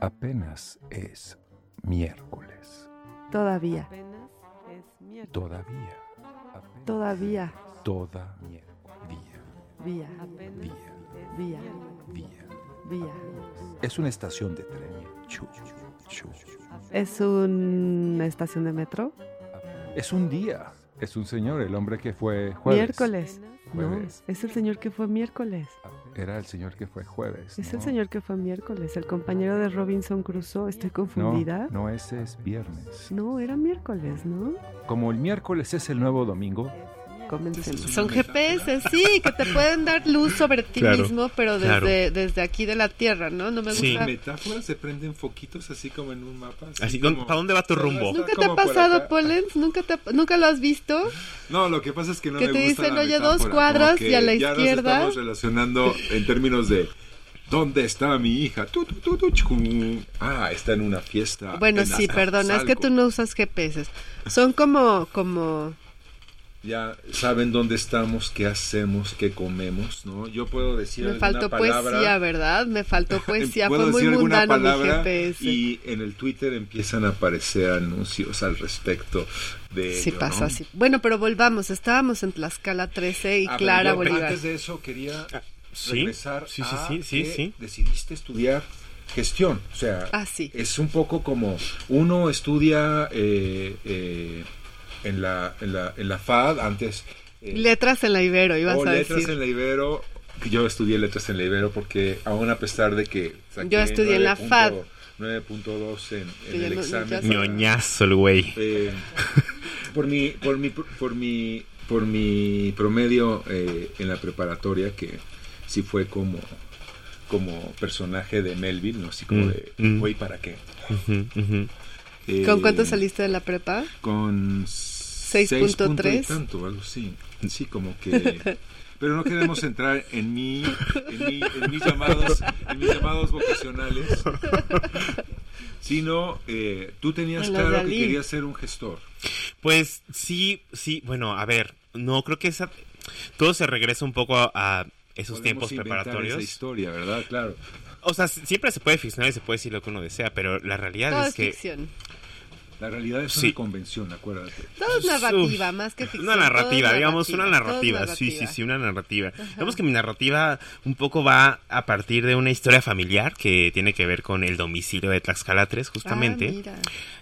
Apenas es miércoles. Todavía. Apenas es miércoles. Todavía. Apenas- Todavía. Toda día. Vía. Apenas Vía. es Vía. Día. Vía. Es una estación de tren. Chu, chu. ¿Es una estación de metro? Es un día. Es un señor, el hombre que fue jueves. Miércoles. No, es el señor que fue miércoles. Era el señor que fue jueves. Es ¿no? el señor que fue miércoles, el compañero de Robinson Crusoe. ¿Estoy No, confundida? no, ese es viernes. No, era miércoles, ¿no? Como el miércoles es el nuevo domingo. Comencemos. Son GPS, sí, que te pueden dar luz sobre ti Claro, mismo, pero desde, claro. desde aquí de la Tierra, ¿no? No me Sí. gusta. metáforas se prenden foquitos así como en un mapa. Así, ¿con- ¿para dónde va tu rumbo? ¿Nunca te ha pasado, acá. Pollens? ¿Nunca, te ha- ¿Nunca lo has visto? No, lo que pasa es que no Que me te gusta dicen, la "Oye, dos metáfora", cuadras que y a la ya izquierda. Nos estamos relacionando en términos de ¿dónde está mi hija? Tu, tu, tu. Ah, está en una fiesta. Bueno, en sí, perdona, es que tú no usas GPS. Son como, como... Ya saben dónde estamos, qué hacemos, qué comemos, ¿no? Yo puedo decir Me alguna faltó palabra. poesía, ¿verdad? Me faltó poesía. puedo Fue muy decir alguna mundano mi palabra GPS. y en el Twitter empiezan a aparecer anuncios al respecto de Sí ello, pasa ¿no? así. Bueno, pero volvamos. Estábamos en Tlaxcala 13 y Ah, Clara yo Bolívar. Antes de eso quería Sí, regresar sí, sí, a sí, sí, que sí. decidiste estudiar gestión. O sea, Ah, sí. es un poco como uno estudia eh, eh, en, la, en, la, en la FAD antes. eh, Letras en la Ibero, ibas o a letras decir. en la Ibero. Yo estudié letras en la Ibero porque aún a pesar de que... saqué Yo estudié en la 9.2 FAD. 9.2 en, en el no- examen. Ñoñazo el güey. Eh, por mi por mi por mi por mi promedio eh, en la preparatoria que sí fue como como personaje de Melville no así como Mm, de mm. güey para qué. Eh, ¿Con cuánto saliste de la prepa? con 6.3. 6 punto y tanto algo así sí como que pero no queremos entrar en mi en, mi- en mis llamados en mis llamados vocacionales sino eh, tú tenías claro que querías ser un gestor Pues sí, sí, bueno, a ver, no creo que esa... Todo se regresa un poco a, a esos Podemos tiempos preparatorios. esa historia, ¿verdad? Claro. O sea, siempre se puede ficcionar y se puede decir lo que uno desea, pero la realidad Todo es es que... ficción. La realidad es Sí. una convención, acuérdate. Todo es narrativa, más que ficción. Una narrativa, digamos, una todo es narrativa, sí, sí, sí, una narrativa. Digamos que mi narrativa un poco va a partir de una historia familiar que tiene que ver con el domicilio de Tlaxcala 3, justamente, Ah, mira.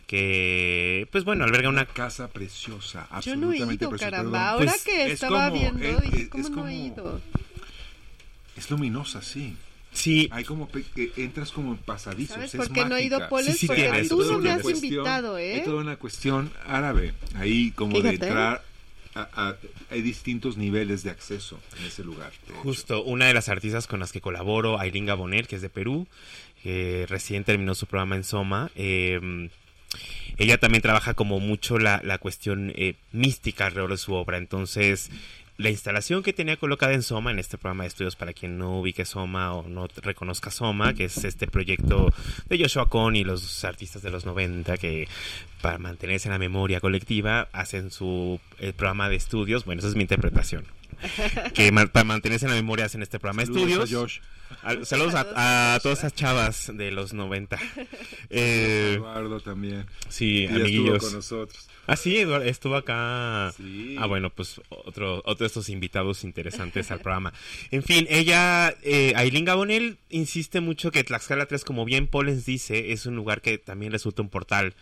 que, pues bueno, alberga una... casa preciosa, Yo no he absolutamente ido, preciosa. caramba. perdón. Ahora Pues, que es estaba como- viendo, es- ¿cómo es no he como- ido? Es luminosa, sí. Sí, Hay como que entras como en pasadizos. ¿Sabes es por qué no he ido, mágica. Poles? Sí, sí Porque tienes, Hay tú no me has cuestión- invitado, Hay ¿eh? toda una cuestión árabe. Ahí como Fíjate. de entrar. a- a- hay distintos niveles de acceso en ese lugar. de hecho. Justo, una de las artistas con las que colaboro, Aileen Gaboner, que es de Perú, que recién terminó su programa en Soma. eh, ella también trabaja como mucho la, la cuestión eh, mística alrededor de su obra. Entonces, la instalación que tenía colocada en Soma, en este programa de estudios para quien no ubique Soma o no reconozca Soma, que es este proyecto de Joshua Cohn y los artistas de los 90 que para mantenerse en la memoria colectiva hacen su el programa de estudios. Bueno, esa es mi interpretación. Que ma- para mantenerse en la memoria hacen este programa Saludos a estudios. Josh. Al- Saludos a, a todas esas chavas de los 90. Eh, Eduardo también. sí, ya estuvo amiguillos. con nosotros. Ah, sí, Eduardo, estuvo acá. Sí. Ah, bueno, pues otro, otro de estos invitados interesantes al programa. En fin, ella, eh, Aileen Gabonel, insiste mucho que Tlaxcala 3, como bien Pollens dice, es un lugar que también resulta un portal.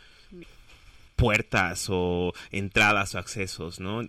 Puertas o entradas o accesos, ¿no?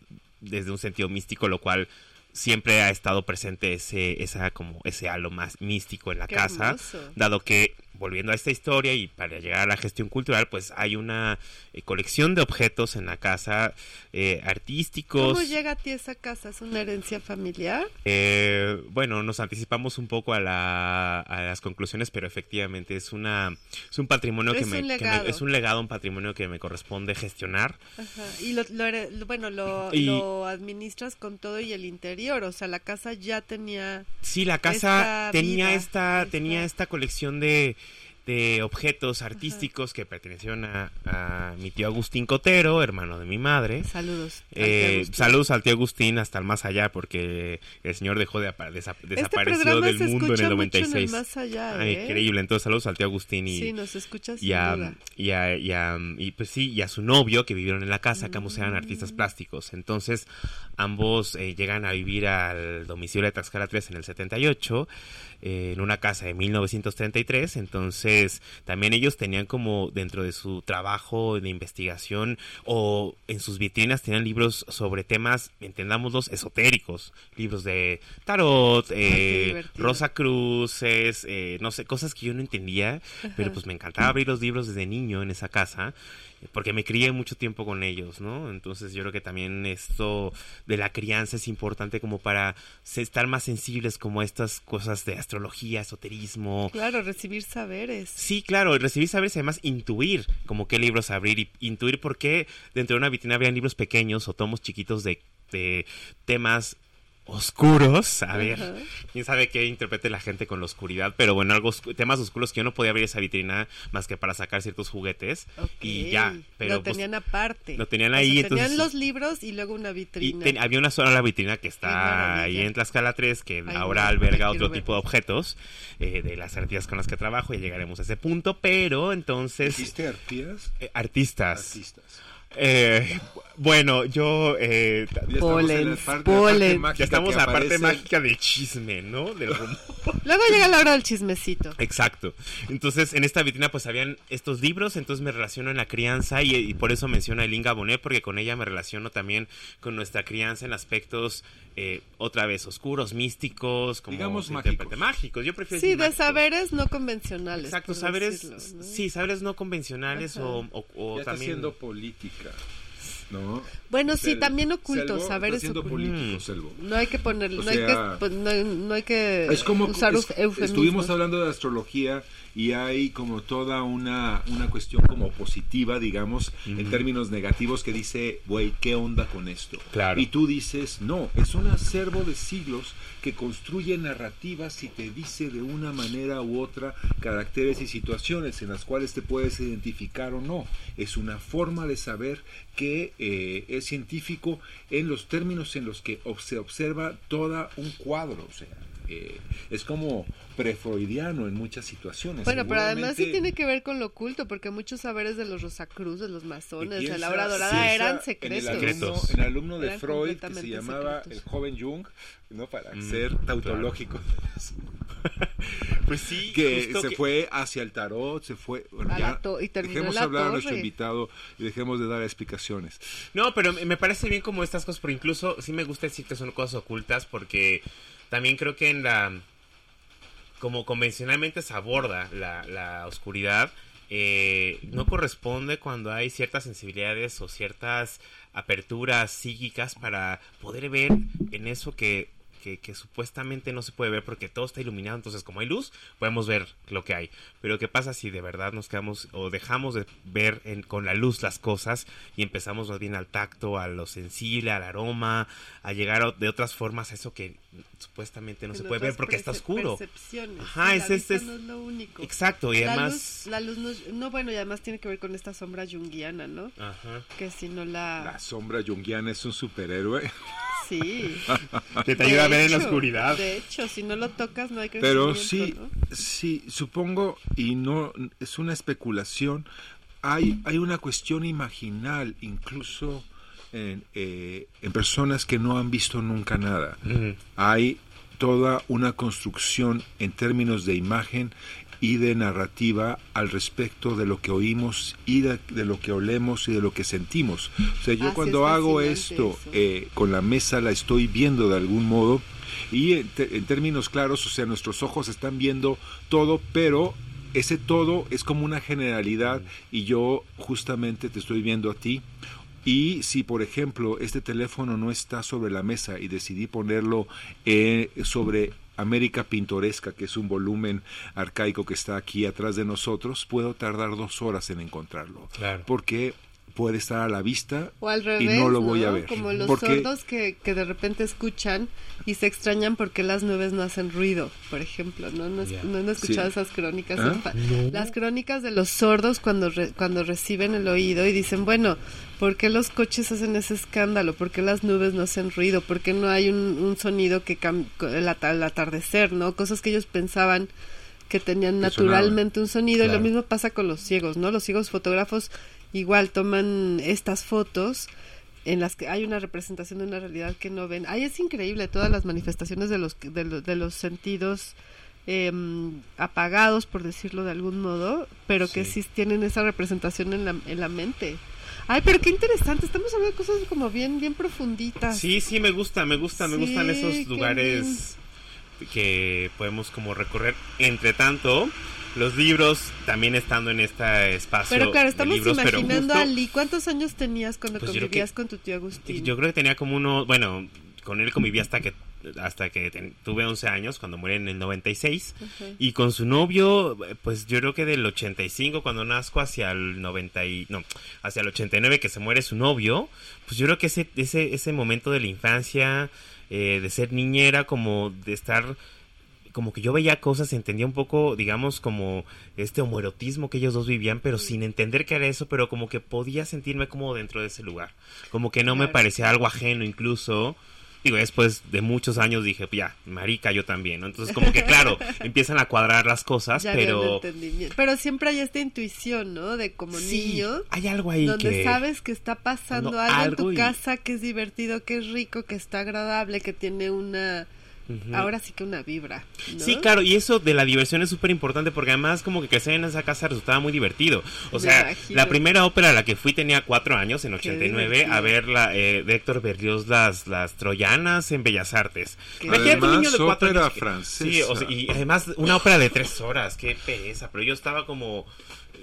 Desde un sentido místico, lo cual siempre ha estado presente ese, esa, como ese halo más místico en la Qué casa hermoso. dado que volviendo a esta historia y para llegar a la gestión cultural pues hay una eh, colección de objetos en la casa eh, artísticos ¿Cómo llega a ti esa casa? ¿Es una herencia familiar? Eh, bueno nos anticipamos un poco a, la, a las conclusiones pero efectivamente es una es un patrimonio que me, un que me- legado. es un legado un patrimonio que me corresponde gestionar Ajá. Y lo, lo bueno, lo, Y- lo administras con todo y el interior. O sea, la casa ya tenía... Sí, la casa Esta tenía vida, esta, esta- tenía esta colección de de objetos artísticos que pertenecieron a, a mi tío Agustín Cotero, hermano de mi madre. Saludos. Eh, saludos al tío Agustín hasta el más allá porque el señor dejó de desa- Este desapareció del mundo en el mucho en el 96. más allá, Ay, ¿eh? increíble. Entonces saludos al tío Agustín y, Sí, nos escuchas y a, y, a- y pues sí, y a su novio que vivieron en la casa, que ambos eran artistas Mm. plásticos. Entonces, ambos eh, llegan a vivir al domicilio de Taxcala 3 en el 78, eh, en una casa de 1933. Entonces, también ellos tenían como dentro de su trabajo de investigación o en sus vitrinas tenían libros sobre temas, entendámoslos, esotéricos. Libros de tarot, eh, divertido. Rosa Cruces, eh, no sé, cosas que yo no entendía, pero pues me encantaba abrir los libros desde niño en esa casa, eh, porque me crié mucho tiempo con ellos, ¿no? Entonces yo creo que también esto de la crianza es importante como para estar más sensibles como a estas cosas de astrología, esoterismo. Claro, recibir saberes. Sí, claro, recibir saberes y además intuir como qué libros abrir y intuir por qué dentro de una vitrina habrían libros pequeños o tomos chiquitos de, de temas oscuros, a ver, quién sabe qué interprete la gente con la oscuridad, pero bueno, algo temas oscuros que yo no podía abrir esa vitrina más que para sacar ciertos juguetes y ya, pero lo pues, tenían aparte. lo tenían O sea, ahí, Tenían entonces- los libros y luego una y vitrina. ten- había una sola vitrina que está ahí en Tlaxcala 3 que Ay, ahora no, alberga otro tipo de objetos eh, de las artistas con las que trabajo y llegaremos a ese punto, pero entonces ¿Dijiste artistas? eh, artistas. Artistas. Eh, bueno, yo eh, Ya estamos en la Polen, parte polen. mágica ya estamos a la parte mágica del chisme, ¿no? Del rumor. Luego llega la hora del chismecito. Exacto. Entonces, en esta vitrina pues habían estos libros, entonces me relaciono en la crianza y, y por eso menciono a Elinga Bonet, porque con ella me relaciono también con nuestra crianza en aspectos, eh, otra vez, oscuros, místicos, como Digamos mágicos. mágicos. Yo prefiero Sí, decir de mágicos. saberes no convencionales. Exacto, saberes, decirlo, ¿no? sí, saberes no convencionales Ajá. o, o- o Ya está también... haciendo política, ¿no? Bueno, sí, también ocultos, haciendo ocultos. político, Mm. Selvo. No hay que ponerle, O no, hay que, pues, no, no hay que Es como usar es- estuvimos hablando de astrología y hay como toda una, una cuestión como positiva, digamos, en términos negativos que dice, güey, ¿qué onda con esto? Claro. Y tú dices, no, es un acervo de siglos que construye narrativas y te dice de una manera u otra caracteres y situaciones en las cuales te puedes identificar o no. Es una forma de saber que eh, es científico en los términos en los que se observa todo un cuadro, o sea, eh, es como prefreudiano en muchas situaciones. Bueno, pero además sí tiene que ver con lo oculto, porque muchos saberes de los Rosacruces, los masones, de la hora dorada eran En el, secretos. alumno, en el alumno de Eran Freud que se llamaba secretos. el joven Jung, ¿no? Para Mm, ser tautológico. Pues sí, que justo se que- fue hacia el tarot, se fue... bueno, ya y dejemos la hablar a nuestro torre. invitado y dejemos de dar explicaciones. No, pero me parece bien como estas cosas, pero incluso sí me gusta decir que son cosas ocultas porque también creo que en la... Como convencionalmente se aborda la, oscuridad, eh, no corresponde cuando hay ciertas sensibilidades o ciertas aperturas psíquicas para poder ver en eso que, que, que supuestamente no se puede ver porque todo está iluminado. Entonces, como hay luz, podemos ver lo que hay. Pero, ¿qué pasa si de verdad nos quedamos o dejamos de ver en- con la luz las cosas y empezamos más bien al tacto, a lo sensible, al aroma, a llegar a- de otras formas a eso que supuestamente no En se puede ver porque está oscuro? Ajá, es- es- es- no es lo único. Exacto, y la además... luz, la luz no, bueno, y además tiene que ver con esta sombra junguiana, ¿no? Ajá. Que si no la... La sombra junguiana es un superhéroe, Sí. Que te De ayuda a ver en la oscuridad. De hecho, si no lo tocas no hay pero crecimiento, sí, ¿no? sí, supongo, y no es una especulación, hay, hay una cuestión imaginal, incluso en, eh, en personas que no han visto nunca nada. Hay toda una construcción en términos de imagen y de narrativa al respecto de lo que oímos y de, de lo que olemos y de lo que sentimos. O sea, yo Ah, cuando hago esto eh, con la mesa la estoy viendo de algún modo y en, te- en términos claros, o sea, nuestros ojos están viendo todo, pero ese todo es como una generalidad y yo justamente te estoy viendo a ti y si, por ejemplo, este teléfono no está sobre la mesa y decidí ponerlo eh, sobre América Pintoresca, que es un volumen arcaico que está aquí atrás de nosotros, puedo tardar dos horas en encontrarlo. Claro. Porque puede estar a la vista o al revés, y no lo voy a ver. Como los porque, sordos que, que de repente escuchan y se extrañan porque las nubes no hacen ruido, por ejemplo, ¿no? ¿No, no han escuchado Sí. esas crónicas? ¿Ah? Las crónicas de los sordos cuando, re- cuando reciben el oído y dicen, bueno, ¿por qué los coches hacen ese escándalo? ¿Por qué las nubes no hacen ruido? ¿Por qué no hay un, un sonido que cam- el, ata- el atardecer, ¿no? Cosas que ellos pensaban que tenían naturalmente un sonido y lo mismo pasa con los ciegos, ¿no? Los ciegos fotógrafos igual toman estas fotos en las que hay una representación de una realidad que no ven. Ay, es increíble todas las manifestaciones de los de, lo- de los sentidos em, apagados, por decirlo de algún modo, pero que Sí. sí tienen esa representación en la, en la mente. Ay, pero qué interesante, estamos hablando de cosas como bien bien profunditas. Sí, sí, me gusta, me gusta, me gustan Sí, esos lugares que podemos como recorrer. Entre tanto, los libros también estando en este espacio Pero claro, de estamos libros, imaginando justo- a Lee. ¿Cuántos años tenías cuando Pues convivías que- con tu tío Agustín? Yo creo que tenía como uno, bueno, con él conviví hasta que hasta que ten- tuve 11 años, cuando muere en el 96. Ujú. Y con su novio, pues yo creo que del 85, cuando nazco, hacia el 90 y, no, hacia el 89 que se muere su novio, pues yo creo que ese, ese, ese momento de la infancia, eh, de ser niñera, como de estar, como que yo veía cosas, entendía un poco, digamos, como este homoerotismo que ellos dos vivían, pero sin entender que era eso, pero como que podía sentirme como dentro de ese lugar, como que no me parecía algo ajeno incluso. Digo, después de muchos años dije, pues ya, marica, yo también, ¿no? Entonces, como que, claro, empiezan a cuadrar las cosas, Ya pero... Pero siempre hay esta intuición, ¿no? De como Sí, niño, hay algo ahí donde que... sabes que está pasando algo, en tu y- casa que es divertido, que es rico, que está agradable, que tiene una... Ahora sí que una vibra. ¿no? Sí, claro, y eso de la diversión es súper importante porque además como que crecer en esa casa resultaba muy divertido. O sea, la primera ópera a la que fui tenía cuatro años, en Qué 89, divertido. a ver la, eh, de Héctor Berlioz las, las Troyanas en Bellas Artes. Imagínate un niño de cuatro ópera años francesa. Sí, o sea, y además una ópera de tres horas, qué pereza, pero yo estaba como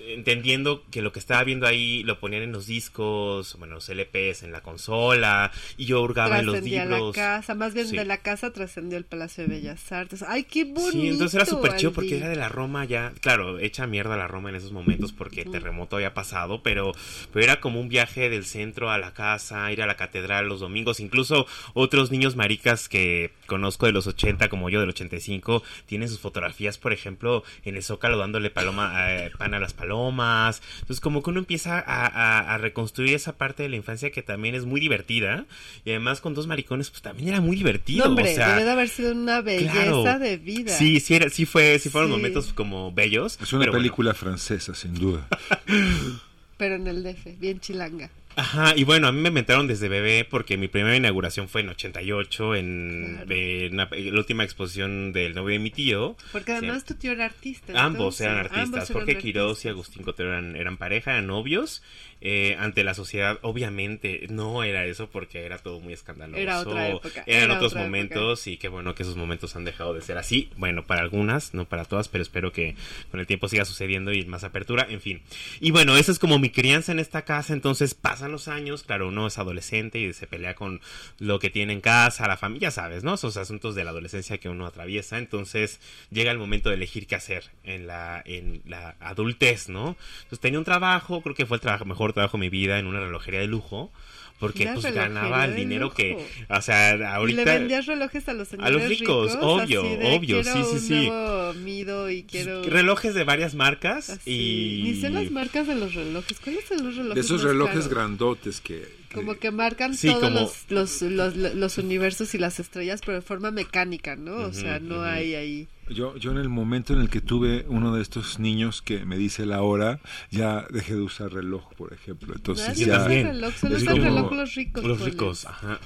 entendiendo que lo que estaba viendo ahí lo ponían en los discos, bueno, los LPs, en la consola, y yo hurgaba en los libros. la casa, más bien Sí. de la casa trascendió el Palacio de Bellas Artes. ¡Ay, qué bonito! Sí, entonces era súper chido porque era de la Roma ya, claro, hecha mierda la Roma en esos momentos porque el terremoto había pasado, pero, pero era como un viaje del centro a la casa, ir a la catedral los domingos, incluso otros niños maricas que conozco de los 80 como yo del 85 tienen sus fotografías, por ejemplo, en el Zócalo dándole paloma, eh, pan a las palomas, entonces como que uno empieza a, a- a reconstruir esa parte de la infancia que también es muy divertida y además con dos maricones pues también era muy divertido, No, hombre, o sea, debe de haber sido una belleza Claro. de vida. Sí, sí, era, sí fue, sí fueron Sí. momentos como bellos. Es una pero bueno. película francesa, sin duda. Pero en el DF, bien chilanga. Ajá, y bueno, a mí me inventaron desde bebé porque mi primera inauguración fue en 88, en, Claro. una- la última exposición del novio de mi tío. Porque además tu tío era artista. Ambos entonces, eran ambos artistas. eran Jorge Quiroz y. Agustín Cotero eran, eran pareja, eran novios. Eh, ante la sociedad, obviamente, no era eso porque era todo muy escandaloso. Era otra época, Eran era otros otra momentos y qué bueno que esos momentos han dejado de ser así. Bueno, para algunas, no para todas, pero espero que con el tiempo siga sucediendo y más apertura, en fin. Y bueno, esa es como mi crianza en esta casa. Entonces pasan los años, claro, uno es adolescente y se pelea con lo que tiene en casa, la familia, sabes, ¿no? Esos asuntos de la adolescencia que uno atraviesa. Entonces llega el momento de elegir qué hacer en la, en la adultez, ¿no? Entonces tenía un trabajo, creo que fue el trabajo, mejor trabajo de mi vida en una relojería de lujo. Porque pues ganaba el dinero que, o sea, Y ahorita... le vendías relojes a los señores a los ricos, obvio, así de, obvio, sí, sí, un sí. nuevo Mido y quiero... relojes de varias marcas así. y Ni sé las marcas de los relojes. ¿Cuáles son los relojes De esos más relojes caros? grandotes que... Como que marcan Sí, todos como- los, los, los, los universos y las estrellas, pero de forma mecánica, ¿no? o sea, no hay ahí... Yo, yo en el momento en el que tuve uno de estos niños que me dice la hora, ya dejé de usar reloj, por ejemplo. Entonces Nadie ya... usa reloj, solo usan como- reloj los ricos. los ricos, ajá.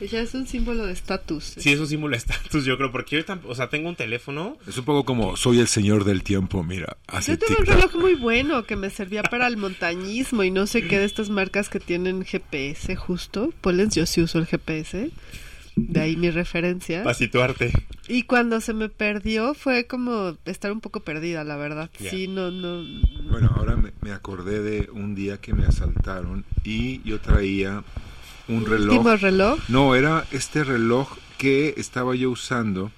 Ya es un símbolo de estatus. Sí, es un símbolo de estatus, yo creo, porque yo o sea, tengo un teléfono. Es un poco como soy el señor del tiempo, mira, hace Yo tuve un reloj muy bueno que me servía para el montañismo y no sé qué de estas marcas que tienen GPS justo. Pollens, yo sí uso el GPS. De ahí mi referencia. Para situarte. Y cuando se me perdió fue como estar un poco perdida, la verdad. Sí, no, no. Bueno, ahora me, me acordé de un día que me asaltaron y yo traía un reloj. No, era este reloj que estaba yo usando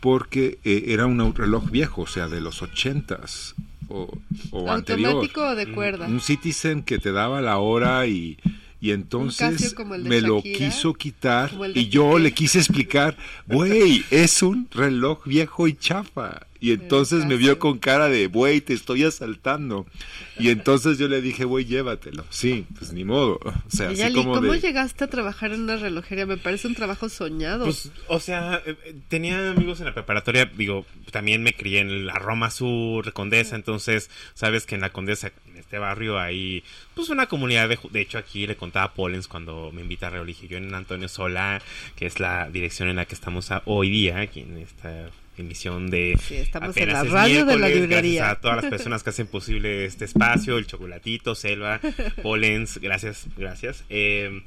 porque eh, era un reloj viejo, o sea, de los ochentas. o, o anterior. ¿Automático o de cuerda? Un Citizen que te daba la hora y, y entonces me lo quiso quitar y yo le quise explicar, güey, es un reloj viejo y chafa. Y entonces me vio con cara de, güey, te estoy asaltando. Y entonces yo le dije, güey, llévatelo. Sí, pues ni modo. O sea, así Yali, como ¿cómo de... llegaste a trabajar en una relojería? Me parece un trabajo soñado. Pues, o sea, eh, eh, tenía amigos en la preparatoria, digo, también me crié en la Roma Sur, Condesa, entonces, sabes que en la Condesa, este barrio, hay, pues, una comunidad de, de hecho, aquí le contaba a Pollens cuando me invita a Religio, yo en Antonio Sola, que es la dirección en la que estamos a- hoy día, aquí en esta emisión de Sí, estamos en la radio de la librería. Gracias a todas las personas que hacen posible este espacio, el chocolatito, Selva, Pollens, gracias, gracias. Eh,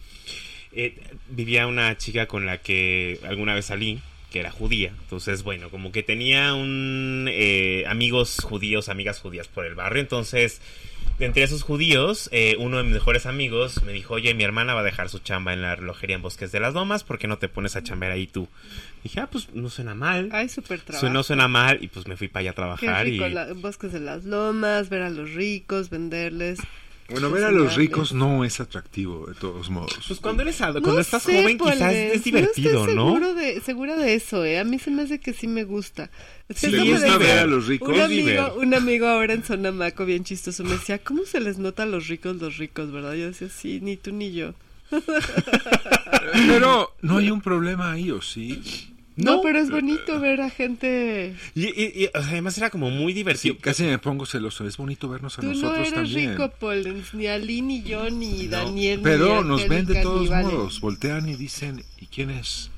eh, vivía una chica con la que alguna vez salí, que era judía. Entonces, bueno, como que tenía un eh, amigos judíos, amigas judías por el barrio. Entonces, entre esos judíos, eh, uno de mis mejores amigos me dijo, oye, mi hermana va a dejar su chamba en la relojería en Bosques de las Lomas, ¿por qué no te pones a chambear ahí tú? Dije, ah, pues no suena mal. Ay, súper trabajo. No suena mal y pues me fui para allá a Qué trabajar rico, y... la- bosques de las lomas, ver a los ricos, venderles. Bueno, ver a los ricos no es atractivo, de todos modos. Pues cuando eres alto, No cuando estás sé, joven quizás es divertido, no estoy de, segura de eso, ¿eh? A mí se me hace que sí me gusta. Sí, es de- ver a los ricos. Un amigo, un amigo ahora en Sonamaco, bien chistoso, me decía, ¿cómo se les nota a los ricos los ricos, verdad? Yo decía, sí, ni tú ni yo. Pero no hay un problema ahí, ¿o sí? No, No. pero es bonito ver a gente... Y, y- y, además era como muy Sí, divertido. casi me pongo celoso. Es bonito vernos a Tú no nosotros eres también. rico, Pollens, ni Ali, ni yo, ni No, Daniel, Pero ni nos ven de todos modos. Voltean y dicen, ¿y quién es?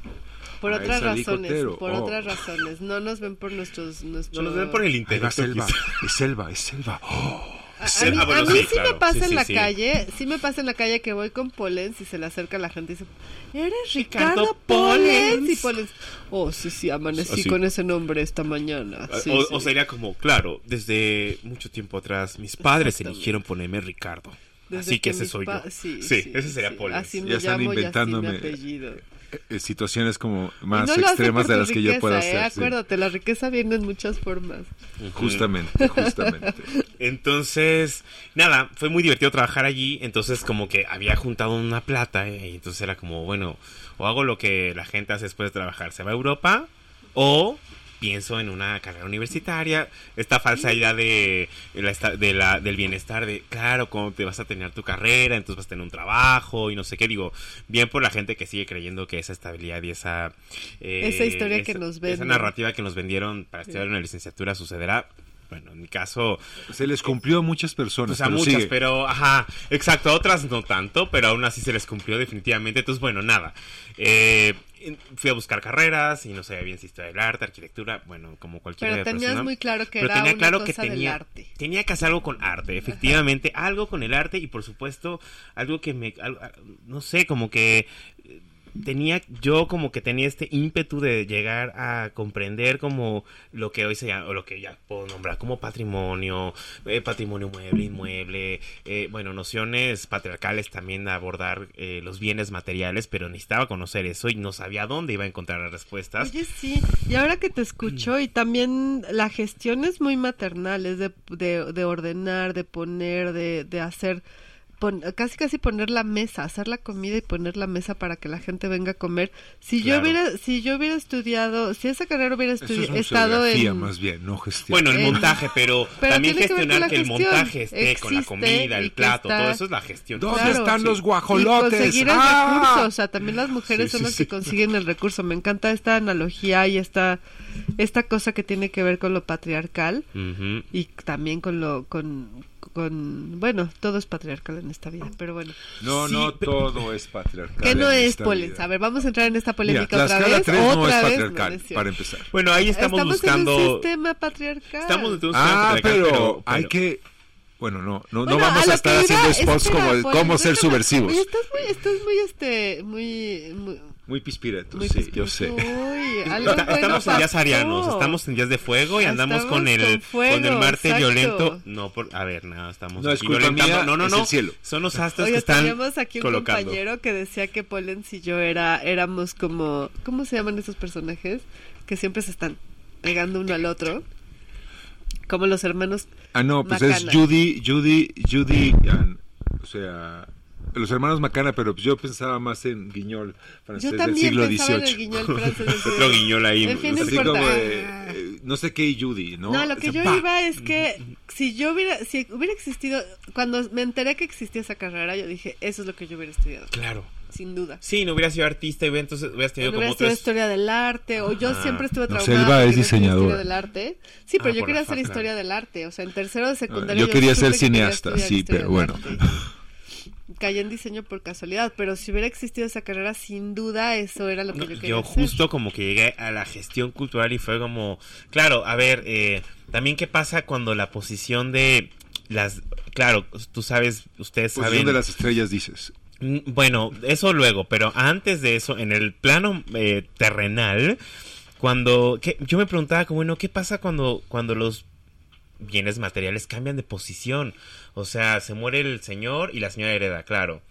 Por otras es razones, Cotero. por Oh. otras razones. No nos ven por nuestros... nuestro- No nos ven por el va intelecto. Selva. Es Selva, es Selva. Oh, A, es a mí. Ah, bueno, a mí sí, sí, claro. me pasa Sí, en sí, la sí. calle, sí me pasa en la calle que voy con Polens y se le acerca a la gente y dice, ¿eres Ricardo Ricardo Polens? Y Polens, oh, sí, sí, amanecí con ese nombre esta mañana. Sí, o, sí. o sería como, claro, desde mucho tiempo atrás mis padres eligieron ponerme Ricardo. Desde Así que, ese mis soy yo. Sí, Sí, sí, ese sería sí. Pollens. Así me Ya están llamo y así inventándome. mi apellido. Eh, situaciones como más no extremas de las que yo pueda ¿eh? hacer. sí. Acuérdate, la riqueza viene en muchas formas. Justamente, justamente. Entonces, nada, fue muy divertido trabajar allí. Entonces, como que había juntado una plata. eh, y entonces era como, bueno, o hago lo que la gente hace después de trabajar, se va a Europa, o pienso en una carrera universitaria. Esta falsa idea de, de la esta- de la- del bienestar, de claro, cómo te vas a tener tu carrera, entonces vas a tener un trabajo y no sé qué. Digo, bien por la gente que sigue creyendo que esa estabilidad y esa. eh, Esa historia que esa- nos Esa venden. narrativa que nos vendieron para estudiar una licenciatura sucederá. Bueno, en mi caso, Se les cumplió a muchas personas. pues a pero muchas, sigue. pero ajá, exacto, a otras no tanto, pero aún así se les cumplió definitivamente. Entonces, bueno, nada. Eh, en- fui a buscar carreras y no sabía bien si historia del arte, arquitectura, bueno, como cualquier Pero tenías persona. muy claro que Pero era tenía una claro cosa que tenía, del arte. tenía que hacer algo con arte, efectivamente, algo con el arte y por supuesto algo que me, al- al- no sé, como que tenía yo como que tenía este ímpetu de llegar a comprender como lo que hoy se llama, o lo que ya puedo nombrar como patrimonio, eh, patrimonio mueble, inmueble, eh, bueno, nociones patriarcales también de abordar eh, los bienes materiales, pero necesitaba conocer eso y no sabía dónde iba a encontrar las respuestas. Oye, sí, y ahora que te escucho, y también la gestión es muy maternal, es de, de, de ordenar, de poner, de, de hacer, pon- casi casi poner la mesa, hacer la comida y poner la mesa para que la gente venga a comer. Si yo hubiera, si yo hubiera estudiado, si esa carrera hubiera Eso estudi- es estado en... más bien, no gestión. Bueno, el Eh, montaje, pero, pero también que gestionar la que, el montaje esté con la comida, y el plato, está- todo eso es la gestión. ¿Dónde Claro, están sí. los Y guajolotes? conseguir el ¡Ah! recurso, o sea, también las mujeres Sí, son sí, las sí. que consiguen el recurso. Me encanta esta analogía y esta, esta cosa que tiene que ver con lo patriarcal y también con lo, con, con, bueno, todo es patriarcal en esta vida, pero bueno. No, Sí, no pero- todo es patriarcal. ¿Qué no en es vida. A ver, vamos a entrar en esta Mira, polémica la otra vez. 3 no otra es vez, patriarcal, no para empezar. Bueno, ahí estamos, en un buscando... sistema patriarcal. Estamos en un Ah, sistema patriarcal, pero hay pero- que... Bueno, no, no, no Bueno, vamos lo a estar haciendo spots espera, como el cómo ser subversivos. Estás muy, estás muy, este, muy, muy, Muy pispiretos, muy sí, yo sé. Uy, algo Está- bueno estamos en días arianos, estamos en días de fuego y Ah, andamos estamos con el con fuego, con el Marte exacto. violento. No, por, a ver, nada, estamos No, es aquí culpa violentando. mía, no, no, es no. el cielo. Son los astros Oye, que están teníamos aquí un colocando. compañero que decía que Polens y yo era, éramos como, ¿cómo se llaman esos personajes? Que siempre se están pegando uno al otro. Como los hermanos, Ah, no, pues es Judy, Judy, Judy, o sea, los hermanos Macana, pero pues yo pensaba más en Guiñol francés del siglo XVIII. Guiñol francés Otro Guiñol ahí. Así como eh, no sé qué y Judy, ¿no? No, lo que yo iba es que si yo hubiera, si hubiera existido, cuando me enteré que existía esa carrera, yo dije, eso es lo que yo hubiera estudiado. Claro sin duda. Sí, no hubiera sido artista y entonces hubieras tenido como otras... historia del arte, o yo siempre estuve no, Selva es diseñadora. del arte. Sí, pero ah, yo quería hacer historia del arte, o sea, en tercero de secundaria. yo, yo quería ser cineasta, sí, pero bueno. Caí en diseño por casualidad, pero si hubiera existido esa carrera, sin duda eso era lo que yo quería Yo justo como que llegué a la gestión cultural y fue como, claro, a ver, eh, también qué pasa cuando la posición de las, claro, tú sabes, ustedes posición saben. de las estrellas dices. Mm, bueno, eso luego, pero antes de eso, en el plano eh, terrenal, cuando yo me preguntaba como, bueno, ¿qué pasa cuando, cuando los bienes materiales cambian de posición? O sea, se muere el señor y la señora hereda, claro.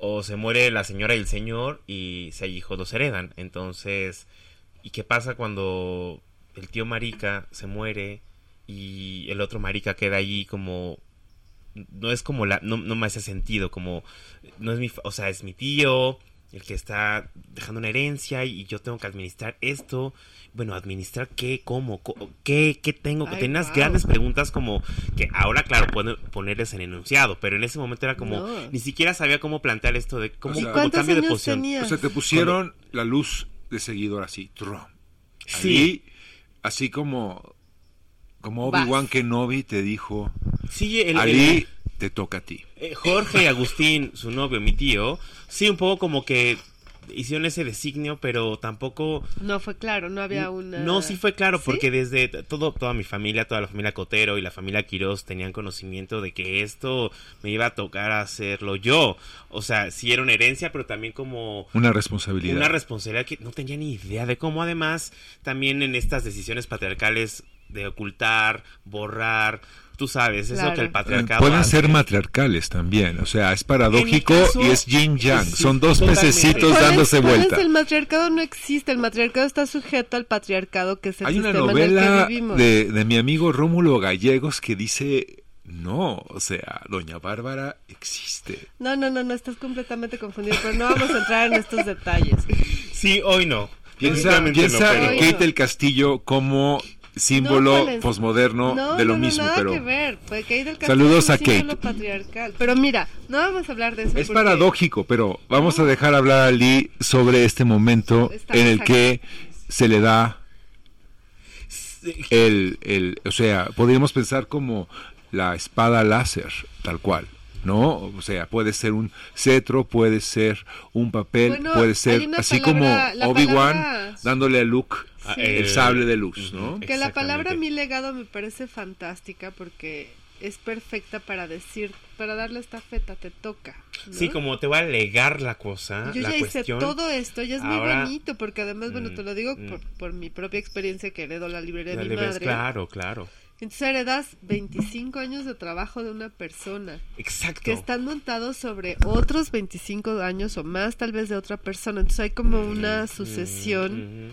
O se muere la señora y el señor y si hay hijos dos heredan. Entonces, ¿y qué pasa cuando el tío marica se muere y el otro marica queda allí como no es como la, no, no me hace sentido, como, no es mi, o sea, es mi tío, el que está dejando una herencia y yo tengo que administrar esto. Bueno, administrar qué, cómo, qué, qué tengo. Ay, Tenías grandes preguntas como que ahora, claro, pueden ponerles en enunciado, pero en ese momento era como, ni siquiera sabía cómo plantear esto de cómo, cambio de posición. O sea, te pusieron la luz de seguidor así, Sí. así como como Obi-Wan Kenobi te dijo, sí, el, Ali, te toca a ti. Eh, Jorge Agustín, su novio, mi tío, sí, un poco como que hicieron ese designio, pero tampoco... No fue claro, no había una... No, sí fue claro, porque desde todo, toda mi familia, toda la familia Cotero y la familia Quiroz tenían conocimiento de que esto me iba a tocar hacerlo yo. O sea, sí era una herencia, pero también como... Una responsabilidad. Una responsabilidad que no tenía ni idea de cómo además también en estas decisiones patriarcales de ocultar, borrar, tú sabes, eso que el patriarcado. Pueden ser matriarcales también, o sea, es paradójico y es yin yang, son dos pececitos dándose vuelta. el matriarcado no existe, el matriarcado está sujeto al patriarcado que es el Hay una novela De, de mi amigo Rómulo Gallegos que dice no, o sea, Doña Bárbara existe. No, no, no, no, estás completamente confundido, pero no vamos a entrar en estos detalles. Sí, hoy no. Piensa, piensa en Kate del Castillo como símbolo posmoderno de lo mismo. Nada pero que ver. saludos a Kate. Patriarcal. Pero mira, no vamos a hablar de eso. Es paradójico, pero vamos a dejar hablar a Lee sobre este momento en el que se le da el, el, o sea, podríamos pensar como la espada láser, tal cual. ¿No? O sea, puede ser un cetro, puede ser un papel, puede ser así como Obi-Wan dándole a Luke el sable de luz, ¿no? Que la palabra mi legado me parece fantástica porque es perfecta para decir, para darle esta feta, te toca. Sí, como te va a legar la cosa. Yo ya hice todo esto, ya es muy bonito, porque además, bueno, te lo digo mm, por, mm. por, mi propia experiencia que heredo la librería de mi madre. Claro, claro. Entonces heredas 25 años de trabajo de una persona. Exacto. Que están montados sobre otros 25 años o más tal vez de otra persona. Entonces hay como una sucesión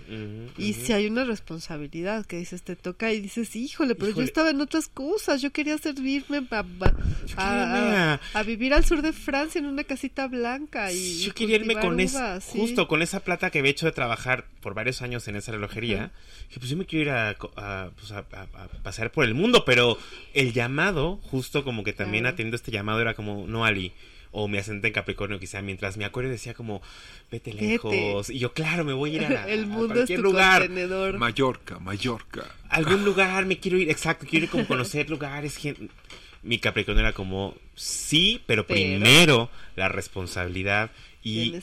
y si hay una responsabilidad que dices, te toca y dices, híjole, pero yo estaba en otras cosas. Yo quería servirme a, a, vivir al sur de Francia en una casita blanca. y Yo quería irme con esa, justo con esa plata que había hecho de trabajar por varios años en esa relojería. Que pues yo me quiero ir a, pues, a pasar por el mundo, pero el llamado, justo como que también atendiendo este llamado, era como, no, Ali, o me asenté en Capricornio quizá, mientras me acuerdo decía como, vete lejos, y yo, claro, me voy a ir a, el mundo cualquier lugar. Contenedor. Mallorca, Mallorca. Algún lugar, me quiero ir, exacto, quiero ir como conocer lugares, Mi Capricornio era como, sí, pero, primero la responsabilidad y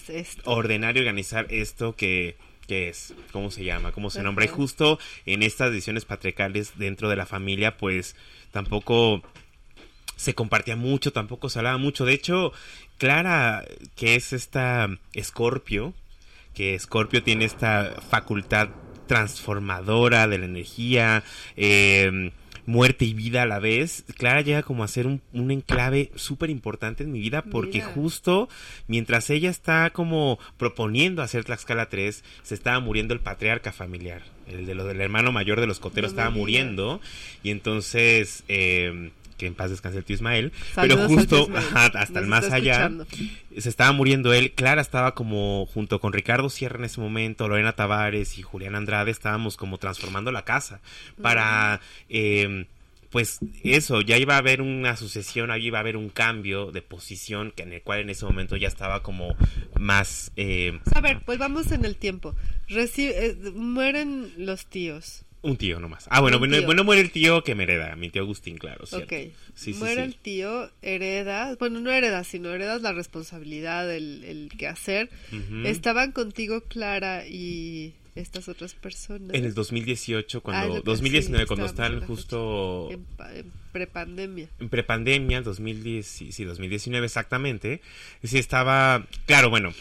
ordenar y organizar esto que qué es, cómo se llama, cómo se nombra. Y justo en estas decisiones patriarcales dentro de la familia, pues tampoco se compartía mucho, tampoco se hablaba mucho. De hecho, Clara, que es esta Escorpio, que Escorpio tiene esta facultad transformadora de la energía, eh, muerte y vida a la vez, Clara llega como a ser un, un enclave súper importante en mi vida porque Mira. justo mientras ella está como proponiendo hacer Tlaxcala 3, se estaba muriendo el patriarca familiar. El de lo del hermano mayor de los coteros No estaba muriendo y entonces... eh, que en paz descanse el tío Ismael, Saludos pero justo tío Ismael. ajá, hasta el más allá escuchando. se estaba muriendo él. Clara estaba como junto con Ricardo Sierra en ese momento, Lorena Tavares y Julián Andrade estábamos como transformando la casa para, eh, pues eso, ya iba a haber una sucesión, ahí iba a haber un cambio de posición que en el cual en ese momento ya estaba como más... eh, A ver, pues vamos en el tiempo. Reci- eh, mueren los tíos. Un tío nomás. Ah, bueno, bueno, bueno, muere el tío que me hereda, mi tío Agustín, claro. cierto. Ok. Sí, sí, Muere sí. el tío, heredas, bueno, no heredas, sino heredas la responsabilidad, el, el quehacer. Ujú. Estaban contigo Clara y estas otras personas. En el 2018, Ah, cuando... que- 2019, sí, cuando están justo... En, en prepandemia. en prepandemia, 2010, sí, sí, 2019 exactamente, sí estaba, claro, bueno,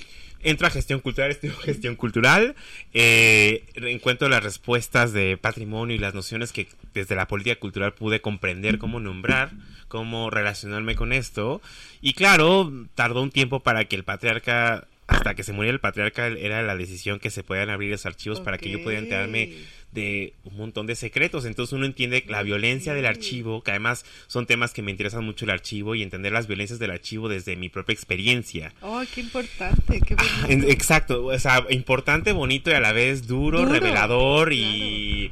entro a gestión cultural, estudio gestión cultural, eh, encuentro las respuestas de patrimonio y las nociones que desde la política cultural pude comprender cómo nombrar, cómo relacionarme con esto, y claro, tardó un tiempo para que el patriarca hasta que se muriera el patriarca era la decisión que se puedan abrir los archivos para que yo pudiera enterarme de un montón de secretos. Entonces uno entiende la violencia del archivo, que además son temas que me interesan mucho el archivo y entender las violencias del archivo desde mi propia experiencia. ¡Oh, qué importante! ¡Qué bonito! En- Exacto, o sea, importante, bonito y a la vez duro, Duro, revelador y,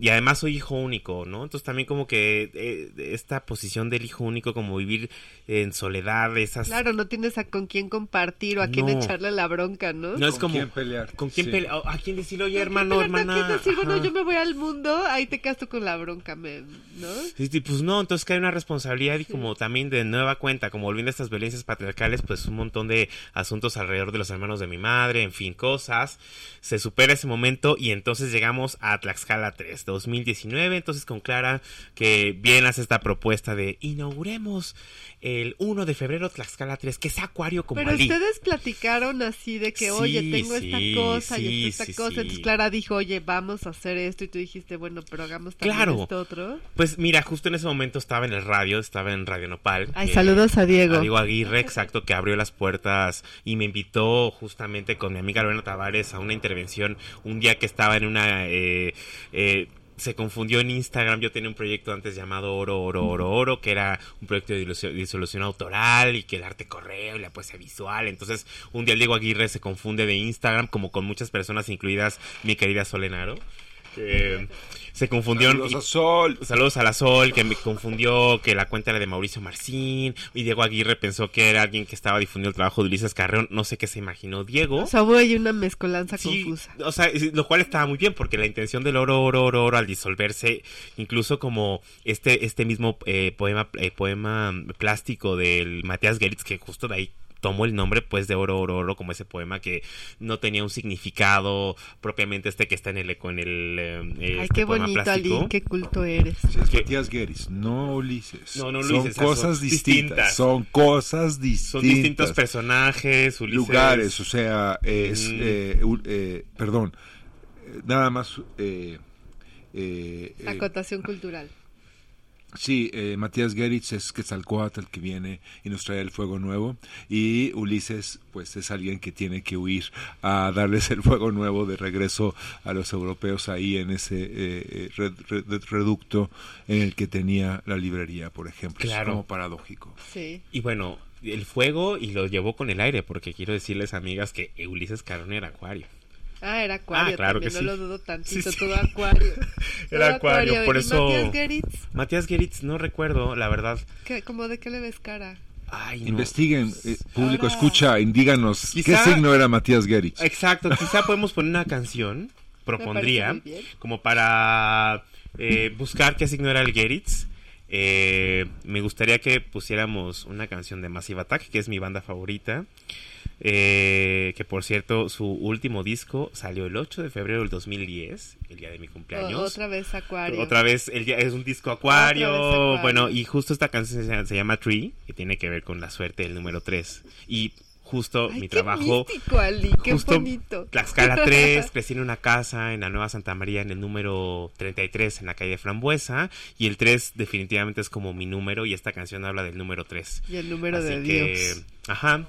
y además soy hijo único, ¿no? Entonces también como que eh, esta posición del hijo único, como vivir en soledad, esas... Claro, no tienes a con quién compartir o a quién echarle la bronca, ¿no? No es ¿Con como... quién pelear? ¿Con quién Sí. pelear? ¿A quién decirle, oye, No, hermano, hermana? ¿quién decir, bueno, yo me voy al mundo, ahí te quedas tú con la bronca, me- ¿no? Sí, sí, pues no, entonces que hay una responsabilidad y como también de nueva cuenta, como volviendo a estas violencias patriarcales, pues un montón de asuntos alrededor de los hermanos de mi madre, en fin, cosas. Se supera ese momento y entonces llegamos a Tlaxcala 3, 2019, entonces con Clara que bien hace esta propuesta de inauguremos el 1 de febrero Tlaxcala 3, que es acuario como Pero ustedes platicaron así de que, Sí, oye, tengo esta cosa sí, y esta sí, cosa. Entonces Clara dijo, oye, vamos a hacer esto. Y tú dijiste, bueno, pero hagamos también Claro. esto otro. Pues mira, justo en ese momento estaba en el radio, estaba en Radio Nopal. Ay, saludos a Diego. a Diego Aguirre, exacto, que abrió las puertas y me invitó justamente con mi amiga Lorena Tavares a una intervención un día que estaba en una... eh, eh, se confundió en Instagram, yo tenía un proyecto antes llamado Oro, Oro, Oro, Oro, que era un proyecto de disolu- disolución autoral y que el arte correo y la poesía visual. Entonces, un día el Diego Aguirre se confunde de Instagram, como con muchas personas, incluidas mi querida Solenaro. Que se confundió. Saludos a Sol. Saludos a la Sol, que me confundió que la cuenta era de Mauricio Marcín. Y Diego Aguirre pensó que era alguien que estaba difundiendo el trabajo de Ulises Carreón. No sé qué se imaginó Diego. O sea, hubo ahí una mezcolanza Sí, confusa. o sea, lo cual estaba muy bien porque la intención del oro, oro, oro, oro al disolverse, incluso como este, este mismo eh, poema, eh, poema plástico del Matías Geritz, que justo de ahí tomó el nombre pues de oro, oro, oro, como ese poema que no tenía un significado propiamente este que está en el, con el eh, Ay, este qué poema bonito, plástico. Ali, qué culto eres. Sí, es que- Matías Gueris, no Ulises. No, no, son Ulises, son cosas distintas, distintas. Son cosas distintas. Son distintos personajes, Ulises. lugares, o sea, es, Mm. eh, eh, perdón, eh, nada más, eh, eh, eh, Acotación cultural. Sí, eh, Matías Geritz es Quetzalcóatl el que viene y nos trae el fuego nuevo, y Ulises, pues es alguien que tiene que huir a darles el fuego nuevo de regreso a los europeos ahí en ese eh, eh, red- red- reducto en el que tenía la librería, por ejemplo. Es Claro. como paradójico. Sí. Y bueno, el fuego y lo llevó con el aire, porque quiero decirles, amigas, que Ulises Carón era acuario. Ah, era acuario Ah, claro también, que no sí. lo dudo tantito, Sí, sí. todo acuario. Era Todo acuario, por ¿Y eso- Matías Geritz? Matías Geritz, no recuerdo, la verdad. ¿Qué, ¿Cómo de qué le ves cara? Ay, no. Investiguen, eh, público, Ahora- escucha, y díganos Quizá- qué signo era Matías Geritz. Exacto, quizá podemos poner una canción, propondría, como para eh, buscar qué signo era el Geritz. Eh, me gustaría que pusiéramos una canción de Massive Attack, que es mi banda favorita. Eh, que por cierto, su último disco salió el 8 de febrero del 2010, el día de mi cumpleaños. O- otra vez acuario. Otra vez, el día- es un disco acuario, acuario. Bueno, y justo esta canción se, se llama Tree, que tiene que ver con la suerte del número 3. Y justo Ay, mi qué trabajo. místico, Ali, qué justo bonito. Tlaxcala 3, crecí en una casa en la Nueva Santa María en el número 33 en la calle Frambuesa y el 3 definitivamente es como mi número y esta canción habla del número 3. Y el número Así de que, Dios. ajá.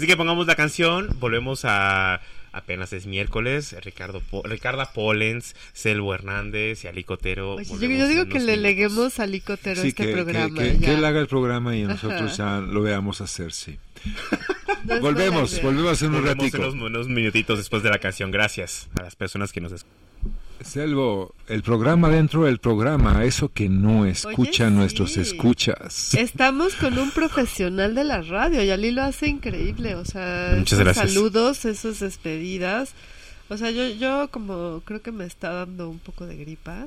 Así que pongamos la canción, volvemos a apenas es miércoles, Ricardo Po- Ricarda Pollens, Selvo Hernández y Ali Cotero. Oye, yo, digo que le leguemos a Licotero Sí, este que, que- programa. que- que ya. él haga el programa y nosotros Ajá. ya lo veamos hacer, sí. Volvemos, volvemos en un Volvemos ratico. unos, unos minutitos después de la canción. Gracias a las personas que nos escuchan. Selvo, el programa dentro del programa, eso que no escuchan sí. nuestros escuchas. Estamos con un profesional de la radio y Ali lo hace increíble, o sea, Muchas esos gracias. saludos, esas despedidas. O sea, yo, yo como creo que me está dando un poco de gripa.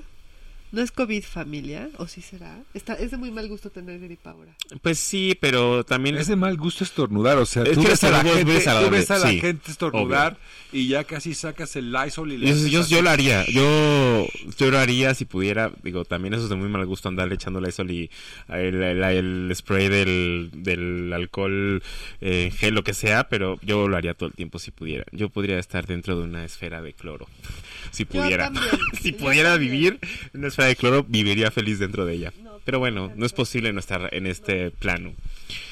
¿No es COVID familia? ¿O sí será? Está, es de muy mal gusto tener gripa ahora. Pues sí, pero también Es de mal gusto estornudar, o sea, Es tú ves, a la gente, tú desagradable, ves a la sí, gente estornudar y ya casi sacas el Lysol y le Yo, yo, lo haría, yo, yo lo haría si pudiera, digo, también eso es de muy mal gusto andarle echándole eso y el, el- el spray del, del alcohol eh, gel, lo que sea, pero yo lo haría todo el tiempo si pudiera. Yo podría estar dentro de una esfera de cloro, si pudiera. si pudiera vivir en una esfera de cloro, viviría feliz dentro de ella. Pero bueno, no es posible no estar en este plano.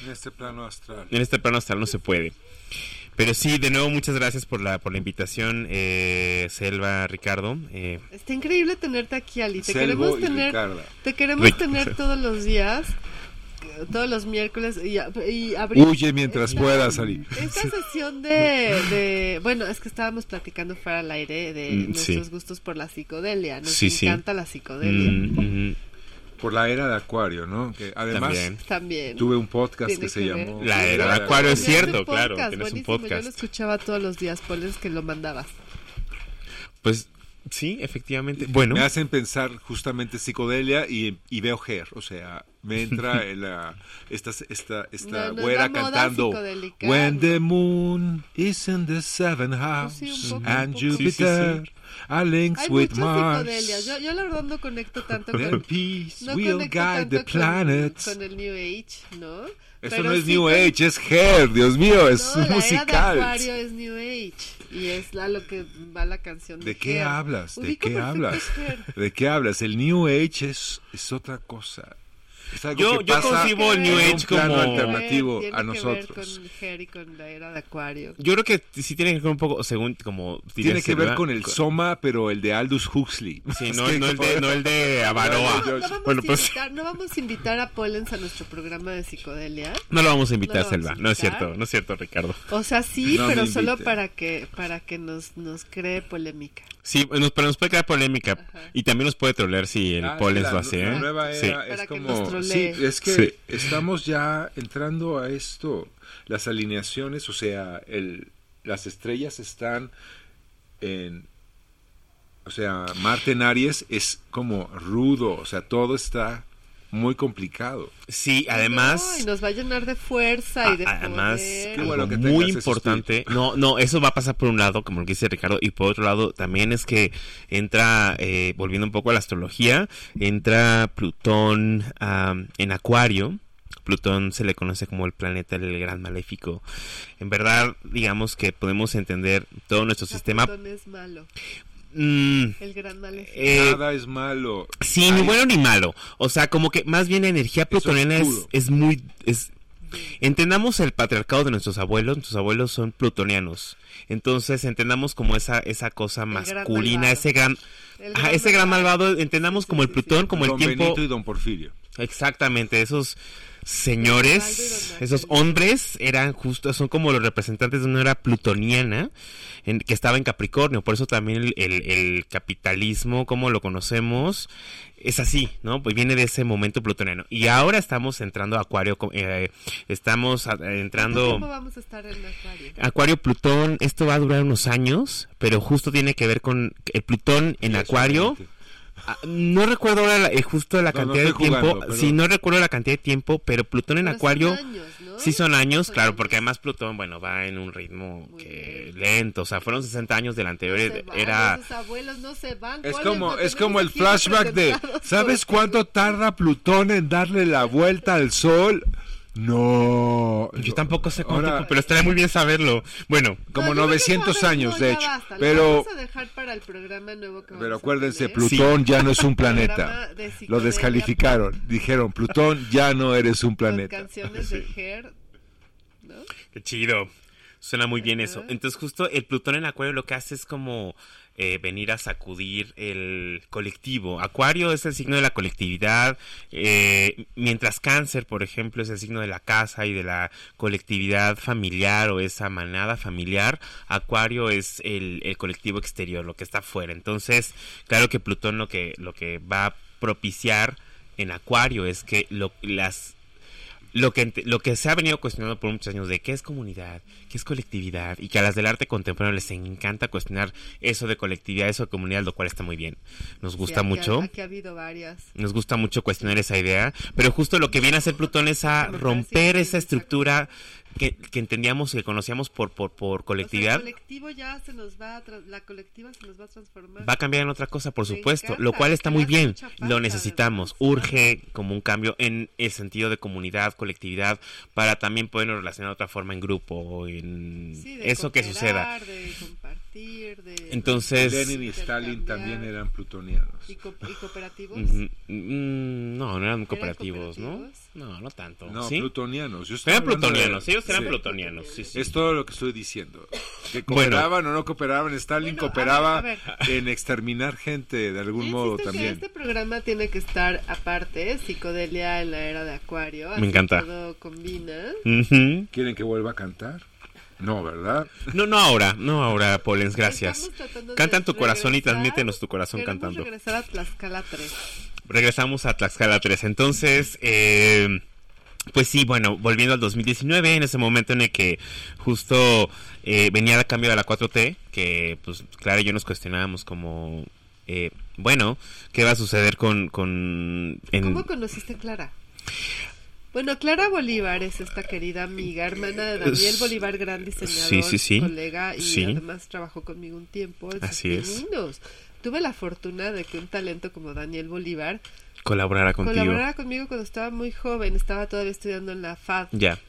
En este plano astral. En este plano astral no se puede. Pero sí, de nuevo, muchas gracias por la, por la invitación, eh, Selva, Ricardo. Eh, Está increíble tenerte aquí, Ali. Te Selvo queremos tener, te queremos tener todos los días, todos los miércoles y, y abrir Huye mientras esta- puedas salir. Esta sesión de, de, bueno, es que estábamos platicando fuera al aire de Mm, nuestros sí. gustos por la psicodelia. Nos Sí, sí. encanta la psicodelia. mm, mm, Por la era de Acuario, ¿no? Que además También. También. tuve un podcast Tiene que se ver. llamó La era de Acuario, es cierto, claro, podcast, tienes un buenísimo, Yo podcast. lo escuchaba todos los días, Poles, que lo mandabas. Pues sí, efectivamente. Bueno, Me hacen pensar justamente psicodelia y, y veo Her, o sea, me entra en la, esta, esta, esta No, no es güera la cantando When the moon is in the seventh house Pues sí, poco, and. Jupiter Sí, sí, are links Hay with Mars. Yo, yo la verdad no conecto tanto con, peace no will conecto guide tanto the planets Con, con el New Age, ¿no? Eso Pero no es sí New Age, es Her, Dios mío, es no, la era de musical. Acuario es New Age y es a lo que va la canción de ¿De qué hablas? ¿De Ubico qué hablas? Her. ¿De qué hablas? El New Age es, es otra cosa. Es algo Yo- que yo pasa concibo el New Age plano como- alternativo Tiene a que ver nosotros. con Her y con la era de Acuario. yo creo que sí tiene que ver un poco, según como... diría Tiene que ver con el Soma, pero el de Aldous Huxley. Sí, no, no el de, no el de Avaroa. No vamos, Bueno, a pues invitar, no vamos a invitar a Pollens a nuestro programa de psicodelia. no lo vamos a invitar, No Selva. a No es cierto, no es cierto, Ricardo. O sea, sí, No pero solo para que para que nos, nos cree polémica. Sí, nos, pero nos puede crear polémica y también nos puede trolear si el Ah, Pollens la, lo hace, la ¿eh? nueva Sí. era es que como... nos trolee. Sí, es que Sí. estamos ya entrando a esto. Las alineaciones, o sea, el, las estrellas están en... O sea, Marte en Aries es como rudo, o sea, todo está muy complicado. Sí, además... No, y nos va a llenar de fuerza y de Además, poder. Qué algo bueno que muy importante. No, no, eso va a pasar por un lado, como lo que dice Ricardo, y por otro lado también es que entra, eh, volviendo un poco a la astrología, entra Plutón en Acuario. Plutón se le conoce como el planeta del gran maléfico. En verdad, digamos que podemos entender todo nuestro sistema. Plutón es malo, mm, el gran eh, Nada es malo. Sí, ni bueno ni malo. O sea, como que más bien la energía plutoniana es, es muy... Es, entendamos el patriarcado de nuestros abuelos. Nuestros abuelos son plutonianos. Entonces, entendamos como esa, esa cosa masculina, ese gran... Ajá, ese gran malvado, entendamos Sí, como el Plutón, sí. como el Don tiempo... Benito y Don Porfirio. Exactamente, esos señores, esos hombres eran justo, son como los representantes de una era plutoniana en, que estaba en Capricornio, por eso también el, capitalismo como lo conocemos es así, ¿no? Pues viene de ese momento plutoniano. Y ahora estamos entrando a Acuario, eh, estamos entrando... ¿Cómo vamos a estar en Acuario? Acuario, Plutón, esto va a durar unos años, pero justo tiene que ver con el Plutón en Acuario. No recuerdo ahora la- eh, justo la No, no cantidad de tiempo. jugando, pero- Sí, no recuerdo la cantidad de tiempo, pero Plutón en Pero son Acuario. años, ¿no? Sí son años, Son claro, años. porque además Plutón, bueno, va en un ritmo que lento, o sea, fueron 60 años del anterior, Se era... van, abuelos no se van. Es como, es como el flashback de, ¿sabes cuánto tarda Plutón en darle la vuelta al Sol? No. Yo tampoco sé cuánto Ahora- tiempo, pero estaría muy bien saberlo. Bueno, Como No, yo creo que 900 sabes, años, de hecho. basta, Pero, vamos a dejar para el programa nuevo que pero vamos a acuérdense, tener. Plutón ya no es un planeta. De Lo descalificaron. Dijeron, Plutón ya no eres un Con planeta. canciones de Her, ¿no? Qué chido. Suena muy bien eso. Entonces justo el Plutón en Acuario lo que hace es como eh, venir a sacudir el colectivo. Acuario es el signo de la colectividad, eh, mientras Cáncer, por ejemplo, es el signo de la casa y de la colectividad familiar o esa manada familiar. Acuario es el, colectivo exterior, lo que está afuera. Entonces, claro que Plutón lo que, lo que va a propiciar en Acuario es que lo, las lo que, lo que se ha venido cuestionando por muchos años de qué es comunidad, qué es colectividad, y que a las del arte contemporáneo les encanta cuestionar eso de colectividad, eso de comunidad, lo cual está muy bien. Nos gusta Sí, aquí mucho. Aquí ha habido varias. Nos gusta mucho cuestionar esa idea, pero justo lo que viene a hacer Plutón es a romper esa estructura que, que entendíamos que conocíamos por, por, por O sea, colectividad. el colectivo ya se nos va a la colectiva se nos va a transformar. Va a cambiar en otra cosa, por Me supuesto, encanta, lo cual está muy bien. Lo necesitamos, urge como un cambio en el sentido de comunidad, colectividad, para también podernos relacionar de otra forma en grupo, o en Sí, de eso que suceda. De compartir, de Entonces, Lenin y Stalin también eran plutonianos. y, co- y cooperativos. mm, mm, no, no eran cooperativos, ¿no? cooperativos? No, no tanto. No, ¿Sí? plutonianos. Yo Eran hablando de- plutonianos, ellos eran Sí. plutonianos, sí, sí. Es todo lo que estoy diciendo. Que Bueno. cooperaban o no cooperaban. Stalin Bueno, a cooperaba ver, en exterminar gente de algún modo también. Este programa tiene que estar aparte, psicodelia en la era de Acuario. así encanta. Todo combina. Ujú. ¿Quieren que vuelva a cantar? No, ¿verdad? No, no ahora, no ahora, Polens, gracias. Canta en tu corazón y transmítenos tu corazón Queremos cantando. regresar a Tlaxcala 3. regresamos a Tlaxcala 3. Entonces, eh, pues sí, bueno, volviendo al 2019, en ese momento en el que justo eh, venía el cambio de la 4T, que pues Clara y yo nos cuestionábamos como, eh, bueno, ¿qué va a suceder con... con en- ¿Cómo conociste a Clara? Bueno, Clara Bolívar es esta querida amiga, hermana de Daniel Bolívar, gran diseñador, Sí, sí, sí. colega, y además trabajó conmigo un tiempo Así es. Tuve la fortuna de que un talento como Daniel Bolívar colaborara contigo. colaborara conmigo cuando estaba muy joven, estaba todavía estudiando en la FAD. Ya.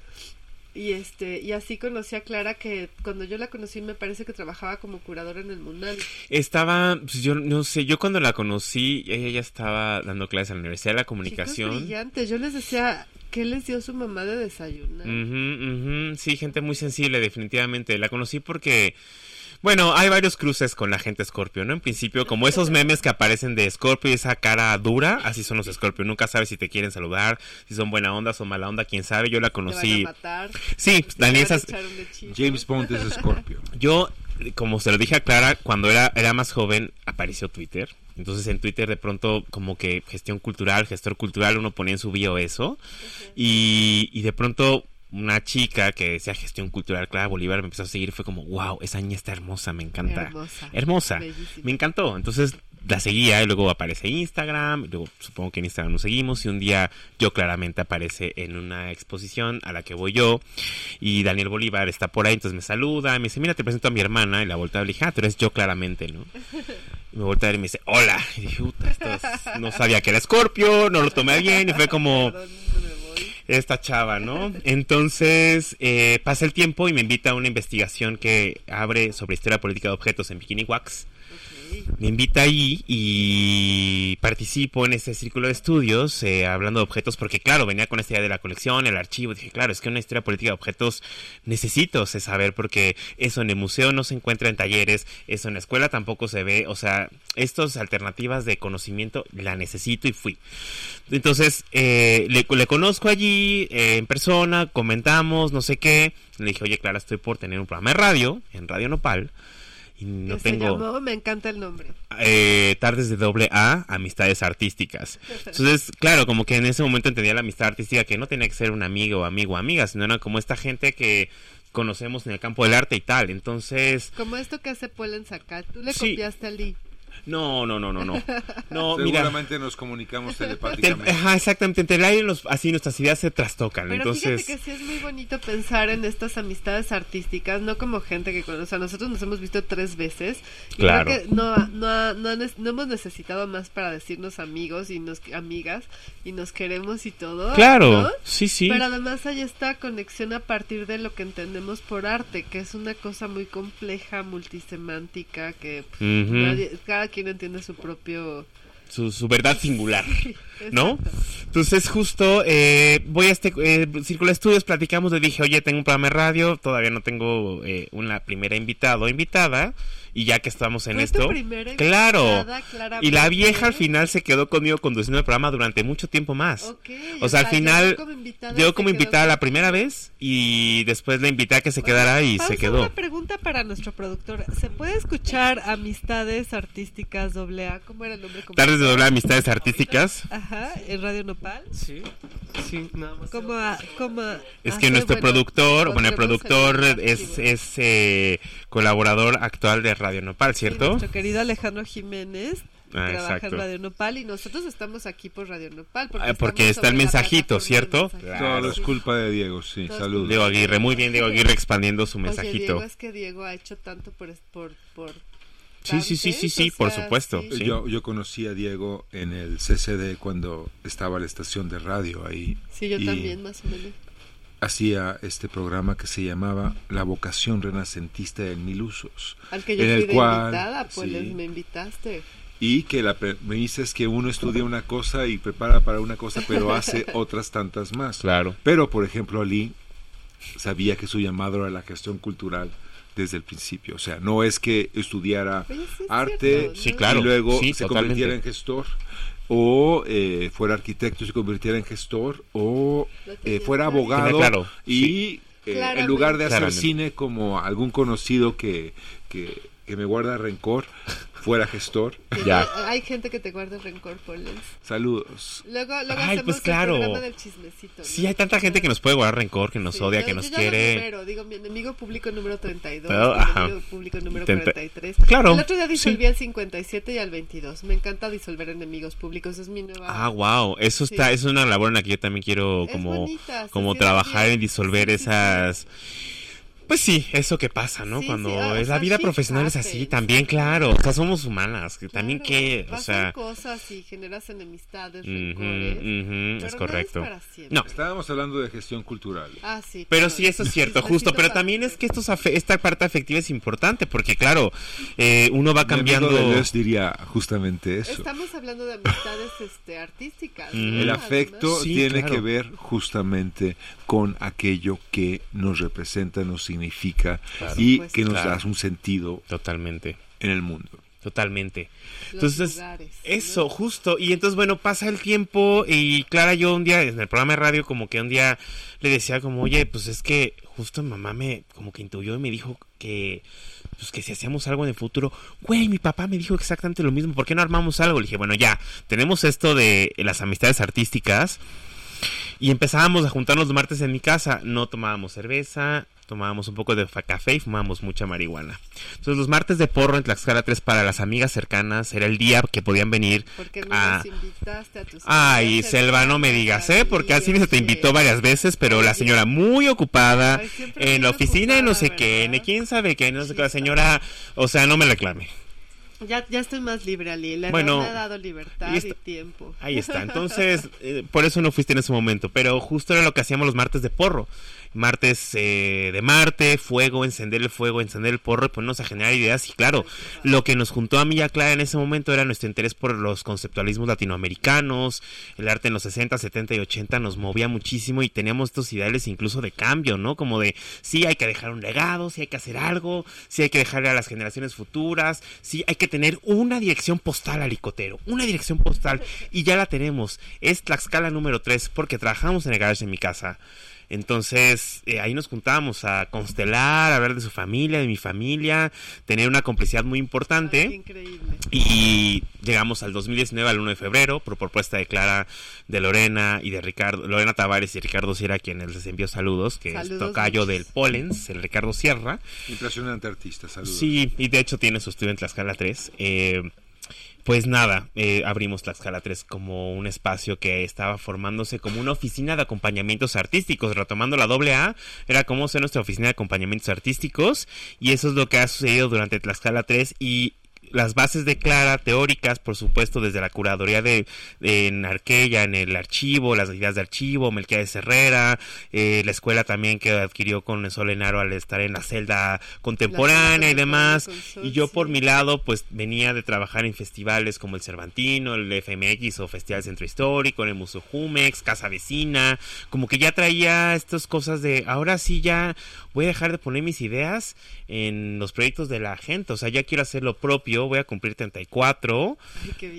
Y este y así conocí a Clara que cuando yo la conocí me parece que trabajaba como curadora en el Munal. Estaba, pues yo no sé, yo cuando la conocí, ella ya estaba dando clases en la Universidad de la Chicos Comunicación. brillantes. Yo les decía, ¿qué les dio su mamá de desayunar? Sí, gente muy sensible, definitivamente. La conocí porque, bueno, hay varios cruces con la gente Scorpio, ¿no? En principio, como esos memes que aparecen de Scorpio y esa cara dura, así son los Scorpio. Nunca sabes si te quieren saludar, si son buena onda, son mala onda, quién sabe. Yo la Te van a conocí. matar. Sí, Daniel. James Bond es Scorpio. yo, como se lo dije a Clara, cuando era, era más joven, apareció Twitter. Entonces en Twitter de pronto como que gestión cultural, gestor cultural, uno ponía en su bio eso. y, y de pronto una chica que decía gestión cultural, Clara Bolívar, me empezó a seguir y fue como, wow, esa niña está hermosa, me encanta. Hermosa. Hermosa. Me encantó. Entonces la seguía y luego aparece Instagram, y luego supongo que en Instagram nos seguimos y un día yo claramente aparece en una exposición a la que voy yo y Daniel Bolívar está por ahí, entonces me saluda, me dice, mira, te presento a mi hermana y la voltea a dije, ah, tú eres yo claramente, ¿no? Y me voltea a ver y me dice, hola. Y dije, puta, esto es- no sabía que era Scorpio, no lo tomé bien y fue como Perdón, voy. Esta chava, ¿no? Entonces eh, pasa el tiempo y me invita a una investigación que abre sobre historia política de objetos en Bikini Wax. Me invita ahí y participo en ese círculo de estudios eh, hablando de objetos porque claro, venía con esta idea de la colección, el archivo, dije, claro, es que una historia política de objetos necesito saber porque eso en el museo no se encuentra en talleres, eso en la escuela tampoco se ve, o sea, estas alternativas de conocimiento la necesito y fui. Entonces, eh, le, le conozco allí eh, en persona, comentamos, no sé qué. Le dije, oye, Clara, estoy por tener un programa de radio, en Radio Nopal. No tengo llamó, me encanta el nombre. eh, tardes de doble A, amistades artísticas. Entonces, claro, como que en ese momento entendía la amistad artística que no tenía que ser un amigo o amigo o amiga, sino era como esta gente que conocemos en el campo del arte y tal. Entonces, Como esto que hace Paul en Zacat. Tú le Sí. copiaste a Lee. No, no, no, no, no. No, mira. Seguramente nos comunicamos te- telepáticamente. ajá, exactamente. Entre el aire los, así nuestras ideas se trastocan. Pero Entonces, fíjate que sí es muy bonito pensar en estas amistades artísticas, no como gente que conoce. O sea, nosotros nos hemos visto tres veces. Y Claro. creo que no, no, ha- no, hemos necesitado más para decirnos amigos y nos amigas y nos queremos y todo. claro, ¿no? sí, sí. Pero además hay esta conexión a partir de lo que entendemos por arte, que es una cosa muy compleja, multisemántica, que nadie- cada quien entiende su propio... Su, su verdad singular. ¿no? Entonces, justo eh, voy a este eh, Círculo de Estudios, platicamos, le dije, oye, tengo un programa de radio, todavía no tengo eh, una primera invitado o invitada, y ya que estamos en Fue tu esto, primera claro. Y la vieja al final se quedó conmigo conduciendo el programa durante mucho tiempo más. Ok, O sea, al final llegó como invitada como invitada la primera vez y después la invité a que se Bueno, quedara y pausa, se quedó. Una pregunta para nuestro productor. ¿Se puede escuchar Amistades Artísticas AA? ¿Cómo era el nombre? Tardes de doble amistades artísticas. Ajá, en Radio Nopal. Sí, sí, nada más. ¿Cómo, a- cómo a- Es ah, que nuestro bueno, productor, bueno, el productor el es, es eh, colaborador actual de Radio Nopal, ¿cierto? nuestro querido Alejandro Jiménez Ah, trabaja exacto. en Radio Nopal y nosotros estamos aquí por Radio Nopal. Ah, porque estamos está el mensajito, ¿cierto? mensajito. Claro. Todo es culpa de Diego, sí. Saludos. Diego Aguirre, muy bien Diego Aguirre expandiendo su Oye, mensajito. Diego, es que Diego ha hecho tanto por... por, por Sí, sí, sí, sí, sí, o por supuesto. Yo, yo conocí a Diego en el CCD cuando estaba la estación de radio ahí. Sí, yo Y también, más o menos. Hacía este programa que se llamaba La vocación renacentista en mil usos. Al que yo en fui el de cual, invitada, pues sí. me invitaste. Y que la premisa es que uno estudia una cosa y prepara para una cosa, pero hace otras tantas más. Claro. Pero, por ejemplo, Ali sabía que su llamado era la gestión cultural desde el principio. O sea, no es que estudiara es arte cierto, Sí, ¿no? claro. y luego sí, se totalmente. convirtiera en gestor o eh, fuera arquitecto y se convirtiera en gestor o eh, fuera abogado claro, y eh, en lugar de hacer Claramente. cine como algún conocido que, que, que me guarda rencor fuera gestor Ya. Hay gente que te guarda rencor, Polens. saludos Luego, luego Ay, hacemos pues claro. el programa del chismecito. ¿no? Sí, hay tanta gente que nos puede guardar rencor, que nos Sí, odia, yo- que yo nos ya lo quiere. numero, digo, mi enemigo público número 32, Pero, mi ajá. enemigo público número Treinta- 43. Claro, El otro día disolví sí. al 57 y al 22. Me encanta disolver enemigos públicos, es mi nueva... Ah, wow, eso está, Sí. es una labor en la que yo también quiero como, bonita, como trabajar bien. en disolver Sí, sí, sí. esas, pues sí, eso que pasa, ¿no? Sí, Cuando sí, ah, es la sea, vida profesional es así, también, claro, o sea, somos humanas, también que, o pasan sea, cosas y generas enemistades, rencores. pero es no correcto. para siempre. No, estábamos hablando de gestión cultural Ah, sí. Pero sí, eso es cierto, justo. Pero también es que estos afe- esta parte afectiva es importante porque, claro, eh, uno va cambiando. Deleuze diría justamente eso Estamos hablando de amistades este, artísticas. Mm. ¿no? El afecto Sí, tiene claro. que ver justamente con aquello que nos representa, nos significa Claro. y Pues, que nos claro. da un sentido Totalmente, en el mundo. totalmente. Los Entonces, lugares, ¿no? eso, justo. Y entonces, bueno, pasa el tiempo y Clara, yo un día en el programa de radio, como que un día le decía como, oye, pues es que justo mi mamá me, como que intuyó y me dijo que, pues que si hacíamos algo en el futuro, güey, mi papá me dijo exactamente lo mismo, ¿por qué no armamos algo? Le dije, bueno, ya, tenemos esto de las amistades artísticas y empezábamos a juntarnos los martes en mi casa, no tomábamos cerveza, tomábamos un poco de café y fumábamos mucha marihuana. Entonces los martes de porro en Tlaxcala 3 para las amigas cercanas era el día que podían venir ¿Por qué no a... invitaste a tus Ay, Selva, no me digas, ¿eh? Porque cine se te invitó varias veces, pero la señora muy ocupada Ay, en la oficina y no sé qué, ¿verdad? ni quién sabe qué, no sé qué, la señora, o sea, no me reclame. Ya, ya estoy más libre, Ali. La Bueno, me ha dado libertad y tiempo. Ahí está. Entonces, eh, por eso no fuiste en ese momento. Pero justo era lo que hacíamos los martes de porro. Martes eh, de Marte, fuego, encender el fuego, encender el porro y ponernos a generar ideas. Y claro, lo que nos juntó a mí y a Clara en ese momento era nuestro interés por los conceptualismos latinoamericanos. El arte en los 60, 70 y 80 nos movía muchísimo y teníamos estos ideales incluso de cambio, ¿no? Como de, sí, hay que dejar un legado, sí hay que hacer algo, sí hay que dejarle a las generaciones futuras, sí hay que tener una dirección postal al licotero, una dirección postal y ya la tenemos. Es Tlaxcala número 3 porque trabajamos en el garage en mi casa. Entonces, eh, ahí nos juntábamos a constelar, a hablar de su familia, de mi familia, tener una complicidad muy Ay, importante. increíble. Y llegamos al 2019, al 1 de febrero, por propuesta de Clara, de Lorena y de Ricardo, Lorena Tavares y Ricardo Sierra, quienes les envió saludos, que Saludos, es tocayo muchos. del Polens, el Ricardo Sierra. Impresionante artista, saludos. Sí, y de hecho tiene su estudio en Tlaxcala 3. Eh, pues nada, eh, abrimos Tlaxcala 3 como un espacio que estaba formándose como una oficina de acompañamientos artísticos, retomando la doble A, era como ser nuestra oficina de acompañamientos artísticos y eso es lo que ha sucedido durante Tlaxcala 3 y las bases de Clara teóricas, por supuesto, desde la curaduría de, en Arquella, en el archivo, las ideas de archivo, Melquiades Herrera, eh, la escuela también que adquirió con Solenaro al estar en la celda contemporánea y demás. Y yo por mi lado, pues venía de trabajar en festivales como el Cervantino, el FMX o Festival Centro Histórico, en el Museo Jumex, Casa Vecina, como que ya traía estas cosas de ahora sí ya voy a dejar de poner mis ideas en los proyectos de la gente, o sea, ya quiero hacer lo propio, voy a cumplir 34,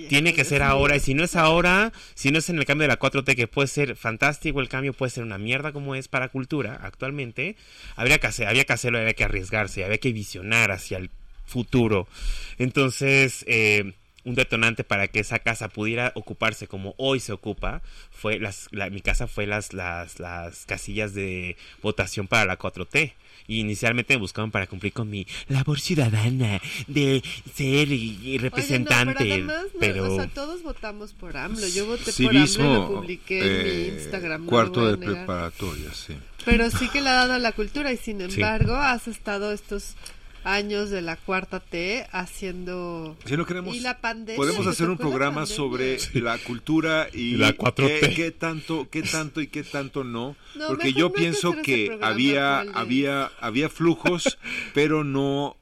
tiene que ser ahora, y si no es ahora, si no es en el cambio de la 4T, que puede ser fantástico, el cambio puede ser una mierda como es para cultura actualmente, habría que hacer, había que hacerlo, había que arriesgarse, había que visionar hacia el futuro. Entonces, eh, un detonante para que esa casa pudiera ocuparse como hoy se ocupa fue las mi casa fue las las las casillas de votación para la 4T y inicialmente me buscaban para cumplir con mi labor ciudadana de ser representante. pero, o sea, todos votamos por AMLO. Yo voté por AMLO y lo publiqué en mi eh, Instagram. Cuarto de preparatoria, sí. Pero sí que le ha dado a la cultura y sin embargo has estado estos años de la cuarta T haciendo si no queremos. y la pandemia. Podemos hacer un programa sobre la cultura y, la 4T. Qué, tanto qué tanto y qué tanto no, porque yo pienso que, había había había flujos pero no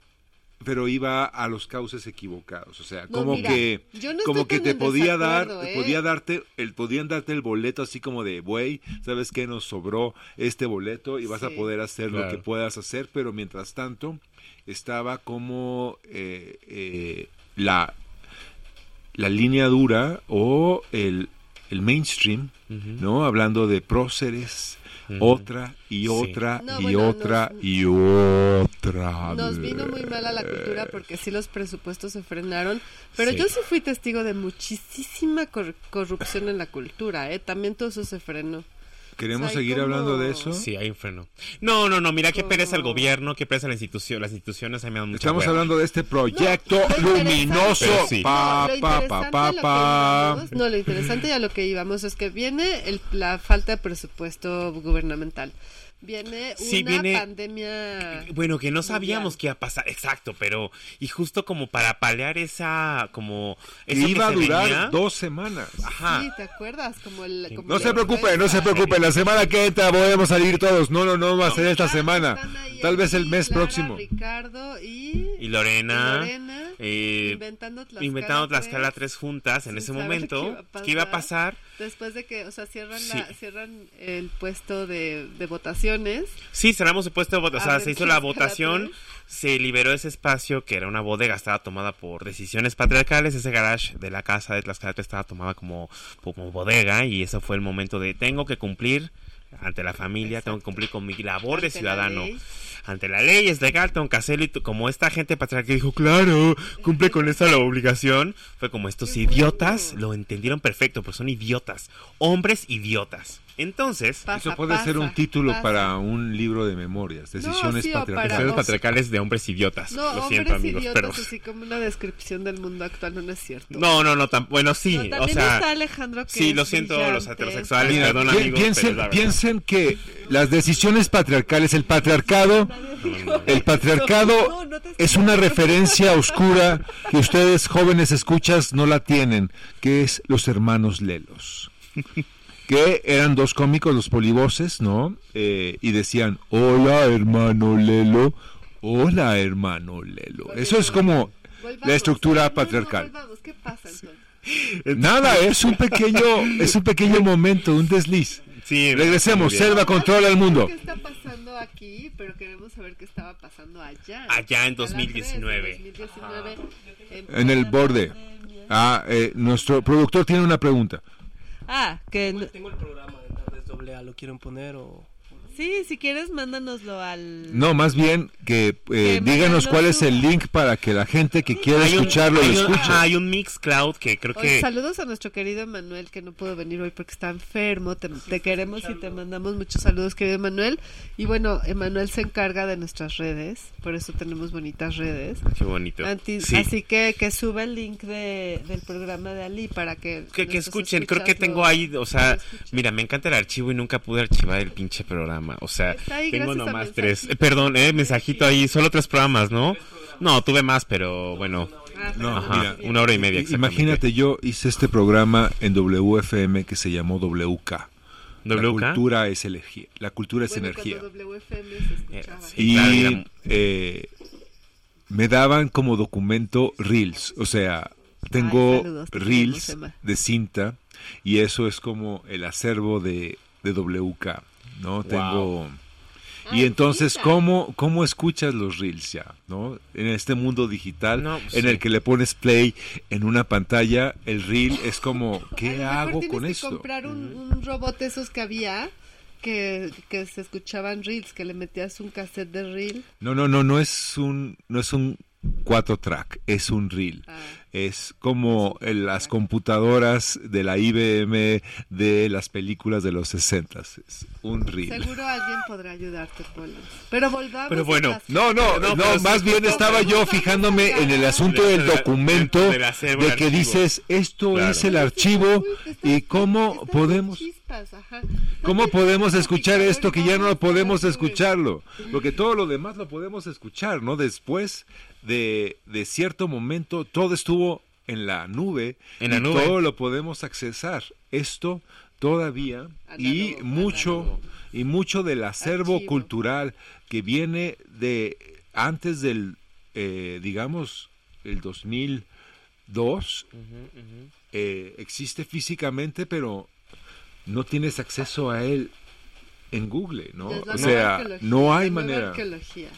pero iba a los cauces equivocados, o sea, como que como que te podía dar, ¿eh? podía darte el podían darte el boleto así como de, "Güey, ¿sabes qué nos sobró este boleto y vas a poder hacer lo que puedas hacer", pero mientras tanto estaba como eh, eh, la, la línea dura o el, el mainstream, ¿no? Hablando de próceres, otra y otra y otra y otra. Nos vino muy mal a la cultura porque sí los presupuestos se frenaron, pero yo sí fui testigo de muchísima corrupción en la cultura, ¿eh? También todo eso se frenó. ¿Queremos seguir hablando de eso? Sí, hay un freno. No, no, no, mira qué pereza el gobierno, qué pereza la institución, las instituciones. Me dan Estamos hablando de este proyecto luminoso. Pa, pa, pa, pa, no, lo interesante y a lo que íbamos es que viene el, la falta de presupuesto gubernamental viene una pandemia. Bueno, que no sabíamos qué iba a pasar, exacto, pero y justo como para paliar esa como iba a durar dos semanas. Ajá. Sí, ¿te acuerdas? Como el, no se preocupe, no se preocupe, la semana que entra podemos salir todos. No, no, no va a ser esta semana. Tal vez el mes próximo. Ricardo y, y Lorena, eh, inventando Tlaxcala, inventando Tlaxcala tres juntas en ese momento. Qué iba, a pasar? Después de que, o sea, cierran, la, cierran el puesto de, de votaciones. Sí, cerramos el puesto de votación. O sea, se hizo la votación, se liberó ese espacio que era una bodega, estaba tomada por decisiones patriarcales. Ese garage de la casa de Tlaxcala estaba tomada como, como bodega y eso fue el momento de tengo que cumplir ante la familia, tengo que cumplir con mi labor de ciudadano ante la ley es legal, tengo que hacerlo. Y como esta gente patriarcal que dijo, claro, cumple con esa la obligación, fue como estos idiotas lo entendieron perfecto, pues son idiotas, hombres idiotas. Entonces, eso puede ser un título para un libro de memorias, decisiones patriarcales. patriarcales de hombres idiotas. No, Lo siento, amigos, idiotas, pero así como una descripción del mundo actual, no, es cierto. No, no, no, bueno, sí, o sea, Alejandro que Sí, lo siento los heterosexuales, perdón, amigos, piensen, piensen que las decisiones patriarcales, el patriarcado, el patriarcado es una referencia oscura que ustedes jóvenes escuchas no la tienen, que es los hermanos Lelos que eran dos cómicos, los polivoces, ¿no? Eh, y decían, hola hermano Lelo, hola hermano Lelo. Eso es como la estructura patriarcal. ¿Qué pasa entonces? Nada, es un pequeño, es un pequeño momento, un desliz. Sí, Regresemos, Selva controla el mundo. ¿Qué está pasando aquí? Pero queremos saber qué estaba pasando allá. Allá en 2019. 2019 en el borde. Ah, eh, nuestro productor tiene una pregunta. Ah, que... Tengo el programa de Tardes Doble A, ¿lo quieren poner o...? Sí, si quieres, mándanoslo al. No, más bien que, eh, Que díganos Manuel cuál es el link para que la gente que quiera Hay un- escucharlo lo hay un- escuche. hay un Mixcloud que creo Oye, que... saludos a nuestro querido Emanuel que no pudo venir hoy porque está enfermo. Te, te queremos y te mandamos muchos saludos, querido Emanuel. Y bueno, Emanuel se encarga de nuestras redes, por eso tenemos bonitas redes. Qué bonito. Anti- Sí. Así que que suba el link de, del programa de Ali para que Que, escuchen, creo que tengo ahí, o sea, mira, me encanta el archivo y nunca pude archivar el pinche programa, o sea, ahí tengo nomás tres, eh, perdón, eh, mensajito ahí, solo tres programas, ¿no? No, tuve más, pero bueno, Ah, No, Ajá, mira, una hora y media, exactamente. Imagínate, yo hice este programa en WFM que se llamó WK. La WK. cultura es energía. La cultura es Bueno, energía. WFM se escuchaba. Sí, Y claro, eh, me daban como documento reels, o sea, tengo Ay, saludos, reels de cinta y eso es como el acervo de, de WK, ¿no? Tengo y Ay, entonces cómo cómo escuchas los reels ya, ¿no? En este mundo digital No, pues en sí. el que le pones play en una pantalla, el reel es como A ¿qué hago con que esto? comprar un, un robot de esos que había que, que se escuchaban reels, que le metías un cassette de reel. No, no, no, no es un no es un cuatro track, es un reel. Ah. Es como en las computadoras de la IBM de las películas de los 60. Un reel. Seguro alguien podrá ayudarte, Polas. Pero volvamos Pero bueno, a No, no, No, más bien estaba yo fijándome en el asunto de- del de- documento de- acervo, de el que archivo. dices esto Claro. es el archivo y cómo podemos cómo podemos escuchar esto que ya no podemos escucharlo, porque todo lo demás lo podemos escuchar, ¿no? Después de, de cierto momento todo estuvo en la nube En la y nube. todo lo podemos accesar. Esto todavía y mucho y mucho del acervo Archivo. cultural que viene de antes del eh, digamos el 2002 eh, existe físicamente pero no tienes acceso a él en Google, ¿no? O sea, no hay manera. arqueología.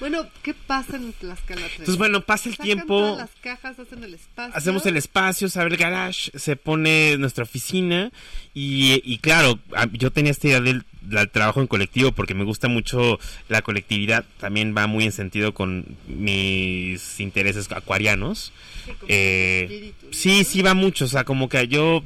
Bueno, ¿qué pasa en Tlaxcala 3? Entonces, bueno, pasa el Sacan tiempo, todas las cajas, hacen el espacio. hacemos el espacio, se abre el garage, se pone nuestra oficina y, y claro, yo tenía esta idea del, del trabajo en colectivo porque me gusta mucho la colectividad, también va muy en sentido con mis intereses acuarianos. Sí, Eh, espíritu, ¿no? sí, sí va mucho, o sea, como que yo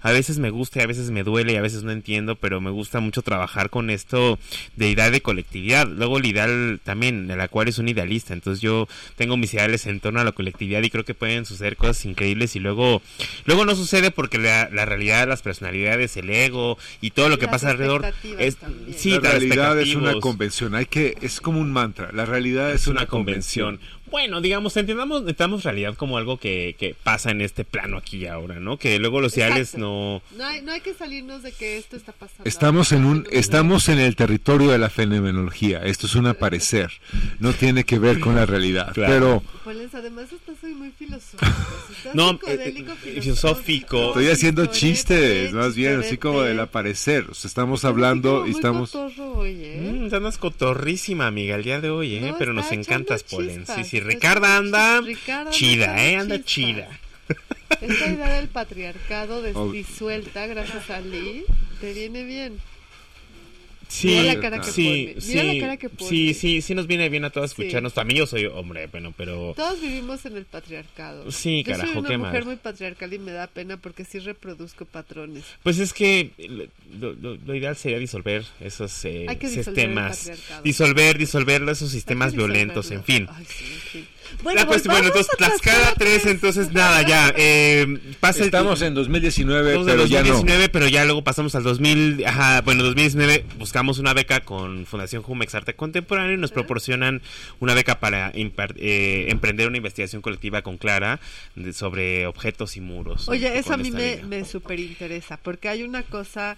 a veces me gusta y a veces me duele y a veces no entiendo, pero me gusta mucho trabajar con esto de idea de colectividad. Luego el ideal también, el acuario es un idealista, entonces yo tengo mis ideales en torno a la colectividad y creo que pueden suceder cosas increíbles y luego luego no sucede porque la, la realidad, las personalidades, el ego y todo lo que Las pasa alrededor expectativas es también. sí, la realidad es una convención, hay que es como un mantra, la realidad es, es una, una convención. Bueno, digamos, entendamos, entendamos realidad como algo que, que pasa en este plano aquí y ahora, ¿no? Que luego los ideales no... No hay, no hay que salirnos de que esto está pasando. Estamos en un estamos en el territorio de la fenomenología. Esto es un aparecer, no tiene que ver con la realidad, Claro. pero Poles, además estás hoy muy filosófico. estás No, eh, eh, filosófico. estoy haciendo chistes, más bien así como del aparecer. O sea, estamos Estás hablando y estamos cotorro hoy, ¿eh? Mm, andas cotorrísima, amiga, el día de hoy, ¿eh? No, Pero nos encantas, Polen. Sí, chispas, sí, Ricarda anda anda chida, ¿eh? Anda chispas. chida. Esta idea del patriarcado Oh. disuelta gracias a Lee te viene bien. Sí, Mira la cara que sí, pone, mira la sí, cara que pone. sí, sí, sí nos viene bien a todos Sí. escucharnos. También yo soy hombre, bueno, pero... Todos vivimos en el patriarcado. Sí, Yo carajo, soy una qué mujer mal. muy patriarcal y me da pena porque sí reproduzco patrones. Pues es que lo, lo- lo ideal sería disolver esos eh, Hay que disolver el sistemas. Disolver, disolver esos sistemas violentos, en fin. Ay, sí, en fin. La cuestión- bueno, entonces a Tlaxcala 3, entonces nada, ya. Eh, pasa el- estamos en 2019, Estamos en pero ya no. 2019, pero ya luego pasamos al 2000, ajá, bueno, 2019 buscamos una beca con Fundación Jumex Arte Contemporáneo y nos proporcionan una beca para impar- eh, emprender una investigación colectiva con Clara de- sobre objetos y muros. Oye, eso a mí me, me súper interesa, porque hay una cosa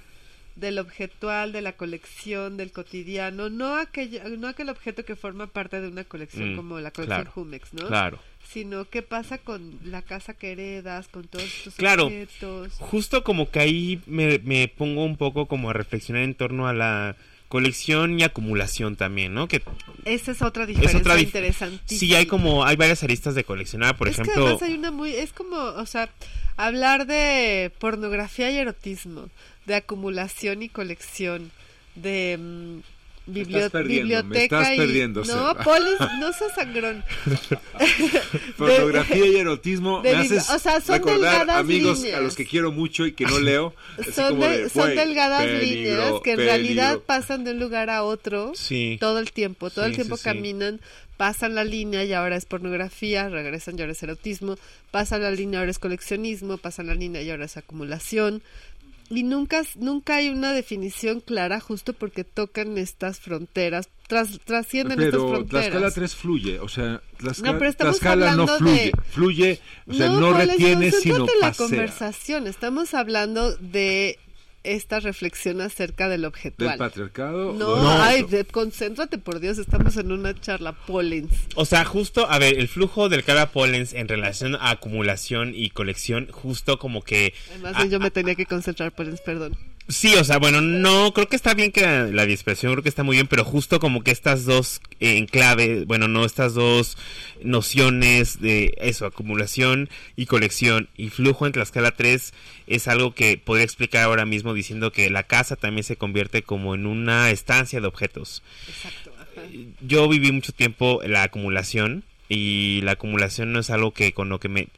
del objetual, de la colección, del cotidiano, no aquel, no aquel objeto que forma parte de una colección Mm, como la colección claro, Jumex, ¿no? Claro. Sino qué pasa con la casa que heredas, con todos estos Claro. objetos. Justo como que ahí me, me pongo un poco como a reflexionar en torno a la colección y acumulación también, ¿no? Que Esa es otra diferencia es otra dif- interesantísima. sí hay como hay varias aristas de coleccionar, por es que ejemplo, además hay una muy, es como, o sea, hablar de pornografía y erotismo, de acumulación y colección, de mm, Me bibli- estás perdiendo, me biblioteca estás y perdiendo, no. Polis, no seas sangrón. Pornografía y erotismo de me haces o sea, son recordar delgadas amigos a los que quiero mucho y que no leo. son, como de- de, son "Güey, delgadas peligro, líneas que en peligro". realidad pasan de un lugar a otro Sí. todo el tiempo, todo el tiempo sí. caminan, pasan la línea y ahora es pornografía, regresan y ahora es erotismo, pasan la línea ahora es coleccionismo, pasan la línea y ahora es acumulación. Y nunca, nunca hay una definición clara justo porque tocan estas fronteras, tras, trascienden estas Pero fronteras. Tlaxcala 3 fluye, o sea, Tlaxcala, No, pero estamos Tlaxcala no hablando fluye, de- fluye, o sea, no, Paula, retiene, sino la pasea. conversación, estamos hablando de esta reflexión acerca del ¿Del objetual. patriarcado? No, ay, de- concéntrate, por Dios, estamos en una charla Pollens. O sea, justo, a ver, el flujo del cara pollens en relación a acumulación y colección, justo como que... Además, yo me tenía que concentrar, Pollens, perdón. Sí, o sea, bueno, no, creo que está bien que la, la dispersión, creo que está muy bien, pero justo como que estas dos eh, enclaves, bueno, no, estas dos nociones de eso, acumulación y colección y flujo en Tlaxcala 3 es algo que podría explicar ahora mismo diciendo que la casa también se convierte como en una estancia de objetos. Exacto. ajá. Yo viví mucho tiempo la acumulación y la acumulación no es algo que con lo que me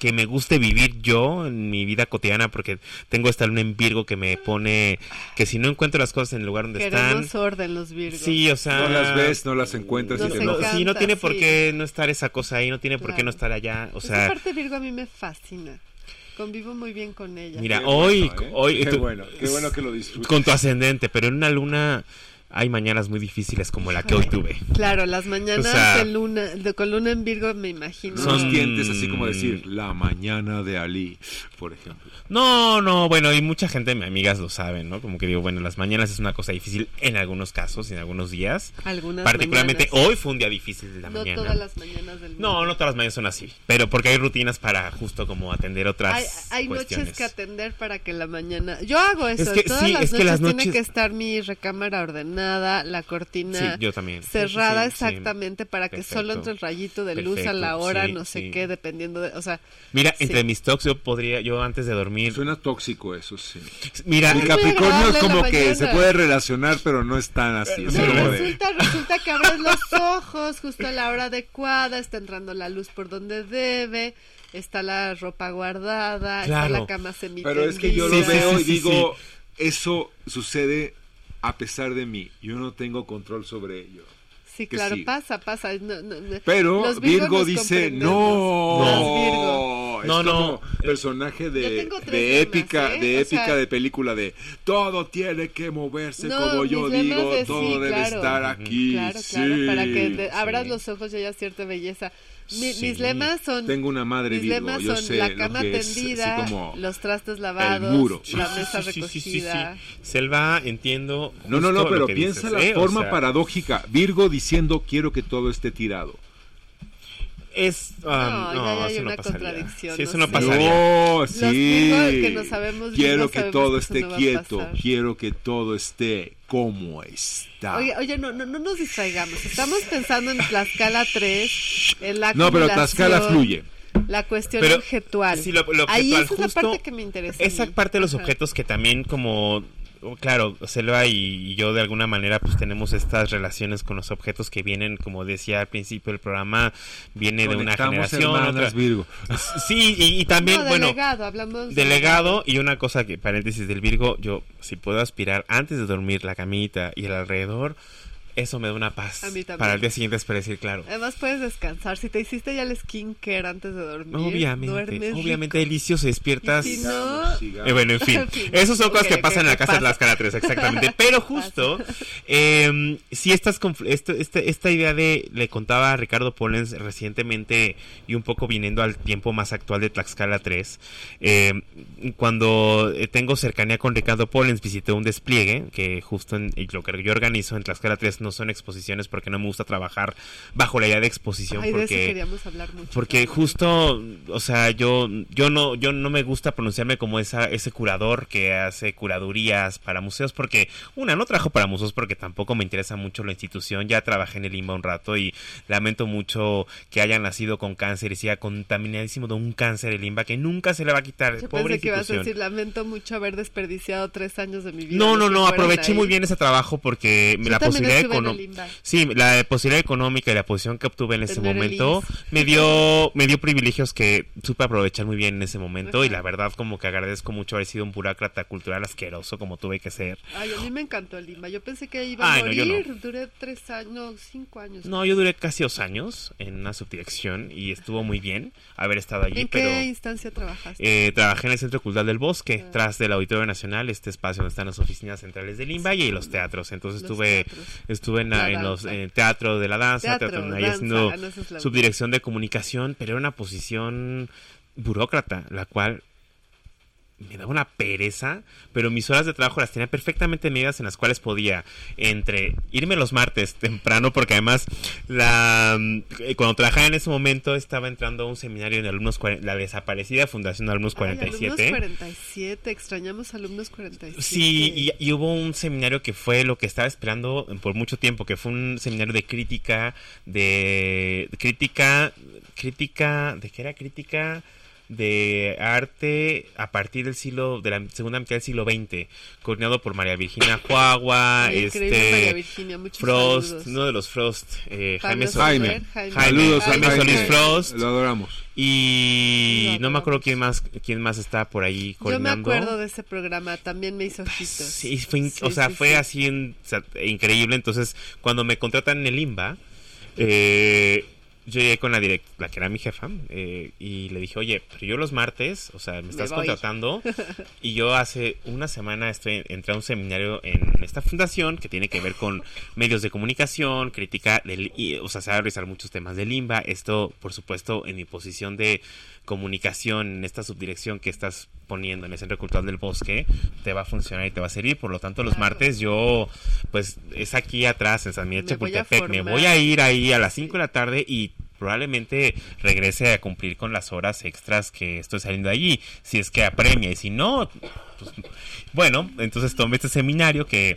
que, me guste vivir yo en mi vida cotidiana porque tengo esta luna en Virgo que me pone que si no encuentro las cosas en el lugar donde Queremos están orden los virgos. sí o sea No las ves, no las encuentras Nos y te no, encanta. sí, no tiene por sí. qué no estar esa cosa ahí, no tiene por qué no estar allá, o Esa sea, parte Virgo a mí me fascina. Convivo muy bien con ella. mira, Qué hoy bueno, ¿eh? hoy Qué tú- bueno, qué bueno que lo disfrutas. con tu ascendente, pero en una luna hay mañanas muy difíciles como la que hoy tuve. Claro, las mañanas O sea- de luna, de, con luna en Virgo me imagino. Son- dientes así como decir, la mañana de Ali, por ejemplo. No, no, bueno, y mucha gente, mis amigas lo saben, ¿no? Como que digo, bueno, las mañanas es una cosa difícil en algunos casos, en algunos días. Algunas Particularmente mañanas. hoy fue un día difícil de la No mañana. todas las mañanas del mundo. No, no todas las mañanas son así, pero porque hay rutinas para justo como atender otras Hay, hay cuestiones. noches que atender para que la mañana. Yo hago eso. Es que Todas sí, las es que noches las tiene noches- que estar mi recámara ordenada, la cortina Sí, yo también. cerrada Sí, sí, sí. exactamente para que solo entre el rayito de luz a la hora, sí, no sé sí. qué, dependiendo de, o sea, Mira, Sí. entre mis talks yo podría, yo antes de dormir, Suena tóxico eso, sí. mira, El Capricornio es como que se puede relacionar, pero no es tan así. No, resulta, resulta que abres los ojos justo a la hora adecuada, está entrando la luz por donde debe, está la ropa guardada, está la cama semi Pero es que yo lo Sí, veo sí, y sí, digo, eso sucede a pesar de mí. Yo no tengo control sobre ello. Sí, que claro, sí. pasa, pasa. no, no, no. Pero Virgo dice, no, Virgo. es No, como personaje de, de lemas, épica, ¿eh? de O épica sea- de película de todo tiene que moverse No, como yo digo, de todo sí, debe claro. estar aquí. Claro, claro, para que sí. abras sí. los ojos y haya cierta belleza. Mi- Sí. Mis lemas son... Tengo una madre mis Virgo, lemas yo son sé la lo cama es, tendida, como los trastes lavados, muro. la mesa sí, sí, sí, sí, sí, recogida. sí. Selva, entiendo. No, no, no, pero piensa dices, la ¿eh? O forma sea, paradójica. Virgo diciendo quiero que todo esté tirado. Es. ah, No, no, ya hay eso una no contradicción, Sí, eso no no Los que no sabemos quiero bien, que sabemos todo que esté quieto. Quiero que todo esté como está. Oye, oye, no, no, no nos distraigamos. Estamos pensando en Tlaxcala 3, en la no, pero Tlaxcala fluye. La cuestión Pero, objetual. sí, lo- lo Ahí esa es la parte que me interesa. Esa parte de los Ajá. objetos que también como claro, Selva y, yo de alguna manera pues tenemos estas relaciones con los objetos que vienen, como decía al principio del programa, viene de una generación, hermanas, otra- Virgo. Sí, y, y también, No, bueno, delegado, hablamos de delegado y una cosa que paréntesis del Virgo, yo si puedo aspirar antes de dormir la camita y el alrededor, eso me da una paz. A mí también. Para el día siguiente es para decir, claro. Además puedes descansar. Si te hiciste ya el skincare antes de dormir, Obviamente, duermes obviamente rico. delicioso, despiertas. Y si no. Eh, bueno, en fin, esas son cosas que pasan en la ¿qué casa de las 3, exactamente. Pero justo, eh, si estas esto- este- esta idea de, le contaba a Ricardo Pollens recientemente y un poco viniendo al tiempo más actual de Tlaxcala 3, eh, cuando eh, tengo cercanía con Ricardo Pollens, visité un despliegue que justo en y lo que yo organizo en Tlaxcala 3 no son exposiciones porque no me gusta trabajar bajo la idea de exposición Ay, de eso porque queríamos hablar mucho. porque justo o sea yo yo no yo no me gusta pronunciarme como esa ese curador que hace curadurías para museos porque una no trabajo para museos porque tampoco me interesa mucho la institución ya trabajé en el Limba un rato y lamento mucho que haya nacido con cáncer y siga contaminadísimo de un cáncer el Limba que nunca se le va a quitar Yo pobre pensé que ibas a decir, lamento mucho haber desperdiciado tres años de mi vida. no, no, no, aproveché ahí. muy bien ese trabajo porque Yo la posibilidad el económica. Sí, la posibilidad económica y la posición que obtuve en ese momento me dio me dio privilegios que supe aprovechar muy bien en ese momento y la verdad como que agradezco mucho haber sido un burócrata cultural asqueroso como tuve que ser. Ay, a mí me encantó el Lima. Yo pensé que iba a Ay, no, morir. Duré tres años, no, cinco años. No, yo duré casi dos años en una subdirección y estuvo muy bien haber estado allí, ¿En pero qué instancia trabajaste? eh, trabajé en el Centro Cultural del Bosque, Ah. tras del Auditorio Nacional, este espacio donde están las oficinas centrales del Limba y los teatros. Entonces Los estuve teatros. Estuve en, la- en los en el teatro de la danza, Teatro, teatro, ahí danza, haciendo subdirección de comunicación, pero era una posición burócrata, la cual me daba una pereza, pero mis horas de trabajo las tenía perfectamente medidas en las cuales podía entre irme los martes temprano, porque además la eh, cuando trabajaba en ese momento estaba entrando a un seminario en alumnos la desaparecida Fundación de Alumnos Ay, 47. alumnos 47, extrañamos alumnos 47. Sí, y, y hubo un seminario que fue lo que estaba esperando por mucho tiempo, que fue un seminario de crítica, de crítica, crítica, ¿de qué era crítica? De arte a partir del siglo, de la segunda mitad del siglo XX, coordinado por María Virginia Juagua, increíble, María este Virginia, Frost, saludos. uno de los Frost, eh, Jaime Sol- Jaime. Jaime. Jaime. Saludos a Jaime Jaime. Solís Frost. Lo adoramos. y No, no me acuerdo quién más, quién más está por ahí Yo me coordinando. acuerdo de ese programa, también me hizo ojitos. Sí, fue Sí, o sea, sí, fue sí. así en- o sea, increíble. Entonces, cuando me contratan en el IMBA, eh, yo llegué con la direct, la que era mi jefa, eh, y le dije, oye, pero yo los martes, o sea, me estás voy. contratando, y yo hace una semana estoy, entré a un seminario en esta fundación que tiene que ver con medios de comunicación, crítica, del, y, o sea, se va a revisar muchos temas del IMBA. Esto, por supuesto, en mi posición de comunicación en esta subdirección que estás poniendo en el Centro Cultural del Bosque, te va a funcionar y te va a servir. Por lo tanto, los Claro. martes yo, pues, es aquí atrás, en San Miguel Chapultepec. Me voy a ir ahí a las 5 de la tarde y probablemente regrese a cumplir con las horas extras que estoy saliendo de allí, si es que apremia, y si no, pues, bueno, entonces tomé este seminario que,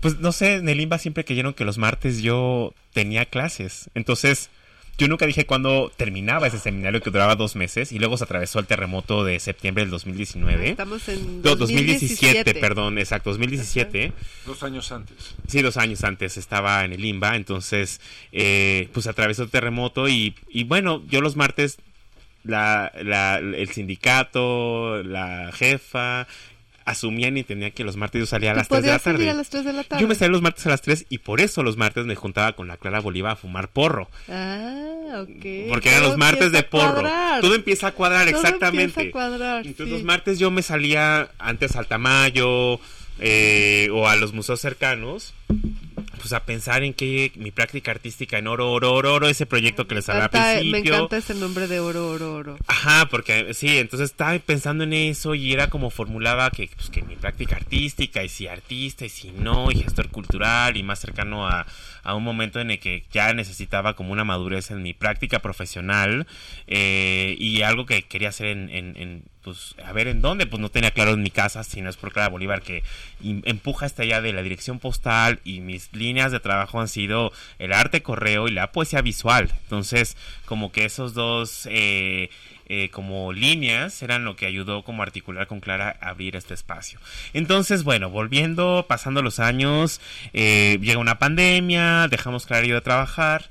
pues no sé, en el IMBA siempre creyeron que los martes yo tenía clases, entonces yo nunca dije cuándo terminaba ese seminario que duraba dos meses y luego se atravesó el terremoto de septiembre del 2019. Estamos en No, 2017, 2017, perdón, exacto, 2017. Dos años antes. Sí, dos años antes estaba en el IMBA, entonces eh, pues atravesó el terremoto y, y bueno, yo los martes, la, la- el sindicato, la jefa, asumían y entendían que los martes yo salía a ¿Tú las 3 de la tarde. a las 3 de la tarde? Yo me salía los martes a las 3 y por eso los martes me juntaba con la Clara Bolívar a fumar porro. Ah, ok. Porque eran los martes de porro. cuadrar. Todo empieza a cuadrar, Todo exactamente. empieza a cuadrar, Entonces sí. los martes yo me salía antes al Tamayo eh, o a los museos cercanos. Pues a pensar en que mi práctica artística en oro, oro, oro, oro, ese proyecto que les hablaba al principio. me encanta ese nombre de oro, oro, oro. Ajá, porque sí, entonces estaba pensando en eso y era como formulaba que, pues, que mi práctica artística y si artista y si no y gestor cultural y más cercano a, a un momento en el que ya necesitaba como una madurez en mi práctica profesional eh, y algo que quería hacer en, en- en, pues a ver en dónde, pues no tenía claro en mi casa, si no es por Clara Bolívar que empuja hasta allá de la dirección postal y mis líneas de trabajo han sido el arte correo y la poesía visual. Entonces, como que esos dos eh, eh, como líneas eran lo que ayudó como a articular con Clara a abrir este espacio. Entonces, bueno, volviendo, pasando los años, eh, llega una pandemia, dejamos Clara y de trabajar.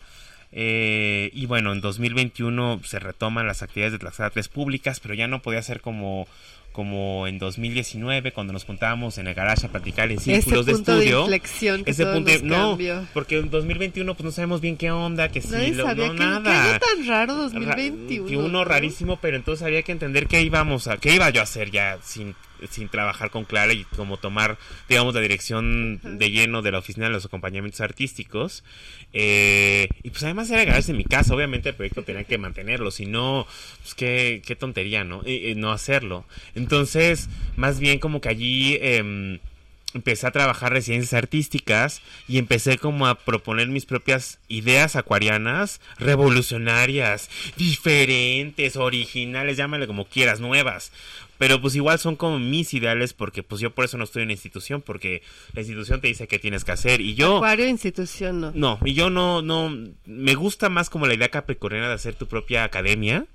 eh, y bueno, en 2021 se retoman las actividades de Tlaxcala 3 públicas, pero ya no podía ser como, como en 2019 cuando nos juntábamos en el garage a platicar en círculos Ese de punto de estudio. inflexión que ese todo punto, nos no, cambió. porque en 2021 pues no sabemos bien qué onda, que sí, Nadie lo- sabía no que, nada. año tan raro Ra- 2021. que uno ¿no? rarísimo, pero entonces había que entender qué íbamos a, qué iba yo a hacer ya sin, sin trabajar con Clara y como tomar, digamos, la dirección de lleno de la oficina de los acompañamientos artísticos. Eh, y pues además era ganarse en mi casa, obviamente el proyecto tenía que mantenerlo, si no, pues qué, qué tontería, ¿no? Eh, eh, no hacerlo. Entonces, más bien como que allí... em, empecé a trabajar residencias artísticas y empecé como a proponer mis propias ideas acuarianas, revolucionarias, diferentes, originales, llámale como quieras, nuevas. Pero pues igual son como mis ideales porque pues yo por eso no estoy en la institución, porque la institución te dice qué tienes que hacer y yo... Acuario, institución, no. No, y yo no, no, me gusta más como la idea capricorniana de hacer tu propia academia.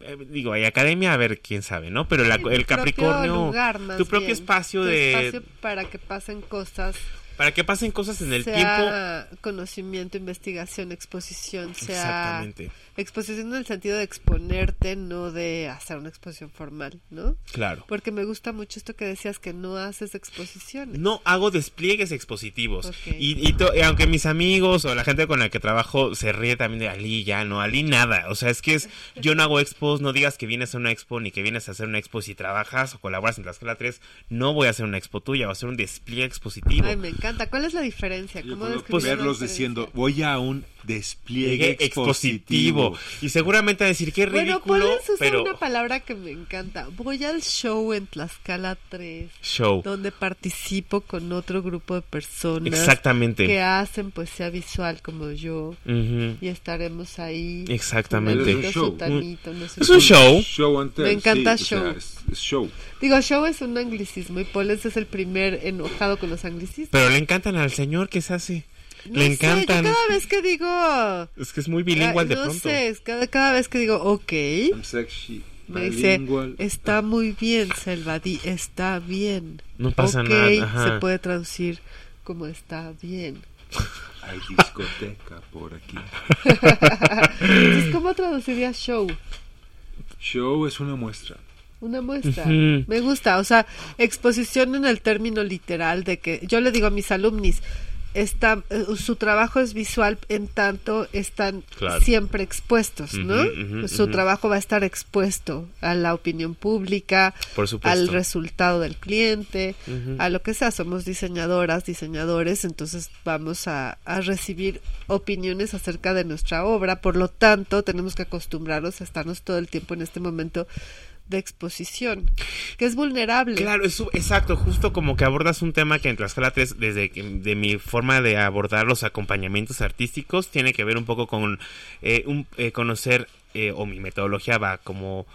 Eh, digo, hay academia, a ver quién sabe, ¿no? Pero la- Sí, el Capricornio, propio lugar, más tu propio bien. espacio Tu de... espacio para que pasen cosas, Para que pasen cosas en el tiempo. sea conocimiento, investigación, exposición, sea Exactamente, exposición en el sentido de exponerte, no de hacer una exposición formal, ¿no? claro. Porque me gusta mucho esto que decías que no haces exposiciones. No hago despliegues expositivos. Ok. Y, y to- y aunque mis amigos o la gente con la que trabajo se ríe también de Ali, ya no, Ali nada. O sea, es que es, yo no hago expos, no digas que vienes a una expo ni que vienes a hacer una expo si trabajas o colaboras en Tlaxcala 3. No voy a hacer una expo tuya, voy a hacer un despliegue expositivo. Ay, me encanta. ¿Cuál es la diferencia? Yo ¿Cómo puedo la verlos diferencia? diciendo, voy a un despliegue expositivo. expositivo. Y seguramente a decir qué Bueno, ridículo, Pollens usa pero una palabra que me encanta. Voy al show en Tlaxcala 3, show. donde participo con otro grupo de personas Exactamente. que hacen poesía visual como yo. Ujú. Y estaremos ahí. Exactamente. Es un show. sutanito, no sé Es un qué. show. Show and tell, Me encanta sí, o sea, show. es, es show. Digo, show es un anglicismo y Pollens es el primer enojado con los anglicismos. Pero le encantan al señor que se hace. No le sé, encantan. yo cada vez que digo... Es que es muy bilingüe Ay, de no pronto. sé, es cada, cada vez que digo, ok, I'm sexy, me dice, está muy bien, Selvadi, está bien. No pasa Ok, nada. ajá. se puede traducir como está bien. Hay discoteca por aquí. Entonces, ¿cómo traduciría show? Show es una muestra. Una muestra. Ujú. Me gusta, o sea, exposición en el término literal de que yo le digo a mis alumnis, está, eh, su trabajo es visual en tanto están Claro. siempre expuestos, ¿no? Su trabajo va a estar expuesto a la opinión pública, Por al resultado del cliente, a lo que sea. Somos diseñadoras, diseñadores, entonces vamos a, a recibir opiniones acerca de nuestra obra. Por lo tanto, tenemos que acostumbrarnos a estarnos todo el tiempo en este momento de exposición, que es vulnerable. Claro, es exacto, justo como que abordas un tema que en Tlaxcala 3, desde de mi forma de abordar los acompañamientos artísticos, tiene que ver un poco con eh, un, eh, conocer, eh, o mi metodología va como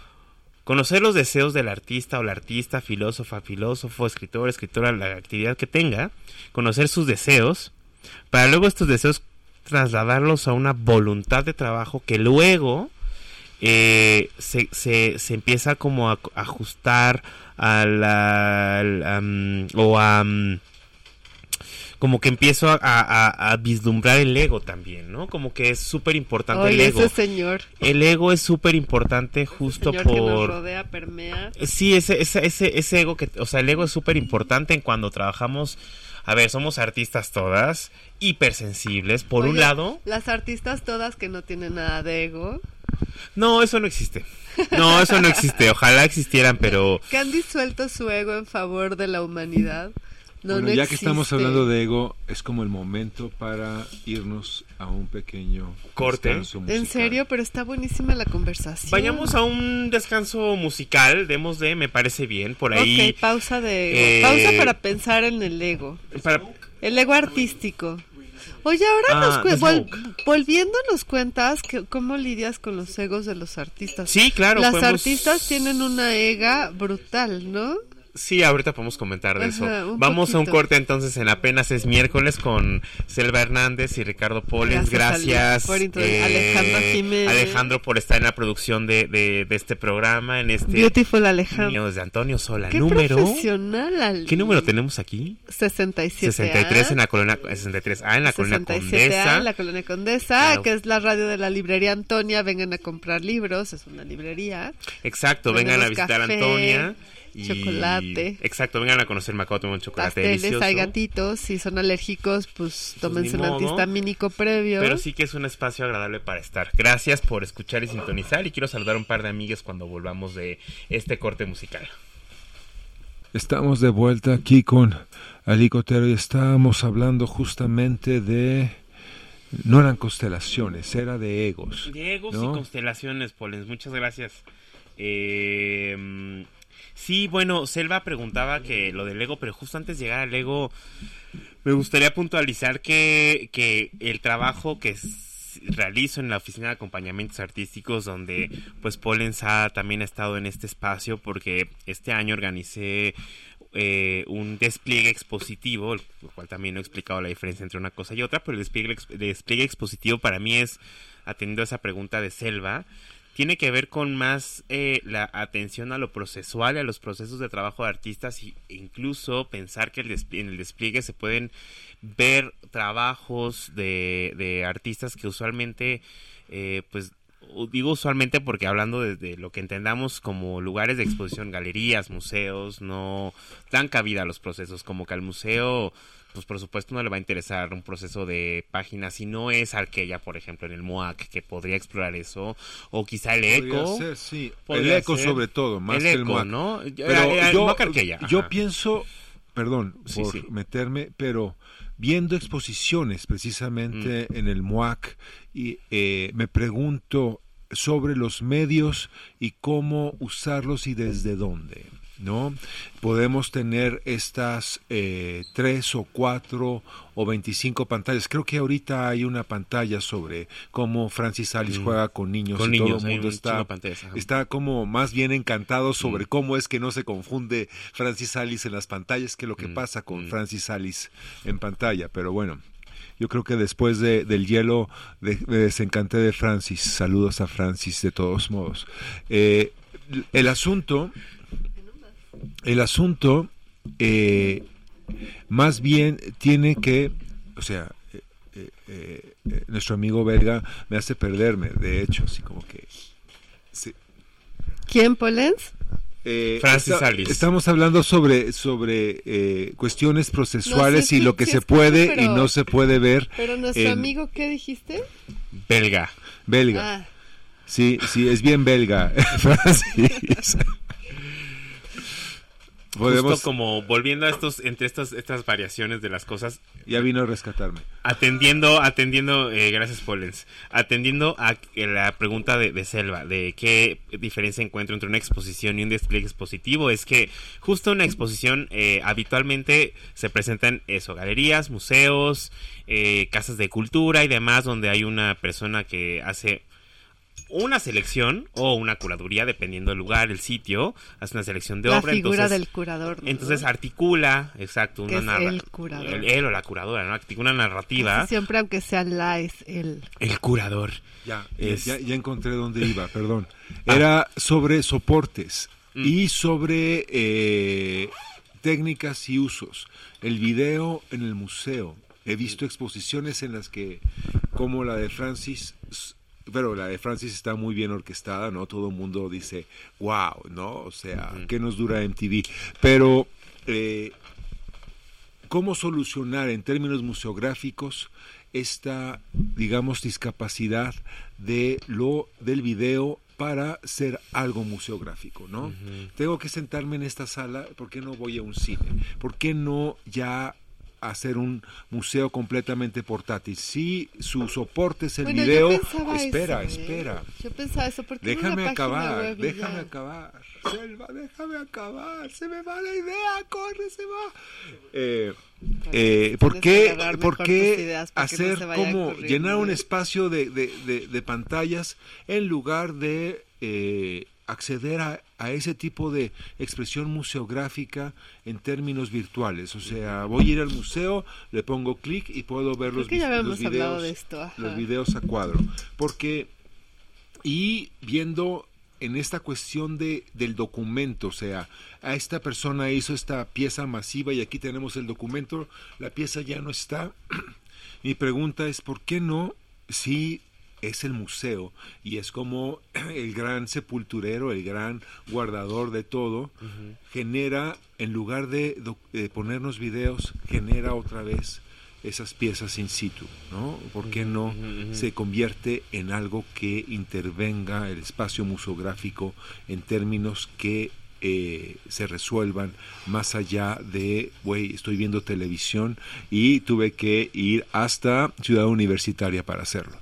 conocer los deseos del artista o la artista, filósofa, filósofo, escritor, escritora, la actividad que tenga, conocer sus deseos, para luego estos deseos trasladarlos a una voluntad de trabajo que luego eh, se, se, se empieza como a ajustar a la al, o a como que empiezo a, a- a vislumbrar el ego también, ¿no? Como que es súper importante el ego. ese señor, El ego es súper importante justo señor que nos por... rodea, permea. Sí, ese, ese, ese, ese ego que, o sea, el ego es súper importante en cuando trabajamos, a ver, somos artistas todas, hipersensibles, por un Oye, lado, Las artistas todas que no tienen nada de ego, no, eso no existe, no, eso no existe, ojalá existieran, pero que han disuelto su ego en favor de la humanidad. No, bueno, no ya que estamos existe. hablando de ego, es como el momento para irnos a un pequeño Corte. En serio, pero está buenísima la conversación. vayamos a un descanso musical, demos de, me parece bien, por ahí, Ok, pausa de eh, pausa para pensar en el ego. para, El ego artístico. Oye, ahora Ah, nos vol- volviendo nos cuentas que, cómo lidias con los egos de los artistas. sí, claro, Las podemos- artistas tienen una ega brutal, ¿no? Sí, ahorita podemos comentar de Ajá, eso. Vamos a un corte entonces en apenas es miércoles con Selva Hernández y Ricardo Pollens. Gracias, por introdu- Alejandro Jiménez. Alejandro por estar en la producción de, de, de este programa, en este Beautiful Alejandro. Niños de Antonio Sola. Qué número. profesional. ¿Qué número tenemos aquí? 67. 63 en la colonia 63A en la colonia 67A Condesa. en la colonia Condesa, Claro. que es la radio de la librería Antonia. Vengan a comprar libros, es una librería. Exacto, vengan a visitar a café, Antonia. Y... chocolate. Exacto, vengan a conocer Macao, tomen un chocolate Pasteles, delicioso. hay gatitos. Si son alérgicos, pues tómense ni un antihistamínico previo. Pero sí que es un espacio agradable para estar. Gracias por escuchar y sintonizar. Y quiero saludar a un par de amigues cuando volvamos de este corte musical. Estamos de vuelta aquí con Ali Cotero y estábamos hablando justamente de... No eran constelaciones, era de egos. Diegos ¿no? y constelaciones, Polens. Muchas gracias. Eh, Sí, bueno, Selva preguntaba que lo del Lego, pero justo antes de llegar al Lego, me gustaría puntualizar que, que el trabajo que realizo en la oficina de acompañamientos artísticos donde pues Pollens ha también estado en este espacio porque este año organicé eh, un despliegue expositivo, lo cual también he explicado la diferencia entre una cosa y otra, pero el despliegue, despliegue expositivo para mí es, atendiendo a esa pregunta de Selva, tiene que ver con más eh, la atención a lo procesual, a los procesos de trabajo de artistas e incluso pensar que en el despliegue se pueden ver trabajos de, de artistas que usualmente eh, pues digo usualmente porque hablando de, lo que entendamos como lugares de exposición, galerías, museos, no dan cabida a los procesos, como que al museo, pues por supuesto no le va a interesar un proceso de páginas, si no es Arquella, por ejemplo, en el MOAC, que podría explorar eso, o quizá el ECO. sí, el ECO sobre todo, más que el MOAC. ¿no? Pero yo, pienso, perdón por meterme, pero viendo exposiciones precisamente mm. en el MUAC y eh, me pregunto sobre los medios y cómo usarlos y desde dónde. ¿No? Podemos tener estas eh, tres o cuatro o veinticinco pantallas. Creo que ahorita hay una pantalla sobre cómo Francis Alice mm. juega con niños con y todo el mundo está, está como más bien encantado sobre mm. cómo es que no se confunde Francis Alice en las pantallas que lo que pasa con Francis Alice en pantalla. Pero bueno, yo creo que después de, del hielo de, me desencanté de Francis. Saludos a Francis de todos modos. Eh, el asunto, el asunto eh, más bien tiene que, o sea, eh, nuestro amigo belga me hace perderme, de hecho, así como que... ¿Quién, Polens? Eh, Francis Estamos hablando sobre, sobre eh, cuestiones procesuales y lo que se puede y no se puede ver. Pero nuestro amigo, ¿qué dijiste? Belga. Belga. Ah. Sí, sí, es bien belga. Francis. Justo como volviendo a estos, entre estas, estas variaciones de las cosas. Ya vino a rescatarme. Atendiendo, atendiendo, eh, gracias Pollens, atendiendo a la pregunta de, Selva, de qué diferencia encuentro entre una exposición y un despliegue expositivo, es que justo una exposición eh, habitualmente se presentan eso, galerías, museos, eh, casas de cultura y demás, donde hay una persona que hace una selección o una curaduría, dependiendo del lugar, el sitio, hace una selección de la obra. La figura del curador. Entonces articula, exacto, una narrativa. el curador. él o la curadora, ¿no? Articula una narrativa. siempre, aunque sea la, es el. El curador. Ya, ya, encontré dónde iba, perdón. Ah. Era sobre soportes mm. y sobre eh, técnicas y usos. El video en el museo. He visto exposiciones en las que, como la de Francis pero la de Francis está muy bien orquestada, ¿no? Todo el mundo dice, wow, ¿no? O sea, ¿qué nos dura MTV? Pero, eh, ¿cómo solucionar en términos museográficos esta, digamos, discapacidad de lo del video para ser algo museográfico, ¿no? Tengo que sentarme en esta sala, ¿por qué no voy a un cine? ¿Por qué no ya hacer un museo completamente portátil. Si su soporte es el video, espera, ¿eh? espera. Yo pensaba eso porque déjame acabar, déjame acabar. Selva, déjame acabar. Se me va la idea, corre, se va. Eh, eh, ¿Por qué, ¿por qué hacer como llenar un espacio de, de, de, pantallas en lugar de eh, acceder a, a, ese tipo de expresión museográfica en términos virtuales. O sea, voy a ir al museo, le pongo clic y puedo ver los, los, videos, los videos a cuadro. Porque, y viendo en esta cuestión de, del documento, o sea, a esta persona hizo esta pieza masiva y aquí tenemos el documento, la pieza ya no está. Mi pregunta es, ¿por qué no si es el museo y es como el gran sepulturero, el gran guardador de todo, genera, en lugar de, ponernos videos, genera otra vez esas piezas in situ, ¿no? ¿Por qué no se convierte en algo que intervenga el espacio museográfico en términos que eh, se resuelvan más allá de, güey, estoy viendo televisión y tuve que ir hasta Ciudad Universitaria para hacerlo?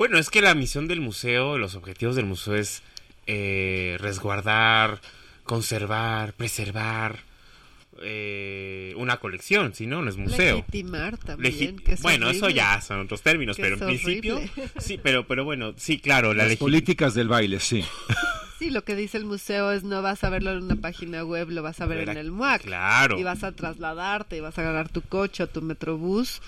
Bueno, es que la misión del museo, los objetivos del museo es eh, resguardar, conservar, preservar eh, una colección, si no, no es museo. Legitimar también. Legi- que es bueno, eso ya son otros términos, Que pero en principio, horrible. sí, pero, pero bueno, sí, claro, la Las políticas del baile, sí. Sí, lo que dice el museo es no vas a verlo en una página web, lo vas a ver Ver en a- el MUAC. Claro. Y vas a trasladarte, y vas a agarrar tu coche o tu metrobús,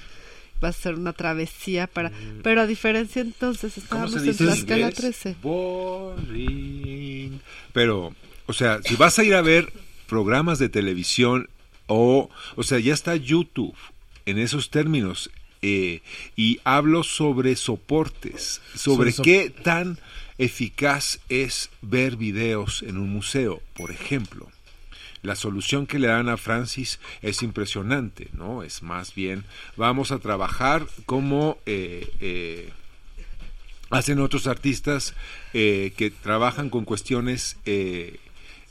vas a hacer una travesía para... Mm. Pero a diferencia entonces, ¿Cómo estábamos en Tlaxcala inglés? 13. Boring. Pero, o sea, si vas a ir a ver programas de televisión o, o sea, ya está YouTube en esos términos eh, y hablo sobre soportes, sobre qué tan eficaz es ver videos en un museo, por ejemplo. La solución que le dan a Francis es impresionante, ¿no? Es más bien, vamos a trabajar como eh, eh, hacen otros artistas eh, que trabajan con cuestiones eh,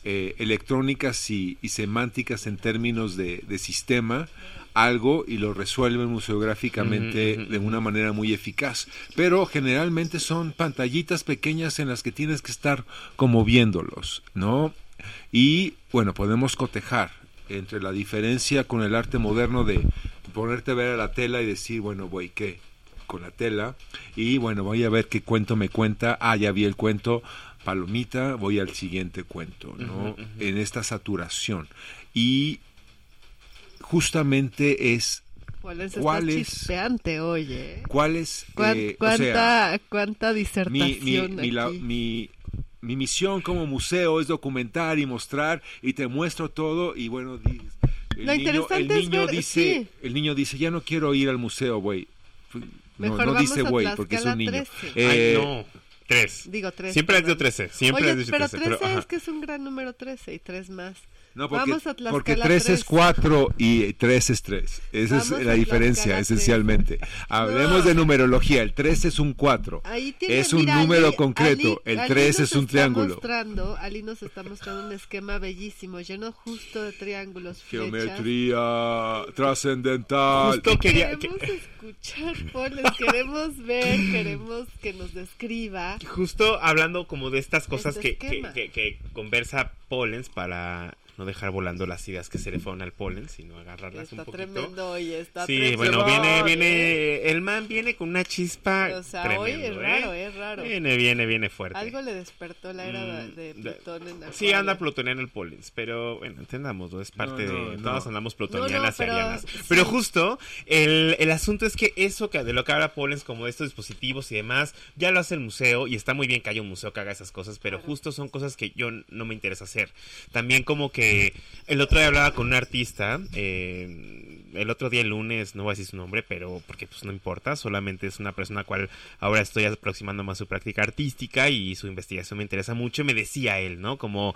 eh, electrónicas y, y semánticas en términos de, de sistema algo y lo resuelven museográficamente de una manera muy eficaz. Pero generalmente son pantallitas pequeñas en las que tienes que estar como viéndolos no y bueno podemos cotejar entre la diferencia con el arte moderno de ponerte a ver a la tela y decir bueno güey qué con la tela y bueno voy a ver qué cuento me cuenta ah ya vi el cuento palomita voy al siguiente cuento no en esta saturación y justamente es ¿Cuál es ¿Cuál está es? chispeante, oye? cuál es ¿Cuán- eh, o ¿Cuánta, sea, cuánta disertación mi, mi, la- aquí? mi- mi misión como museo es documentar y mostrar y te muestro todo y bueno el Lo niño, el es niño ver- dice sí. el niño dice ya no quiero ir al museo güey no, no dice güey porque es un niño Tlaxcala 13. Eh, Ay, no. Tres. Digo tres. Siempre has dicho perdón. 13. Siempre Oye, has dicho pero 13. 13 pero, ajá. es que es un gran número 13 y tres más. No, porque, Vamos a porque 3 es 3. 4 y 3 es 3. Esa Vamos es la diferencia, esencialmente. Hablemos No. de numerología. El 3 es un 4. Ahí tiene, Es un mira, número Ali- concreto. Ali- el Ali 3 nos es un triángulo. Mostrando, Ali nos está mostrando un esquema bellísimo, lleno justo de triángulos, flechas. Geometría trascendental. Justo quería. Queremos que- escuchar, Poles, queremos ver, queremos que nos describa. Justo hablando como de estas cosas Este que, que, que- que conversa Pollens para no dejar volando las ideas que se le fueron al Pollens, sino agarrarlas Está un poquito. tremendo hoy, está Sí, tremendo. bueno, viene, viene, el man viene con una chispa O sea, tremendo, hoy es ¿eh? raro, es raro. Viene, viene, viene fuerte. Algo le despertó la era Mm, de Plutón en Sí, Acuario. anda plutoniano el Pollens, pero bueno, entendámoslo, es parte No, no, de... no. Todos andamos plutonianas pero- y arianas. sí. Pero justo, el, el asunto es que eso que de lo que habla Pollens, como de estos dispositivos y demás, ya lo hace el museo, y está muy bien que haya un museo que haga esas cosas, pero justo son cosas que yo no me interesa hacer. También como que el otro día hablaba con un artista, eh, el otro día el lunes, no voy a decir su nombre, pero porque pues no importa, solamente es una persona a cual ahora estoy aproximando más su práctica artística y su investigación me interesa mucho, me decía él, ¿no? Como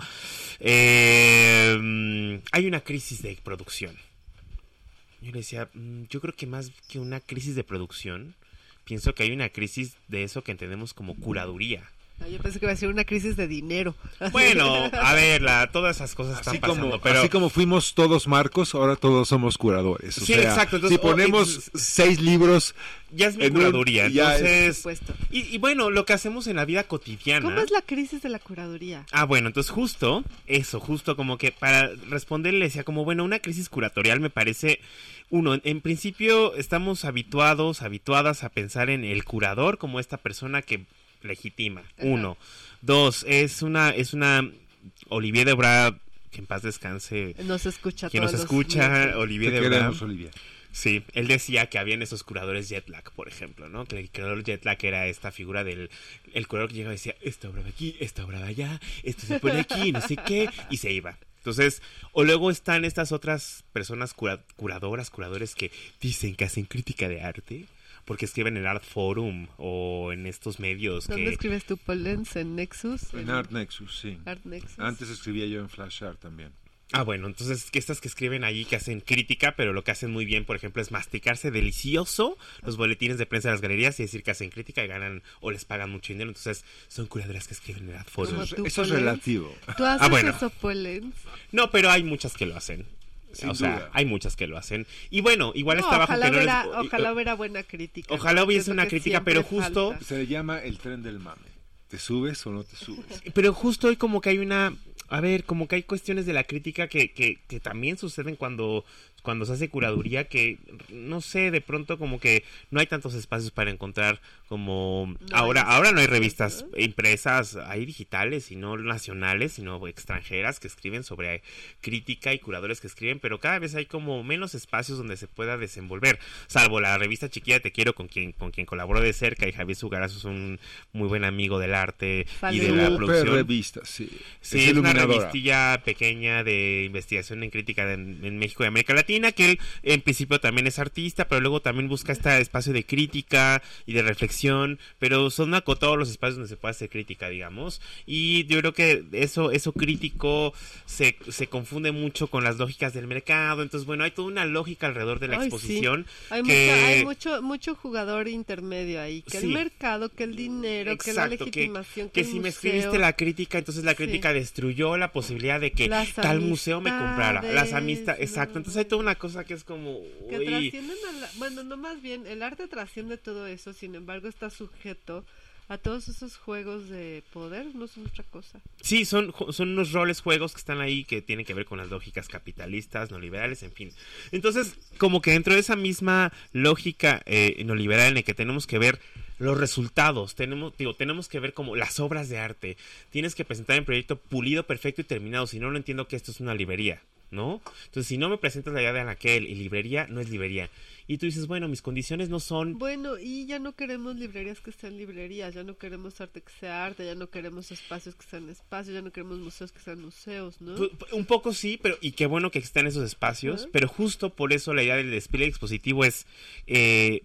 eh, hay una crisis de producción. Yo le decía, "Mm, yo creo que más que una crisis de producción, pienso que hay una crisis de eso que entendemos como curaduría. Yo pensé que iba a ser una crisis de dinero. Bueno, a ver, la- todas esas cosas están Así pasando, como, pero así como fuimos todos marcos, ahora todos somos curadores. O Sí, sea, exacto, entonces, si oh, ponemos es- seis libros, ya es mi en un- curaduría. ya es- Por Entonces, supuesto. y, y bueno, lo que hacemos en la vida cotidiana. ¿Cómo es la crisis de la curaduría? Ah, bueno, entonces justo eso, justo como que para responderle decía como, bueno, una crisis curatorial me parece, uno, en principio estamos habituados, habituadas a pensar en el curador como esta persona que legitima, uno. Dos, es una, es una Olivier Debra, que en paz descanse, Nos escucha quien nos todos los escucha, miércoles. Olivier Debra. queremos, Olivia. Sí, él decía que habían esos curadores jet lag, por ejemplo, ¿no? Que el curador jet lag era esta figura del el curador que llegaba y decía, esta obra de aquí, esta obra de allá, esto se pone aquí, no sé qué, y se iba. Entonces, o luego están estas otras personas cura- curadoras, curadores que dicen que hacen crítica de arte, porque escriben en el Art Forum o en estos medios ¿Dónde que... escribes tu Pollens? ¿En Nexus? En Art Nexus, sí. Art Nexus. Antes escribía yo en Flash Art también. Ah, bueno, entonces que estas que escriben ahí que hacen crítica, pero lo que hacen muy bien, por ejemplo, es masticarse delicioso los boletines de prensa de las galerías y decir que hacen crítica y ganan o les pagan mucho dinero. Entonces son curadoras que escriben en el foro. Como Eso, tú, es- relativo. ¿Tú haces Ah, bueno. eso, Pollens? No, pero hay muchas que lo hacen. Sin o sea, duda. hay muchas que lo hacen. Y bueno, igual No, está bajo ojalá, que no hubiera, ojalá hubiera buena crítica. Ojalá hubiese una crítica, pero justo- falta. Se le llama el tren del mame. ¿Te subes o no te subes? Pero justo hoy como que hay una... A ver, como que hay cuestiones de la crítica que, que, que también suceden cuando cuando se hace curaduría que no sé de pronto como que no hay tantos espacios para encontrar como ahora ahora no hay revistas impresas hay digitales y no nacionales sino extranjeras que escriben sobre crítica y curadores que escriben pero cada vez hay como menos espacios donde se pueda desenvolver salvo la revista chiquilla te quiero con quien con quien colaboro de cerca y Javier Sugarazo es un muy buen amigo del arte y de la producción. revista sí. Sí es, una revistilla pequeña de investigación en crítica en México y América Latina que él en principio también es artista, pero luego también busca este espacio de crítica y de reflexión, pero son acotados los espacios donde se puede hacer crítica, digamos, y yo creo que eso, eso crítico se, se confunde mucho con las lógicas del mercado, entonces bueno, hay toda una lógica alrededor de la exposición. Hay, que... hay mucho, mucho jugador intermedio ahí, que el mercado, que el dinero, que la legitimación, que, si me escribiste la crítica, entonces la crítica destruyó la posibilidad de que tal museo me comprara, las amistades, exacto, entonces hay toda una cosa que es como... Que trascienden Bueno, no más bien, el arte trasciende todo eso, sin embargo está sujeto a todos esos juegos de poder, no son otra cosa. Sí, son, son unos roles, juegos que están ahí que tienen que ver con las lógicas capitalistas, neoliberales, en fin. Entonces, como que dentro de esa misma lógica eh, neoliberal en la que tenemos que ver los resultados, tenemos, digo, tenemos que ver como las obras de arte. Tienes que presentar un proyecto pulido, perfecto y terminado, si no, no entiendo que esto es una librería. ¿no? Entonces, si no me presentas la idea de Anaquel y librería, no es librería. Y tú dices, bueno, mis condiciones no son... Bueno, y ya no queremos librerías que sean librerías, ya no queremos arte que sea arte, ya no queremos espacios que sean espacios, ya no queremos museos que sean museos, ¿no? Un poco sí, pero y qué bueno que existan esos espacios, pero justo por eso la idea del despliegue expositivo es... Eh,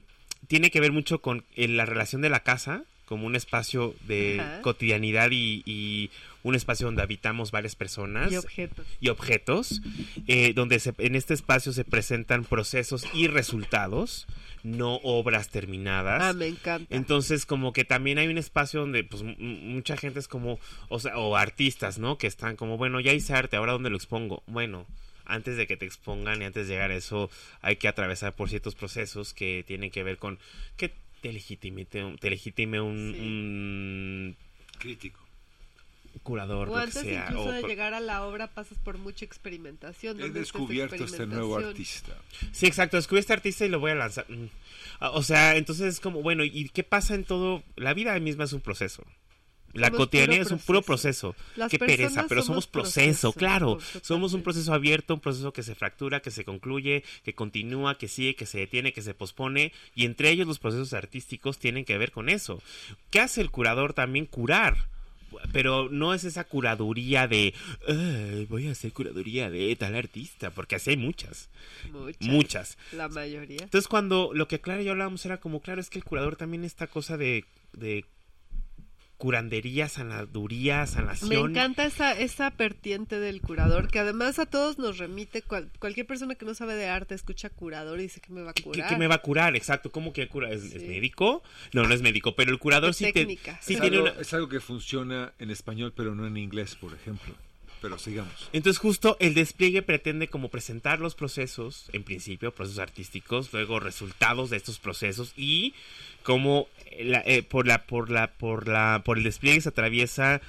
tiene que ver mucho con la relación de la casa como un espacio de cotidianidad y, un espacio donde habitamos varias personas y objetos, y objetos eh, donde en este espacio se presentan procesos y resultados no obras terminadas. Ah, me encanta. Entonces, como que también hay un espacio donde, pues, mucha gente es como, o sea, o artistas, ¿no? Que están como, bueno, ya hice arte, ahora dónde lo expongo. Bueno, antes de que te expongan y antes de llegar a eso, hay que atravesar por ciertos procesos que tienen que ver con que te legitime, te, legitime un, crítico curador, o antes incluso de llegar a la obra pasas por mucha experimentación. He descubierto este nuevo artista. Sí, exacto, descubrí este artista y lo voy a lanzar. Mm. O sea, entonces es como, bueno, ¿y qué pasa en todo? La vida misma es un proceso. La cotidianidad es un puro proceso. Qué pereza, pero somos, proceso, claro. Somos un proceso abierto, un proceso que se fractura, que se concluye, que continúa, que sigue, que se detiene, que se pospone. Y entre ellos los procesos artísticos tienen que ver con eso. ¿Qué hace el curador también? Curar pero no es esa curaduría de voy a hacer curaduría de tal artista, porque así hay muchas. Muchas. La mayoría. Entonces, cuando lo que Clara y yo hablábamos era como, claro, es que el curador también esta cosa de, de curandería, sanaduría, sanación. Me encanta esa, esa vertiente del curador, que además a todos nos remite, cualquier persona que no sabe de arte escucha curador y dice que me va a curar. ¿Qué, me va a curar? Exacto, ¿cómo que cura? ¿Es, médico? No, no es médico, pero el curador sí, te, sí es, tiene algo, es algo que funciona en español, pero no en inglés, por ejemplo pero sigamos. Entonces justo el despliegue pretende como presentar los procesos, en principio procesos artísticos, luego resultados de estos procesos y como eh, por la por la por la por el despliegue se atraviesa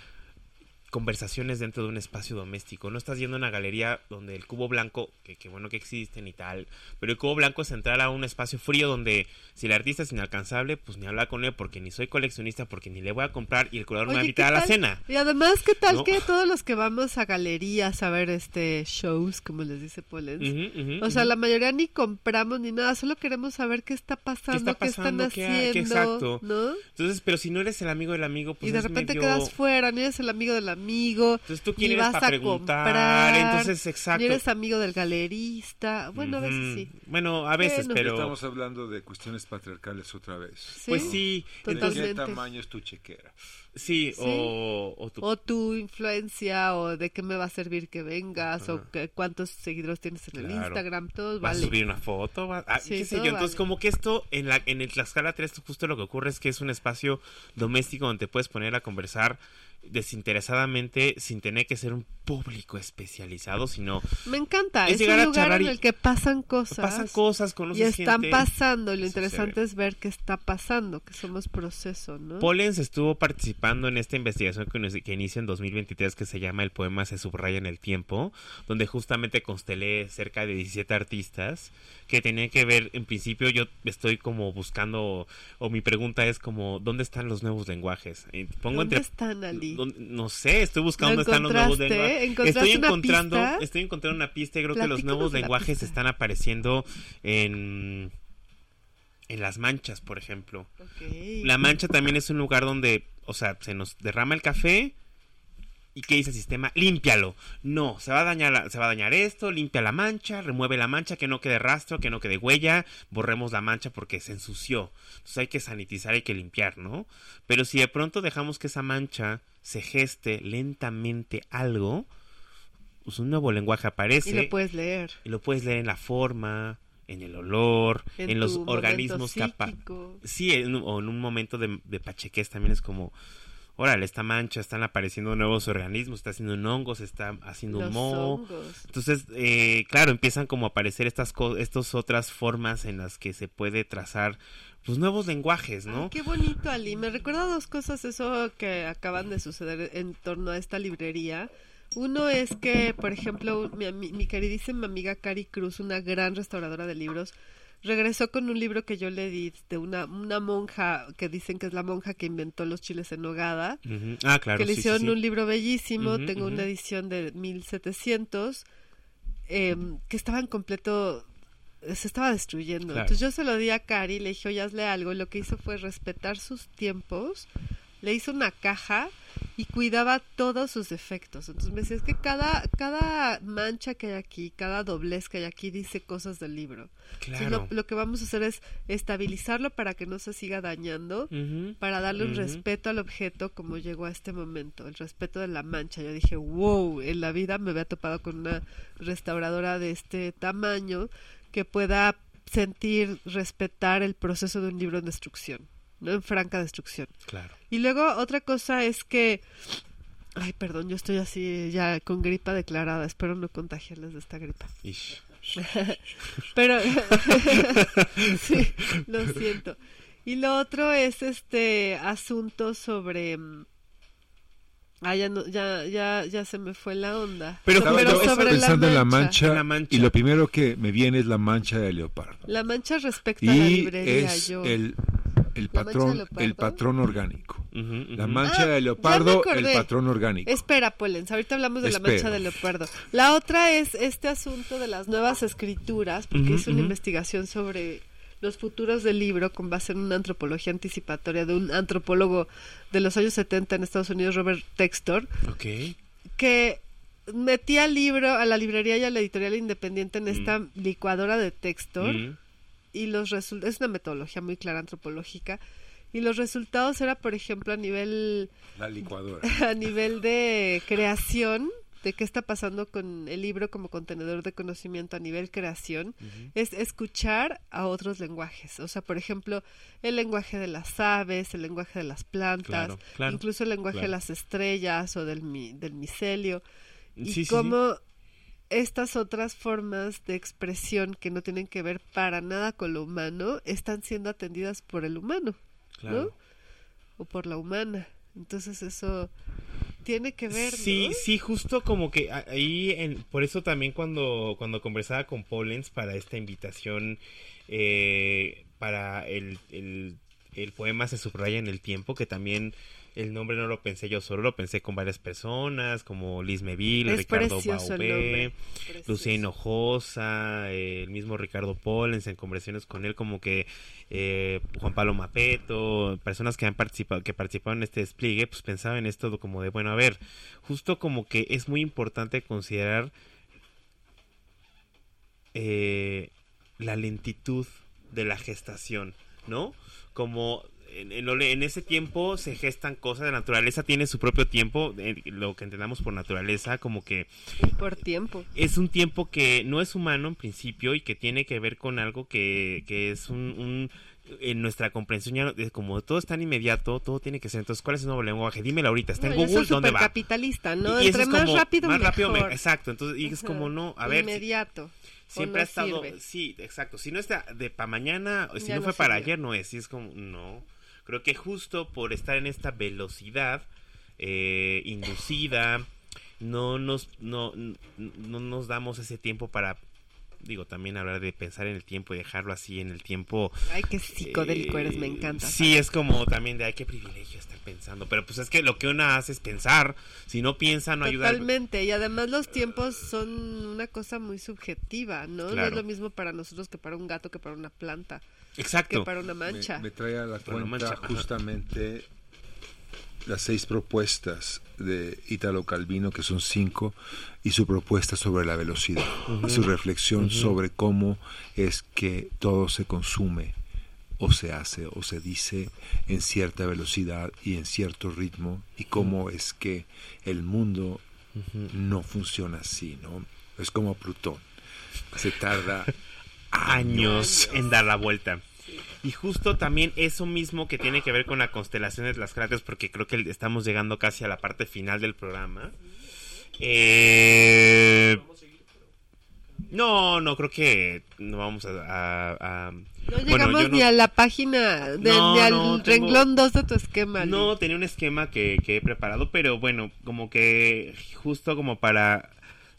conversaciones dentro de un espacio doméstico. No estás yendo a una galería donde el cubo blanco, que, que, bueno que existen y tal, pero el cubo blanco es entrar a un espacio frío donde si el artista es inalcanzable, pues ni hablar con él porque ni soy coleccionista, porque ni le voy a comprar y el curador me va a invitar a la cena. Y además, ¿qué tal que todos los que vamos a galerías a ver este shows, como les dice Polens, o sea, la mayoría ni compramos ni nada, solo queremos saber qué está pasando, qué, están haciendo, exacto. ¿no? Entonces, pero si no eres el amigo del amigo, pues y de repente quedas fuera, ni eres el amigo del amigo amigo. Entonces tú quieres vas a comprar. Entonces, exacto. eres amigo del galerista. Bueno, a veces sí. Bueno, a veces, pero. Estamos hablando de cuestiones patriarcales otra vez. Pues sí. Totalmente. ¿De qué tamaño es tu chequera? Sí, O, o, tu... influencia, o de qué me va a servir que vengas, o que, cuántos seguidores tienes en el Instagram, todo ¿Vas a subir una foto? Ah, qué sé yo. Entonces, como que esto, en, la, en el Tlaxcala 3, justo lo que ocurre es que es un espacio doméstico donde te puedes poner a conversar desinteresadamente sin tener que ser un público especializado, sino Me encanta, Es es, llegar a un lugar en el que pasan cosas. pasan cosas, y están gente. pasando, lo interesante es ver qué está pasando, que somos proceso, ¿no? Pollens estuvo participando en esta investigación que, nos- que inicia en 2023 que se llama El poema se subraya en el tiempo, donde justamente constelé cerca de 17 artistas que tenían que ver, en principio yo estoy como buscando, o mi pregunta es como, ¿dónde están los nuevos lenguajes? Y pongo ¿Dónde entre están, Ali? ¿Dónde- No sé, estoy buscando ¿Lo dónde están los nuevos Estoy una encontrando, pista? estoy encontrando una pista y creo que los nuevos lenguajes están apareciendo en en las manchas, por ejemplo. La mancha también es un lugar donde, o sea, se nos derrama el café y ¿qué dice el sistema? Límpialo. No, se va a dañar, se va a dañar esto, limpia la mancha, remueve la mancha, que no quede rastro, que no quede huella, borremos la mancha porque se ensució. Entonces hay que sanitizar, hay que limpiar, ¿no? Pero si de pronto dejamos que esa mancha se geste lentamente algo, pues un nuevo lenguaje aparece Y lo puedes leer. y lo puedes leer en la forma, en el olor, en, los organismos capa psíquico. Sí, en, o en un momento de, de pachequés también es como, órale, esta mancha, están apareciendo nuevos organismos, está haciendo un hongo, se está haciendo un Los moho. hongos. Entonces, eh, claro, empiezan como a aparecer estas co- estas otras formas en las que se puede trazar pues nuevos lenguajes, Ay, ¿no? qué bonito, Ali. Me recuerda dos cosas eso que acaban de suceder en torno a esta librería. Uno es que, por ejemplo, mi, ami- mi queridísima amiga Cari Cruz, una gran restauradora de libros, regresó con un libro que yo le di de una, una monja que dicen que es la monja que inventó los chiles en nogada. Ah, claro. que le sí, sí, hicieron sí. un libro bellísimo, tengo una edición de 1700, em, que estaba en completo, se estaba destruyendo. Claro. Entonces yo se lo di a Cari, le dije, oye, hazle algo, lo que hizo fue respetar sus tiempos, le hizo una caja y cuidaba todos sus defectos. Entonces me decía, es que cada, cada mancha que hay aquí, cada doblez que hay aquí dice cosas del libro. Entonces Claro. lo, lo que vamos a hacer es estabilizarlo para que no se siga dañando para darle un respeto al objeto como llegó a este momento, el respeto de la mancha. Yo dije, wow, en la vida me había topado con una restauradora de este tamaño que pueda sentir, respetar el proceso de un libro en destrucción, en franca destrucción. Claro. Y luego otra cosa es que, ay, perdón, yo estoy así ya con gripa declarada, espero no contagiarles de esta gripa. Ish. Pero sí, lo siento. Y lo otro es este asunto sobre mm, Ah, ya, no, ya, ya, ya se me fue la onda. Pero- pero yo sobre la pensando en la mancha. En la mancha. y lo primero que me viene es la mancha de leopardo. La mancha respecto a la Y librería, es yo. el, el ¿La mancha de patrón, el patrón orgánico. La mancha Ah, de leopardo, el patrón orgánico. Espera, Polens, ahorita hablamos de la mancha de leopardo. La otra es este asunto de las nuevas escrituras, porque hice una investigación sobre los futuros del libro con base en una antropología anticipatoria de un antropólogo de los años 70 en Estados Unidos, Robert Textor, Ok. que metía al libro a la librería y a la editorial independiente en esta licuadora de Textor Mm. Y los resultados, es una metodología muy clara antropológica, y los resultados era, por ejemplo, a nivel La licuadora. a nivel de creación, de qué está pasando con el libro como contenedor de conocimiento a nivel creación, es escuchar a otros lenguajes. O sea, por ejemplo, el lenguaje de las aves, el lenguaje de las plantas, Claro, claro, incluso el lenguaje de las estrellas o del, mi- del micelio. Y Sí, sí, sí. Estas otras formas de expresión que no tienen que ver para nada con lo humano están siendo atendidas por el humano Claro. o por la humana. Entonces eso tiene que ver, Sí, ¿no? sí, justo como que ahí, en, por eso también cuando, cuando conversaba con Pollens para esta invitación, eh, para el, el, el poema Se subraya en el tiempo, que también el nombre no lo pensé yo solo, lo pensé con varias personas, como Liz Meville, Es Ricardo Baubé. Lucía Hinojosa, eh, el mismo Ricardo Pollens en conversaciones con él, como que eh, Juan Pablo Mapeto, personas que han participado, que participaron en este despliegue, pues pensaba en esto como de, bueno, a ver, justo como que es muy importante considerar eh, la lentitud de la gestación, ¿no? Como en, en en ese tiempo se gestan cosas, la naturaleza tiene su propio tiempo, eh, lo que entendamos por naturaleza, como que por tiempo. es un tiempo que no es humano en principio y que tiene que ver con algo que, que es un, un en nuestra comprensión ya no- como todo es tan inmediato, todo tiene que ser. Entonces, ¿cuál es el nuevo lenguaje? Dímelo ahorita, está No, en Google, ¿dónde va? supercapitalista, ¿no? Y- y Entre más como- rápido, más rápido, me- mejor. exacto. Entonces, y es como no, a ver, Inmediato. siempre o ha no estado, sirve. sí, exacto. Si no está de para mañana, si Ya no no fue para ayer, no es. Y es como, no. Creo que justo por estar en esta velocidad eh, inducida, no nos, no, no nos damos ese tiempo para, digo, también hablar de pensar en el tiempo y dejarlo así en el tiempo. Ay, qué psicodélico eh, eres, me encanta. Sí, es como también de, ay, qué privilegio estar pensando. Pero pues es que lo que uno hace es pensar. Si no piensa, no ayuda. Totalmente, y además los tiempos son una cosa muy subjetiva, ¿no? No es lo mismo para nosotros que para un gato, que para una planta, que Exacto. para una mancha. me trae a la cuenta mancha, ajá. justamente las seis propuestas de Italo Calvino, que son cinco, y su propuesta sobre la velocidad, su reflexión sobre cómo es que todo se consume o se hace o se dice en cierta velocidad y en cierto ritmo y cómo es que el mundo no funciona así, ¿no? Es como Plutón, se tarda años. en dar la vuelta. Y justo también eso mismo que tiene que ver con la constelación de las cráteres, porque creo que estamos llegando casi a la parte final del programa. Eh, no, no, creo que no vamos a... a- a- No llegamos no- ni a la página, de- No, ni al no, renglón 2 de tu esquema. No, tenía un esquema que, que he preparado, pero bueno, como que justo como para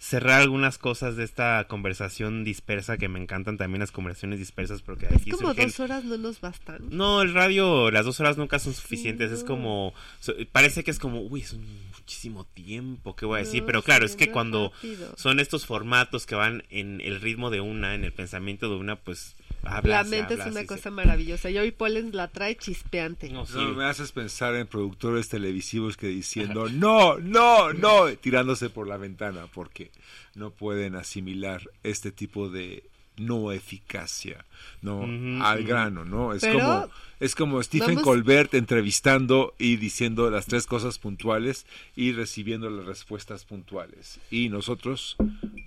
cerrar algunas cosas de esta conversación dispersa, que me encantan también las conversaciones dispersas, porque Es aquí como surgen- dos horas no nos bastan. No, el radio, las dos horas nunca son suficientes. Es como. parece que es como, uy, es un muchísimo tiempo, ¿qué voy a decir? No, Pero claro, sí, es que no cuando rápido. son estos formatos que van en el ritmo de una, en el pensamiento de una, pues. Habla, La mente habla, es una se- cosa maravillosa. Y hoy Pollens la trae chispeante. No, sí. No, me haces pensar en productores televisivos que diciendo no, no, no, tirándose por la ventana porque no pueden asimilar este tipo de no eficacia, no Ujú, al ujú. grano, ¿no? Es Pero como es como Stephen vamos- Colbert entrevistando y diciendo las tres cosas puntuales y recibiendo las respuestas puntuales. Y nosotros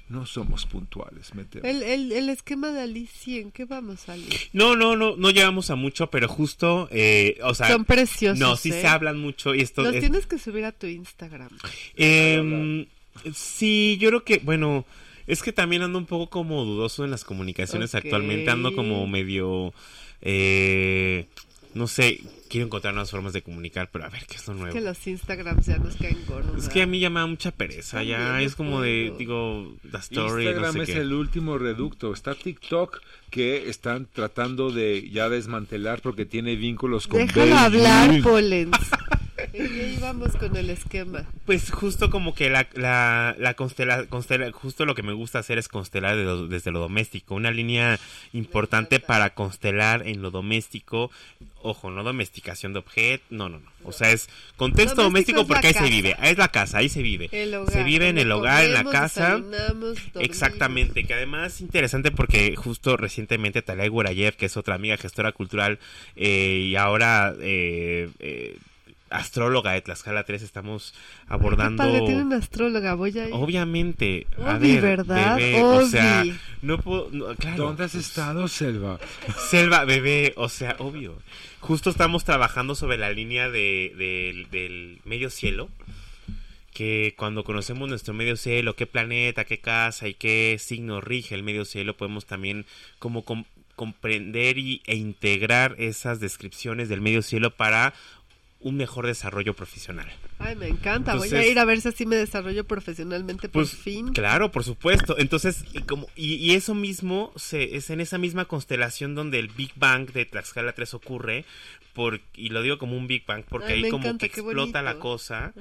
no somos puntuales, me temo. El, el, el esquema de Alicia, ¿en qué vamos, Ali? No, no, no, no llegamos a mucho, pero justo, eh, o sea. Son preciosos. no, sí ¿eh? se hablan mucho y esto Los es- tienes que subir a tu Instagram. Em, sí, yo creo que, bueno, es que también ando un poco como dudoso en las comunicaciones actualmente, ando como medio, eh, no sé, quiero encontrar nuevas formas de comunicar, pero a ver, ¿qué es lo nuevo? Que los Instagrams ya nos caen gordos. Es que a mí ya me da mucha pereza, ya es como de, digo, la story, Instagram no sé es qué. el último reducto. Está TikTok que están tratando de ya desmantelar porque tiene vínculos con Déjalo hablar, Beijing. Pollens. Y ahí vamos con el esquema. Pues justo como que la, la, la constela, constela- justo lo que me gusta hacer es constelar de lo- desde lo doméstico. Una línea importante para constelar en lo doméstico. Ojo, no domesticación de objeto, no, no, no. O sea, es contexto Doméstico porque ahí casa. se vive. Es la casa, ahí se vive. El hogar. se vive en el hogar, en la casa. Exactamente, que además es interesante porque justo recientemente Talay Gurayev, que es otra amiga gestora cultural eh, y ahora eh, eh, astróloga de Tlaxcala 3, estamos abordando... Qué padre, tiene una astróloga, voy a ir. Obviamente, a Obi, ver, ¿verdad? bebé, o sea, no puedo, no, claro, ¿Dónde has pues, estado, Selva? Selva, bebé, o sea, obvio. Justo estamos trabajando sobre la línea de, del- del medio cielo, que cuando conocemos nuestro medio cielo, qué planeta, qué casa y qué signo rige el medio cielo, podemos también como com- comprender y, e integrar esas descripciones del medio cielo para un mejor desarrollo profesional. Ay, me encanta. Voy a ir a ver si así me desarrollo profesionalmente por Pues fin. claro, por supuesto. Entonces, y como y, y eso mismo se, es en esa misma constelación donde el Big Bang de Tlaxcala 3 ocurre, por, y lo digo como un Big Bang porque Ay, ahí como encanta, que explota la cosa.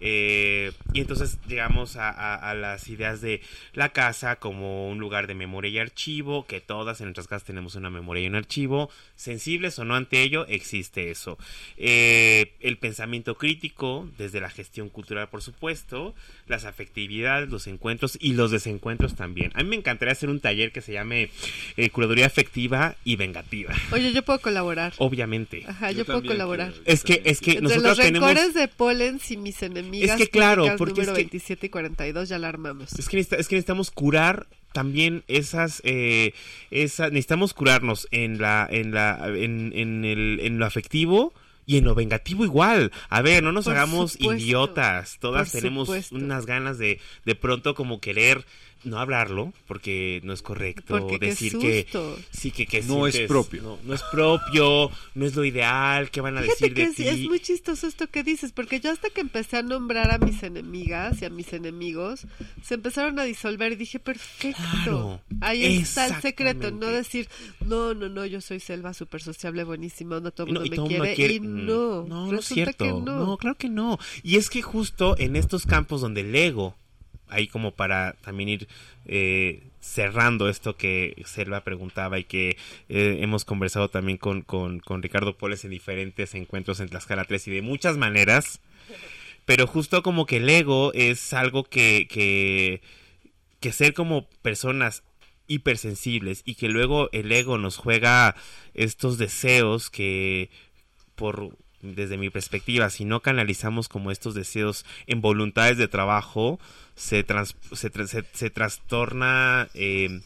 Eh, y entonces llegamos a, a- a las ideas de la casa como un lugar de memoria y archivo, que todas en nuestras casas tenemos una memoria y un archivo, sensibles o no ante ello, existe eso. Eh, el pensamiento crítico desde la gestión cultural, por supuesto, las afectividades, los encuentros y los desencuentros también. A mí me encantaría hacer un taller que se llame eh, Curaduría Afectiva y Vengativa. Oye, yo puedo colaborar. Obviamente. Ajá, yo, puedo colaborar. Es que, es que Entre nosotros los tenemos... rencores de Pollens y mis enemigas. Es que claro, porque es número que- 27 y 42 ya la armamos. Es que, necesita- es que necesitamos curar también esas, eh, esa- necesitamos curarnos en la, en la, en, en el, en lo afectivo y en lo vengativo igual. A ver, no nos Por hagamos supuesto, idiotas. Todas por tenemos supuesto. unas ganas de, de pronto como querer no hablarlo porque no es correcto Porque qué decir que sí que, que No es propio. no, no es propio no es lo ideal qué van a Fíjate decir que de es, ti es muy chistoso esto que dices, porque yo hasta que empecé a nombrar a mis enemigas y a mis enemigos, se empezaron a disolver y dije, perfecto, Claro, ahí está el secreto, no decir, no, no, no, yo soy selva súper sociable, buenísima, no todo el mundo me todo quiere, y mm, no, no, no es resulta cierto. que no. No, claro que no. Y es que justo en estos campos donde el ego, ahí como para también ir eh, cerrando esto que Selva preguntaba y que eh, hemos conversado también con, con, con Ricardo Poles en diferentes encuentros en Tlaxcala 3 y de muchas maneras. Pero justo como que el ego es algo que, que, que ser como personas hipersensibles y que luego el ego nos juega estos deseos que por desde mi perspectiva si no canalizamos como estos deseos en voluntades de trabajo se trans- se, se trastorna eh,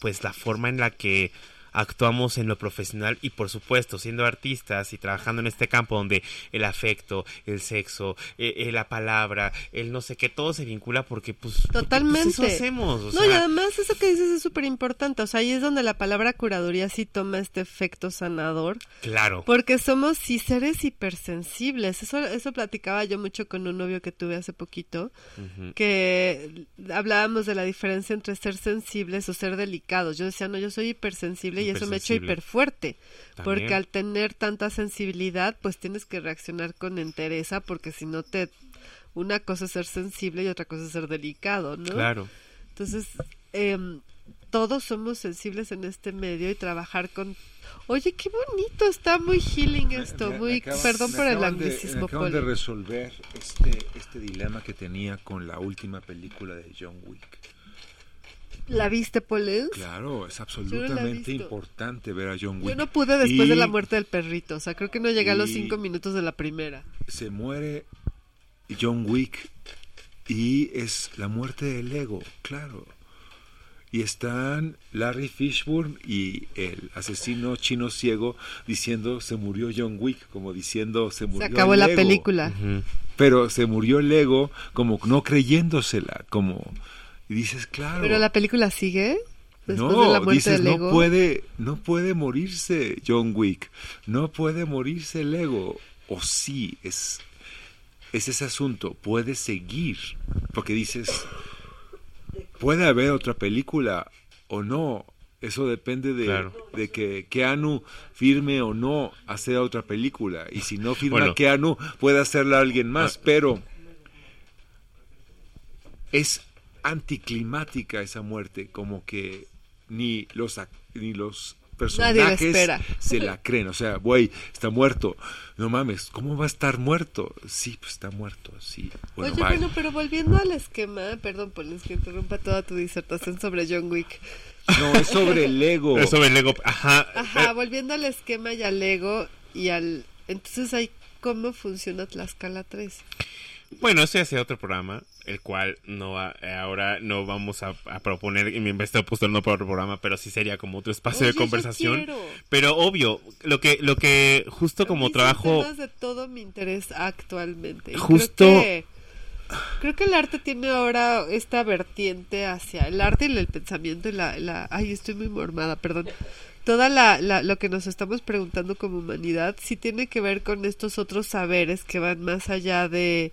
pues la forma en la que actuamos en lo profesional y por supuesto siendo artistas y trabajando en este campo donde el afecto, el sexo, eh, eh, la palabra, el no sé qué, todo se vincula porque pues, porque, pues, Totalmente. eso hacemos. o no, y además eso que dices es súper importante, o sea, ahí es donde la palabra curaduría sí toma este efecto sanador, claro. Porque somos sí seres hipersensibles. Eso, eso platicaba yo mucho con un novio que tuve hace poquito, que hablábamos de la diferencia entre ser sensibles o ser delicados. Yo decía, no, yo soy hipersensible y eso me ha hecho hiperfuerte. Porque al tener tanta sensibilidad, pues tienes que reaccionar con entereza, porque si no te... Una cosa es ser sensible y otra cosa es ser delicado, ¿no? Claro. Entonces, em, todos somos sensibles en este medio y trabajar con... Oye, qué bonito, está muy healing esto, Me- me muy... acaban- perdón por el acaban de- anglicismo, me de resolver este, este dilema que tenía con la última película de John Wick. ¿La viste, Polens? Claro, es absolutamente importante ver a John Wick. Yo no pude después de Y la muerte del perrito, o sea, creo que no llegué a los cinco minutos de la primera. Se muere John Wick y es la muerte del ego, claro. Y están Larry Fishburne y el asesino chino ciego diciendo se murió John Wick, como diciendo se murió Se acabó el la ego". película. Pero se murió el ego como no creyéndosela, como y dices, claro. Pero la película sigue después no, de la muerte dices, del ego. no puede, no puede morirse John Wick, no puede morirse el ego, o sí, es, es ese asunto, puede seguir, porque dices, puede haber otra película o no, eso depende de, Claro. de que Keanu firme o no hacer otra película, y si no firma Bueno. Keanu, puede hacerla alguien más, Ah. pero es anticlimática esa muerte, como que ni los ac- ni los personajes espera. se la creen, o sea, güey, está muerto. No mames, ¿cómo va a estar muerto? Sí, pues está muerto, sí. Bueno, Oye, bye. bueno, pero volviendo al esquema, perdón, Polens, que interrumpa toda tu disertación sobre John Wick. No, es sobre el ego. Pero sobre el ego, ajá. Ajá, eh, volviendo al esquema y al ego y al... Entonces ahí, ¿cómo funciona Tlaxcala 3? Bueno, ese es otro programa, el cual no va- eh, ahora no vamos a, a proponer, y me he puesto no para otro programa, pero sí sería como otro espacio Oye, de conversación. Pero obvio, lo que, lo que justo como son trabajo, de todo mi interés actualmente. Justo- Creo que, creo que el arte tiene ahora esta vertiente hacia el arte y el pensamiento y la, la... Ay, estoy muy mormada, perdón. Toda la, la, lo que nos estamos preguntando como humanidad sí tiene que ver con estos otros saberes que van más allá de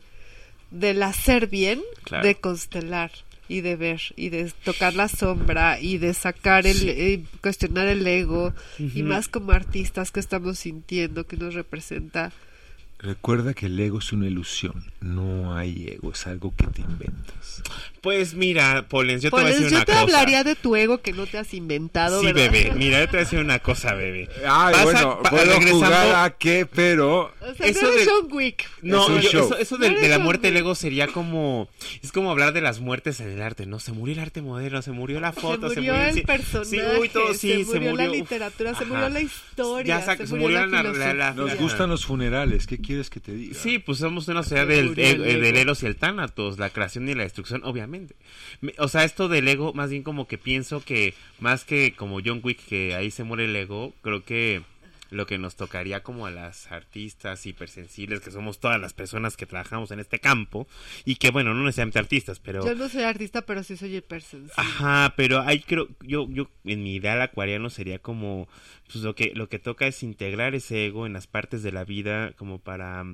del hacer bien, Claro. de constelar y de ver y de tocar la sombra y de sacar el eh, cuestionar el ego y más como artistas que estamos sintiendo que nos representa Recuerda que el ego es una ilusión, no hay ego, es algo que te inventas. pues mira, Polens, yo te voy a decir yo una te cosa. hablaría de tu ego que no te has inventado, Sí, ¿verdad? bebé, mira, yo te voy a decir una cosa, bebé. Ay, Vas a- bueno, pa- puedo regresando- jugar a qué, pero O sea, eso no de- John Wick. No, Es yo- eso, eso de, No de eres la muerte del ego sería como. Es como hablar de las muertes en el arte, ¿no? Se murió el arte moderno, se murió la foto, se murió el sí, personaje, sí, uy, todo, sí, se murió la uf, literatura, se ajá. murió la historia, Ya se se murió murió la la- la- la- Nos gustan los funerales, ¿qué quieres que te diga? Sí, pues somos una sociedad Se del, eh, del. Eros y el Tánatos, la creación y la destrucción, obviamente. Me- O sea, esto del ego, más bien como que pienso que, más que como John Wick, que ahí se muere el ego, creo que lo que nos tocaría como a las artistas hipersensibles, que somos todas las personas que trabajamos en este campo, y que, bueno, no necesariamente artistas, pero... Yo no soy artista, pero sí soy hipersensible. Ajá, pero hay creo yo yo en mi ideal acuariano sería como pues lo que lo que toca es integrar ese ego en las partes de la vida como para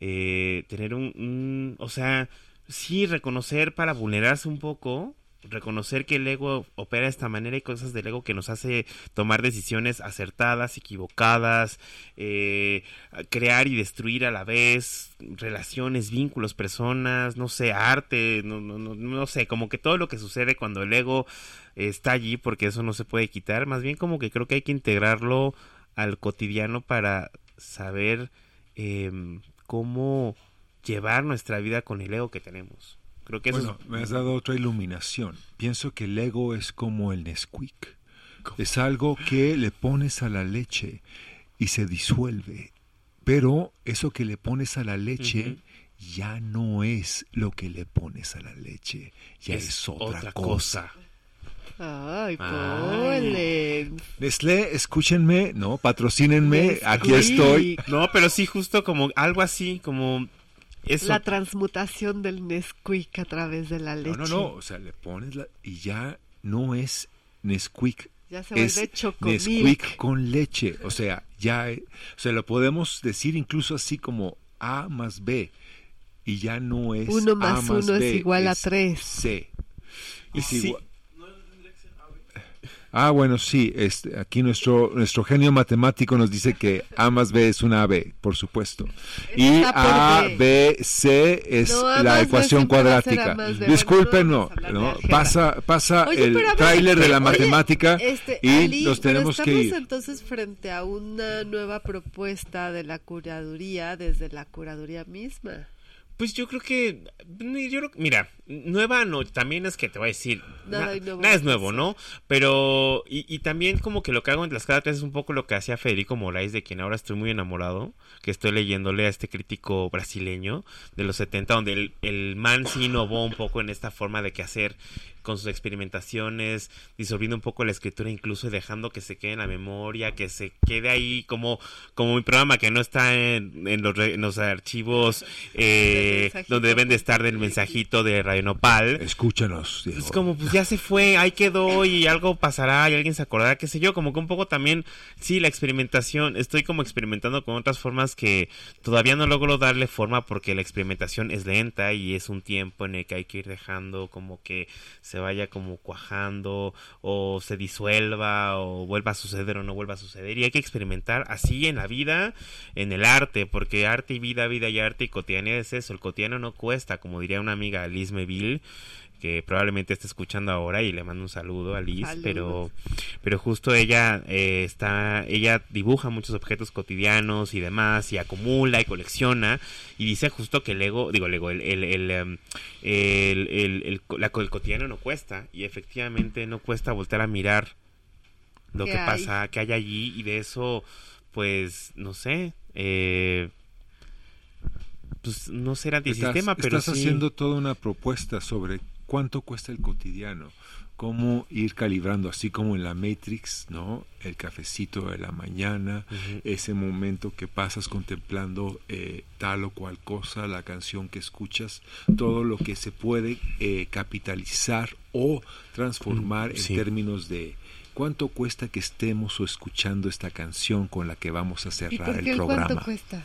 eh, tener un, un- o sea, sí reconocer para vulnerarse un poco, reconocer que el ego opera de esta manera y cosas del ego que nos hace tomar decisiones acertadas, equivocadas, eh, crear y destruir a la vez relaciones, vínculos, personas, no sé, arte, no, no, no, no sé, como que todo lo que sucede cuando el ego está allí, porque eso no se puede quitar, más bien como que creo que hay que integrarlo al cotidiano para saber em, cómo llevar nuestra vida con el ego que tenemos. Creo que eso Bueno, es- me has dado otra iluminación. Pienso que el ego es como el Nesquik. Es algo que le pones a la leche y se disuelve. Pero eso que le pones a la leche ya no es lo que le pones a la leche. Ya es, otra, cosa. Ay, Ay. Nestlé, escúchenme, ¿no? Patrocínenme, Nesquik. aquí estoy. No, pero sí, justo como algo así, como eso. La transmutación del Nesquik a través de la leche. No, no, no, o sea, le pones la... y ya no es Nesquik, Ya se es vuelve chocomilk. Nesquik con leche. O sea, ya, o sea, lo podemos decir incluso así como A más B. Y ya no es Uno A más uno es igual a es tres. C. Y Es sí. igual- Ah, bueno, sí, este, aquí nuestro, nuestro genio matemático nos dice que A más B es una AB, por supuesto. Y A, B. C es No, A la ecuación cuadrática. Disculpen, no no, pasa, pasa Oye, el tráiler de la oye, matemática Este, y Ali, nos pero tenemos que estamos ir. entonces frente a una nueva propuesta de la curaduría desde la curaduría misma. Pues yo creo que, yo creo- mira, nueva no, también es que te voy a decir, Nada na- nuevo nada es nuevo. ¿no? Pero, y, y también como que lo que hago en tres es un poco lo que hacía Federico Moraes, de quien ahora estoy muy enamorado, que estoy leyéndole a este crítico brasileño de los 70, donde el, el man sí innovó un poco en esta forma de qué hacer con sus experimentaciones, disolviendo un poco la escritura, incluso dejando que se quede en la memoria, que se quede ahí como, como mi programa que no está en, en los, en los archivos eh, donde deben de estar del mensajito de Radio Nopal. Escúchanos, Diego. Es como, pues ya se fue, ahí quedó y algo pasará y alguien se acordará, qué sé yo, como que un poco también, sí, la experimentación, estoy como experimentando con otras formas que todavía no logro darle forma porque la experimentación es lenta y es un tiempo en el que hay que ir dejando como que se vaya como cuajando o se disuelva o vuelva a suceder o no vuelva a suceder. Y hay que experimentar así en la vida, en el arte, porque arte y vida, vida y arte y cotidianidad es eso, el cotidiano no cuesta, como diría una amiga Liz Meville, que probablemente esté escuchando ahora y le mando un saludo a Liz, Saludos. pero pero justo ella eh, está ella dibuja muchos objetos cotidianos y demás y acumula y colecciona y dice justo que el ego digo el ego el el el, em, el, el- el co- la el cotidiano no cuesta y efectivamente no cuesta voltar a mirar lo ¿Qué que hay? pasa que hay allí y de eso pues no sé eh, pues no ser antisistema estás, pero estás sí- haciendo toda una propuesta sobre cuánto cuesta el cotidiano, cómo ir calibrando, así como en la Matrix, ¿no? El cafecito de la mañana, ese momento que pasas contemplando eh, tal o cual cosa, la canción que escuchas, todo lo que se puede eh, capitalizar o transformar Mm, sí. en términos de cuánto cuesta que estemos o escuchando esta canción con la que vamos a ¿Y cerrar por qué el el programa. cuánto cuesta?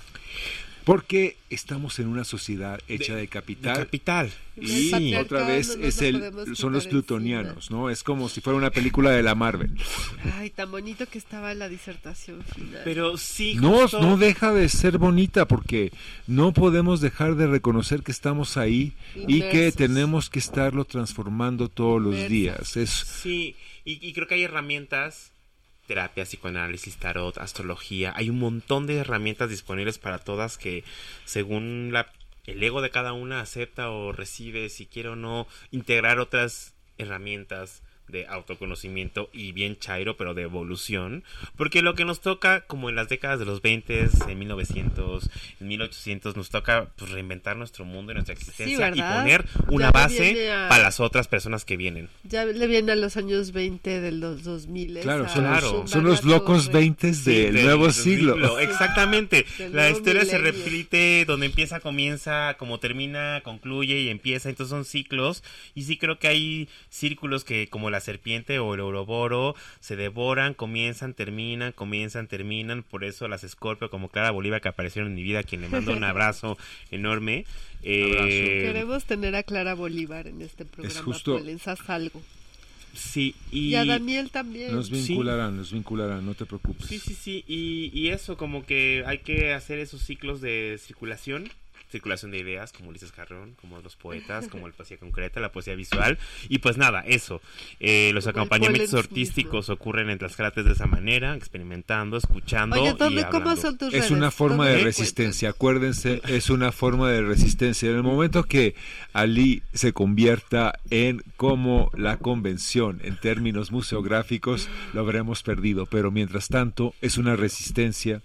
Porque estamos en una sociedad hecha de, de capital. capital El Y otra vez no es el, son los plutonianos, ¿no? Es como si fuera una película de la Marvel. Ay, tan bonito que estaba la disertación final. pero sí No, justo- no deja de ser bonita porque no podemos dejar de reconocer que estamos ahí y que tenemos que estarlo transformando todos los días. Es Sí, y, y creo que hay herramientas terapia, psicoanálisis, tarot, astrología. Hay un montón de herramientas disponibles para todas que según la, el ego de cada una acepta o recibe, si quiere o no, integrar otras herramientas de autoconocimiento y bien chairo, pero de evolución, porque lo que nos toca, como en las décadas de los 20, en 1900, en 1800, nos toca pues, reinventar nuestro mundo y nuestra existencia y poner una Ya base a- para las otras personas que vienen. Ya le viene a los años 20 de los 2000. Claro, son, Claro. los, son los locos 20 Sí, del del- nuevo del siglo. Exactamente. La historia se milenio. repite donde empieza, comienza, como termina, concluye y empieza. Entonces son ciclos. Y sí creo que hay círculos que, como la serpiente o el oroboro, se devoran, comienzan, terminan, comienzan, terminan. Por eso las Scorpio, como Clara Bolívar, que aparecieron en mi vida, a quien le mando un abrazo enorme. Eh, Queremos tener a Clara Bolívar en este programa. justo- Polen, haz algo. sí, y... Y a Daniel también. Nos Sí. vincularán, nos vincularán, no te preocupes. Sí, sí, sí, y, y eso, como que hay que hacer esos ciclos de circulación, circulación de ideas, como Ulises Carrón, como los poetas, como la poesía concreta, la poesía visual, y pues nada, eso, eh, los acompañamientos artísticos ocurren en las de esa manera, experimentando, escuchando Oye, y ¿dónde, ¿cómo hablando. son tus Es redes? una forma ¿Dónde de te resistencia, acuérdense, es una forma de resistencia. En el momento que Ali se convierta en como la convención en términos museográficos, lo habremos perdido, pero mientras tanto es una resistencia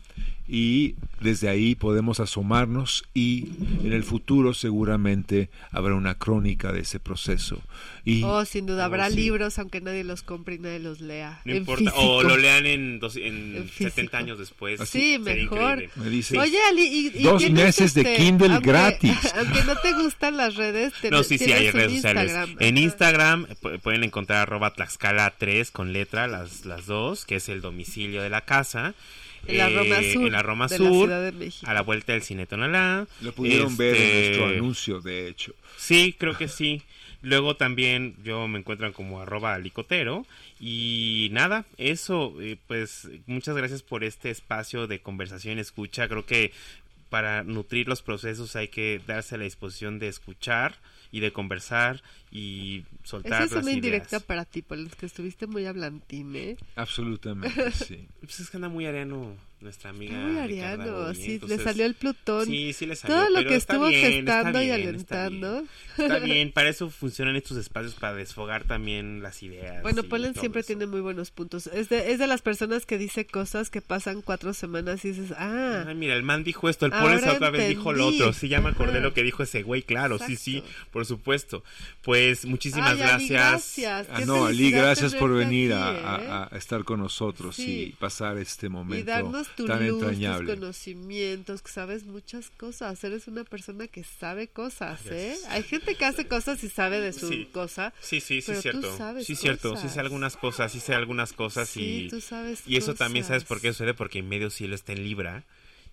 y desde ahí podemos asomarnos y en el futuro seguramente habrá una crónica de ese proceso. Y Oh, sin duda, Oh, habrá sí. libros aunque nadie los compre y nadie los lea. No en importa, físico. o lo lean en, dos- en En 70 físico. años después. Sí, sería mejor. me dice, Oye, Ali, y, y Dos meses de este, Kindle aunque- gratis. Aunque no te gustan las redes, te- No, sí, sí, hay redes sociales. Instagram. En. Instagram pu- pueden encontrar arroba Tlaxcala 3 con letra, las, las dos, que es el domicilio de la casa. En la Roma Eh, Sur. En la Roma de Sur, La Ciudad de México. a la vuelta del Cine Tonalá. lo pudieron ver en Este, nuestro anuncio, de hecho. Sí, creo que sí. Luego también yo me encuentran como arroba alicotero. Y nada, eso, eh, pues muchas gracias por este espacio de conversación y escucha. Creo que para nutrir los procesos hay que darse a la disposición de escuchar y de conversar y soltar Esa es una indirecta para ti, por los que estuviste muy hablantín, ¿eh? Absolutamente, sí. Pues es que anda muy ariano nuestra amiga. Muy ariano, sí, le entonces- salió el Plutón. Sí, sí le salió. Todo lo pero que está estuvo bien, está gestando y bien, está alentando. bien. Está bien, para eso funcionan estos espacios, para desfogar también las ideas. Bueno, y Polen siempre eso. tiene muy buenos puntos. Es de, es de las personas que dice cosas que pasan cuatro semanas y dices, ah, Ay, mira, el man dijo esto, el Polen otra vez dijo lo entendí. otro. Sí, ya me acordé Ajá. lo que dijo ese güey, claro, sí, sí, Exacto. por supuesto. Pues muchísimas Ay, Ali, gracias. gracias. Ah, no, Ali, gracias por venir aquí, a, ¿eh? a- a estar con nosotros Sí. y pasar este y momento darnos tu tan luz, tus entrañable. conocimientos, que sabes muchas cosas. Eres una persona que sabe cosas, ¿eh? Gracias. Hay gente que hace cosas y sabe de su Sí. cosa. Sí, sí, sí, Pero tú cierto. sabes Sí, cierto, sí cosas. sé algunas cosas, sí sé algunas cosas Sí, y... tú sabes Y eso también sabes por qué cosas. sucede, porque el medio cielo está en Libra.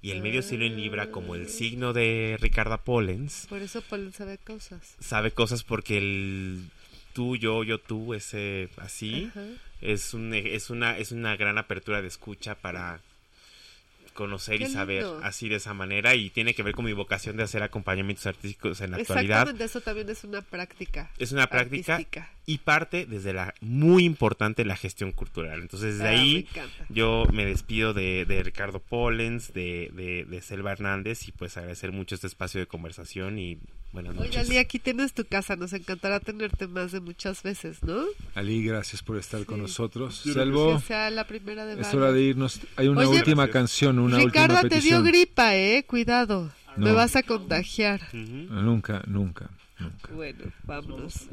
Y el medio cielo en Libra, como el signo de Ricarda Pollens, Por eso Polen sabe cosas. sabe cosas porque el tú, yo, yo, tú, ese así, Ajá. es, un, es, una, es una gran apertura de escucha para conocer Qué y saber lindo. así de esa manera y tiene que ver con mi vocación de hacer acompañamientos artísticos en la actualidad. Exactamente, eso también es una práctica. Es una práctica artística. y parte desde la muy importante la gestión cultural. Entonces desde Ah, ahí yo me despido de, de Ricardo Pollens, de, de, de Selva Hernández y pues agradecer mucho este espacio de conversación y buenas Oye, noches. Ali, aquí tienes tu casa. Nos encantará tenerte más de muchas veces, ¿no? Ali, gracias por estar con Sí. nosotros. Yo que Selvo, Que sea la primera de es hora de irnos. Hay una Oye, última Gracias. canción, una Ricarda, última te dio petición. gripa, ¿eh? Cuidado. Me No. vas a contagiar. Ujú. Nunca, nunca, nunca. Bueno, vámonos.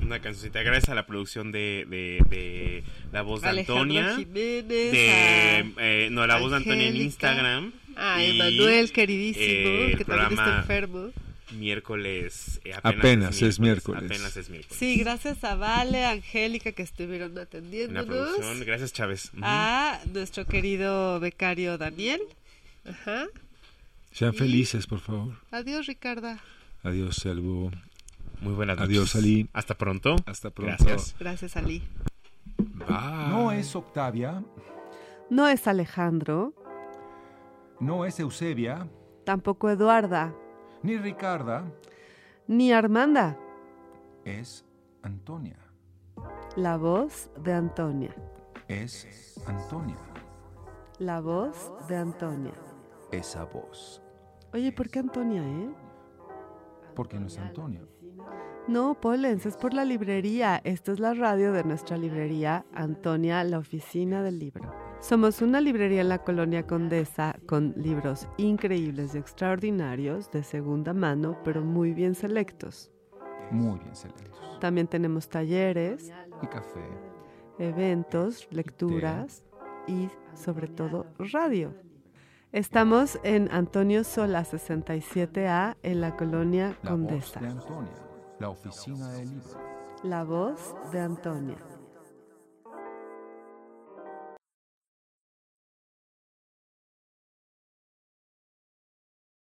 Una cancioncita. Gracias a la producción de, de, de La Voz de Alejandro Antonia. Jiménez. De, a- eh, no, La Voz de Antonia en Angélica. Instagram. A y, Emanuel, queridísimo, eh, que también está programa enfermo. Miércoles. eh, Apenas es miércoles. Apenas es miércoles. Sí, gracias a Vale, a Angélica, que estuvieron atendiéndonos. producción. Gracias, Chávez. A nuestro querido becario Daniel. Ajá. Sean Y- felices, por favor. Adiós, Ricarda. Adiós, Selvo. Muy buenas noches. Adiós, Ali. Hasta pronto. Hasta pronto. Gracias. Gracias, Ali. Bye. No es Octavia, No es Alejandro, no es Eusebia, tampoco Eduarda, ni Ricarda, ni Armanda. es Antonia. La voz de Antonia. Es Antonia. La voz de Antonia. Esa voz. Oye, ¿por qué Antonia, eh? Porque no es Antonia. No, Polens, es por la librería. Esta es la radio de nuestra librería, Antonia, la oficina del libro. Somos una librería en la colonia Condesa con libros increíbles y extraordinarios de segunda mano, pero muy bien selectos. Muy bien selectos. También tenemos talleres, Y café. eventos, lecturas y sobre todo radio. Estamos en Antonio Sola 67A en la colonia La Condesa. voz de Antonia. La oficina del libro. La voz de Antonia.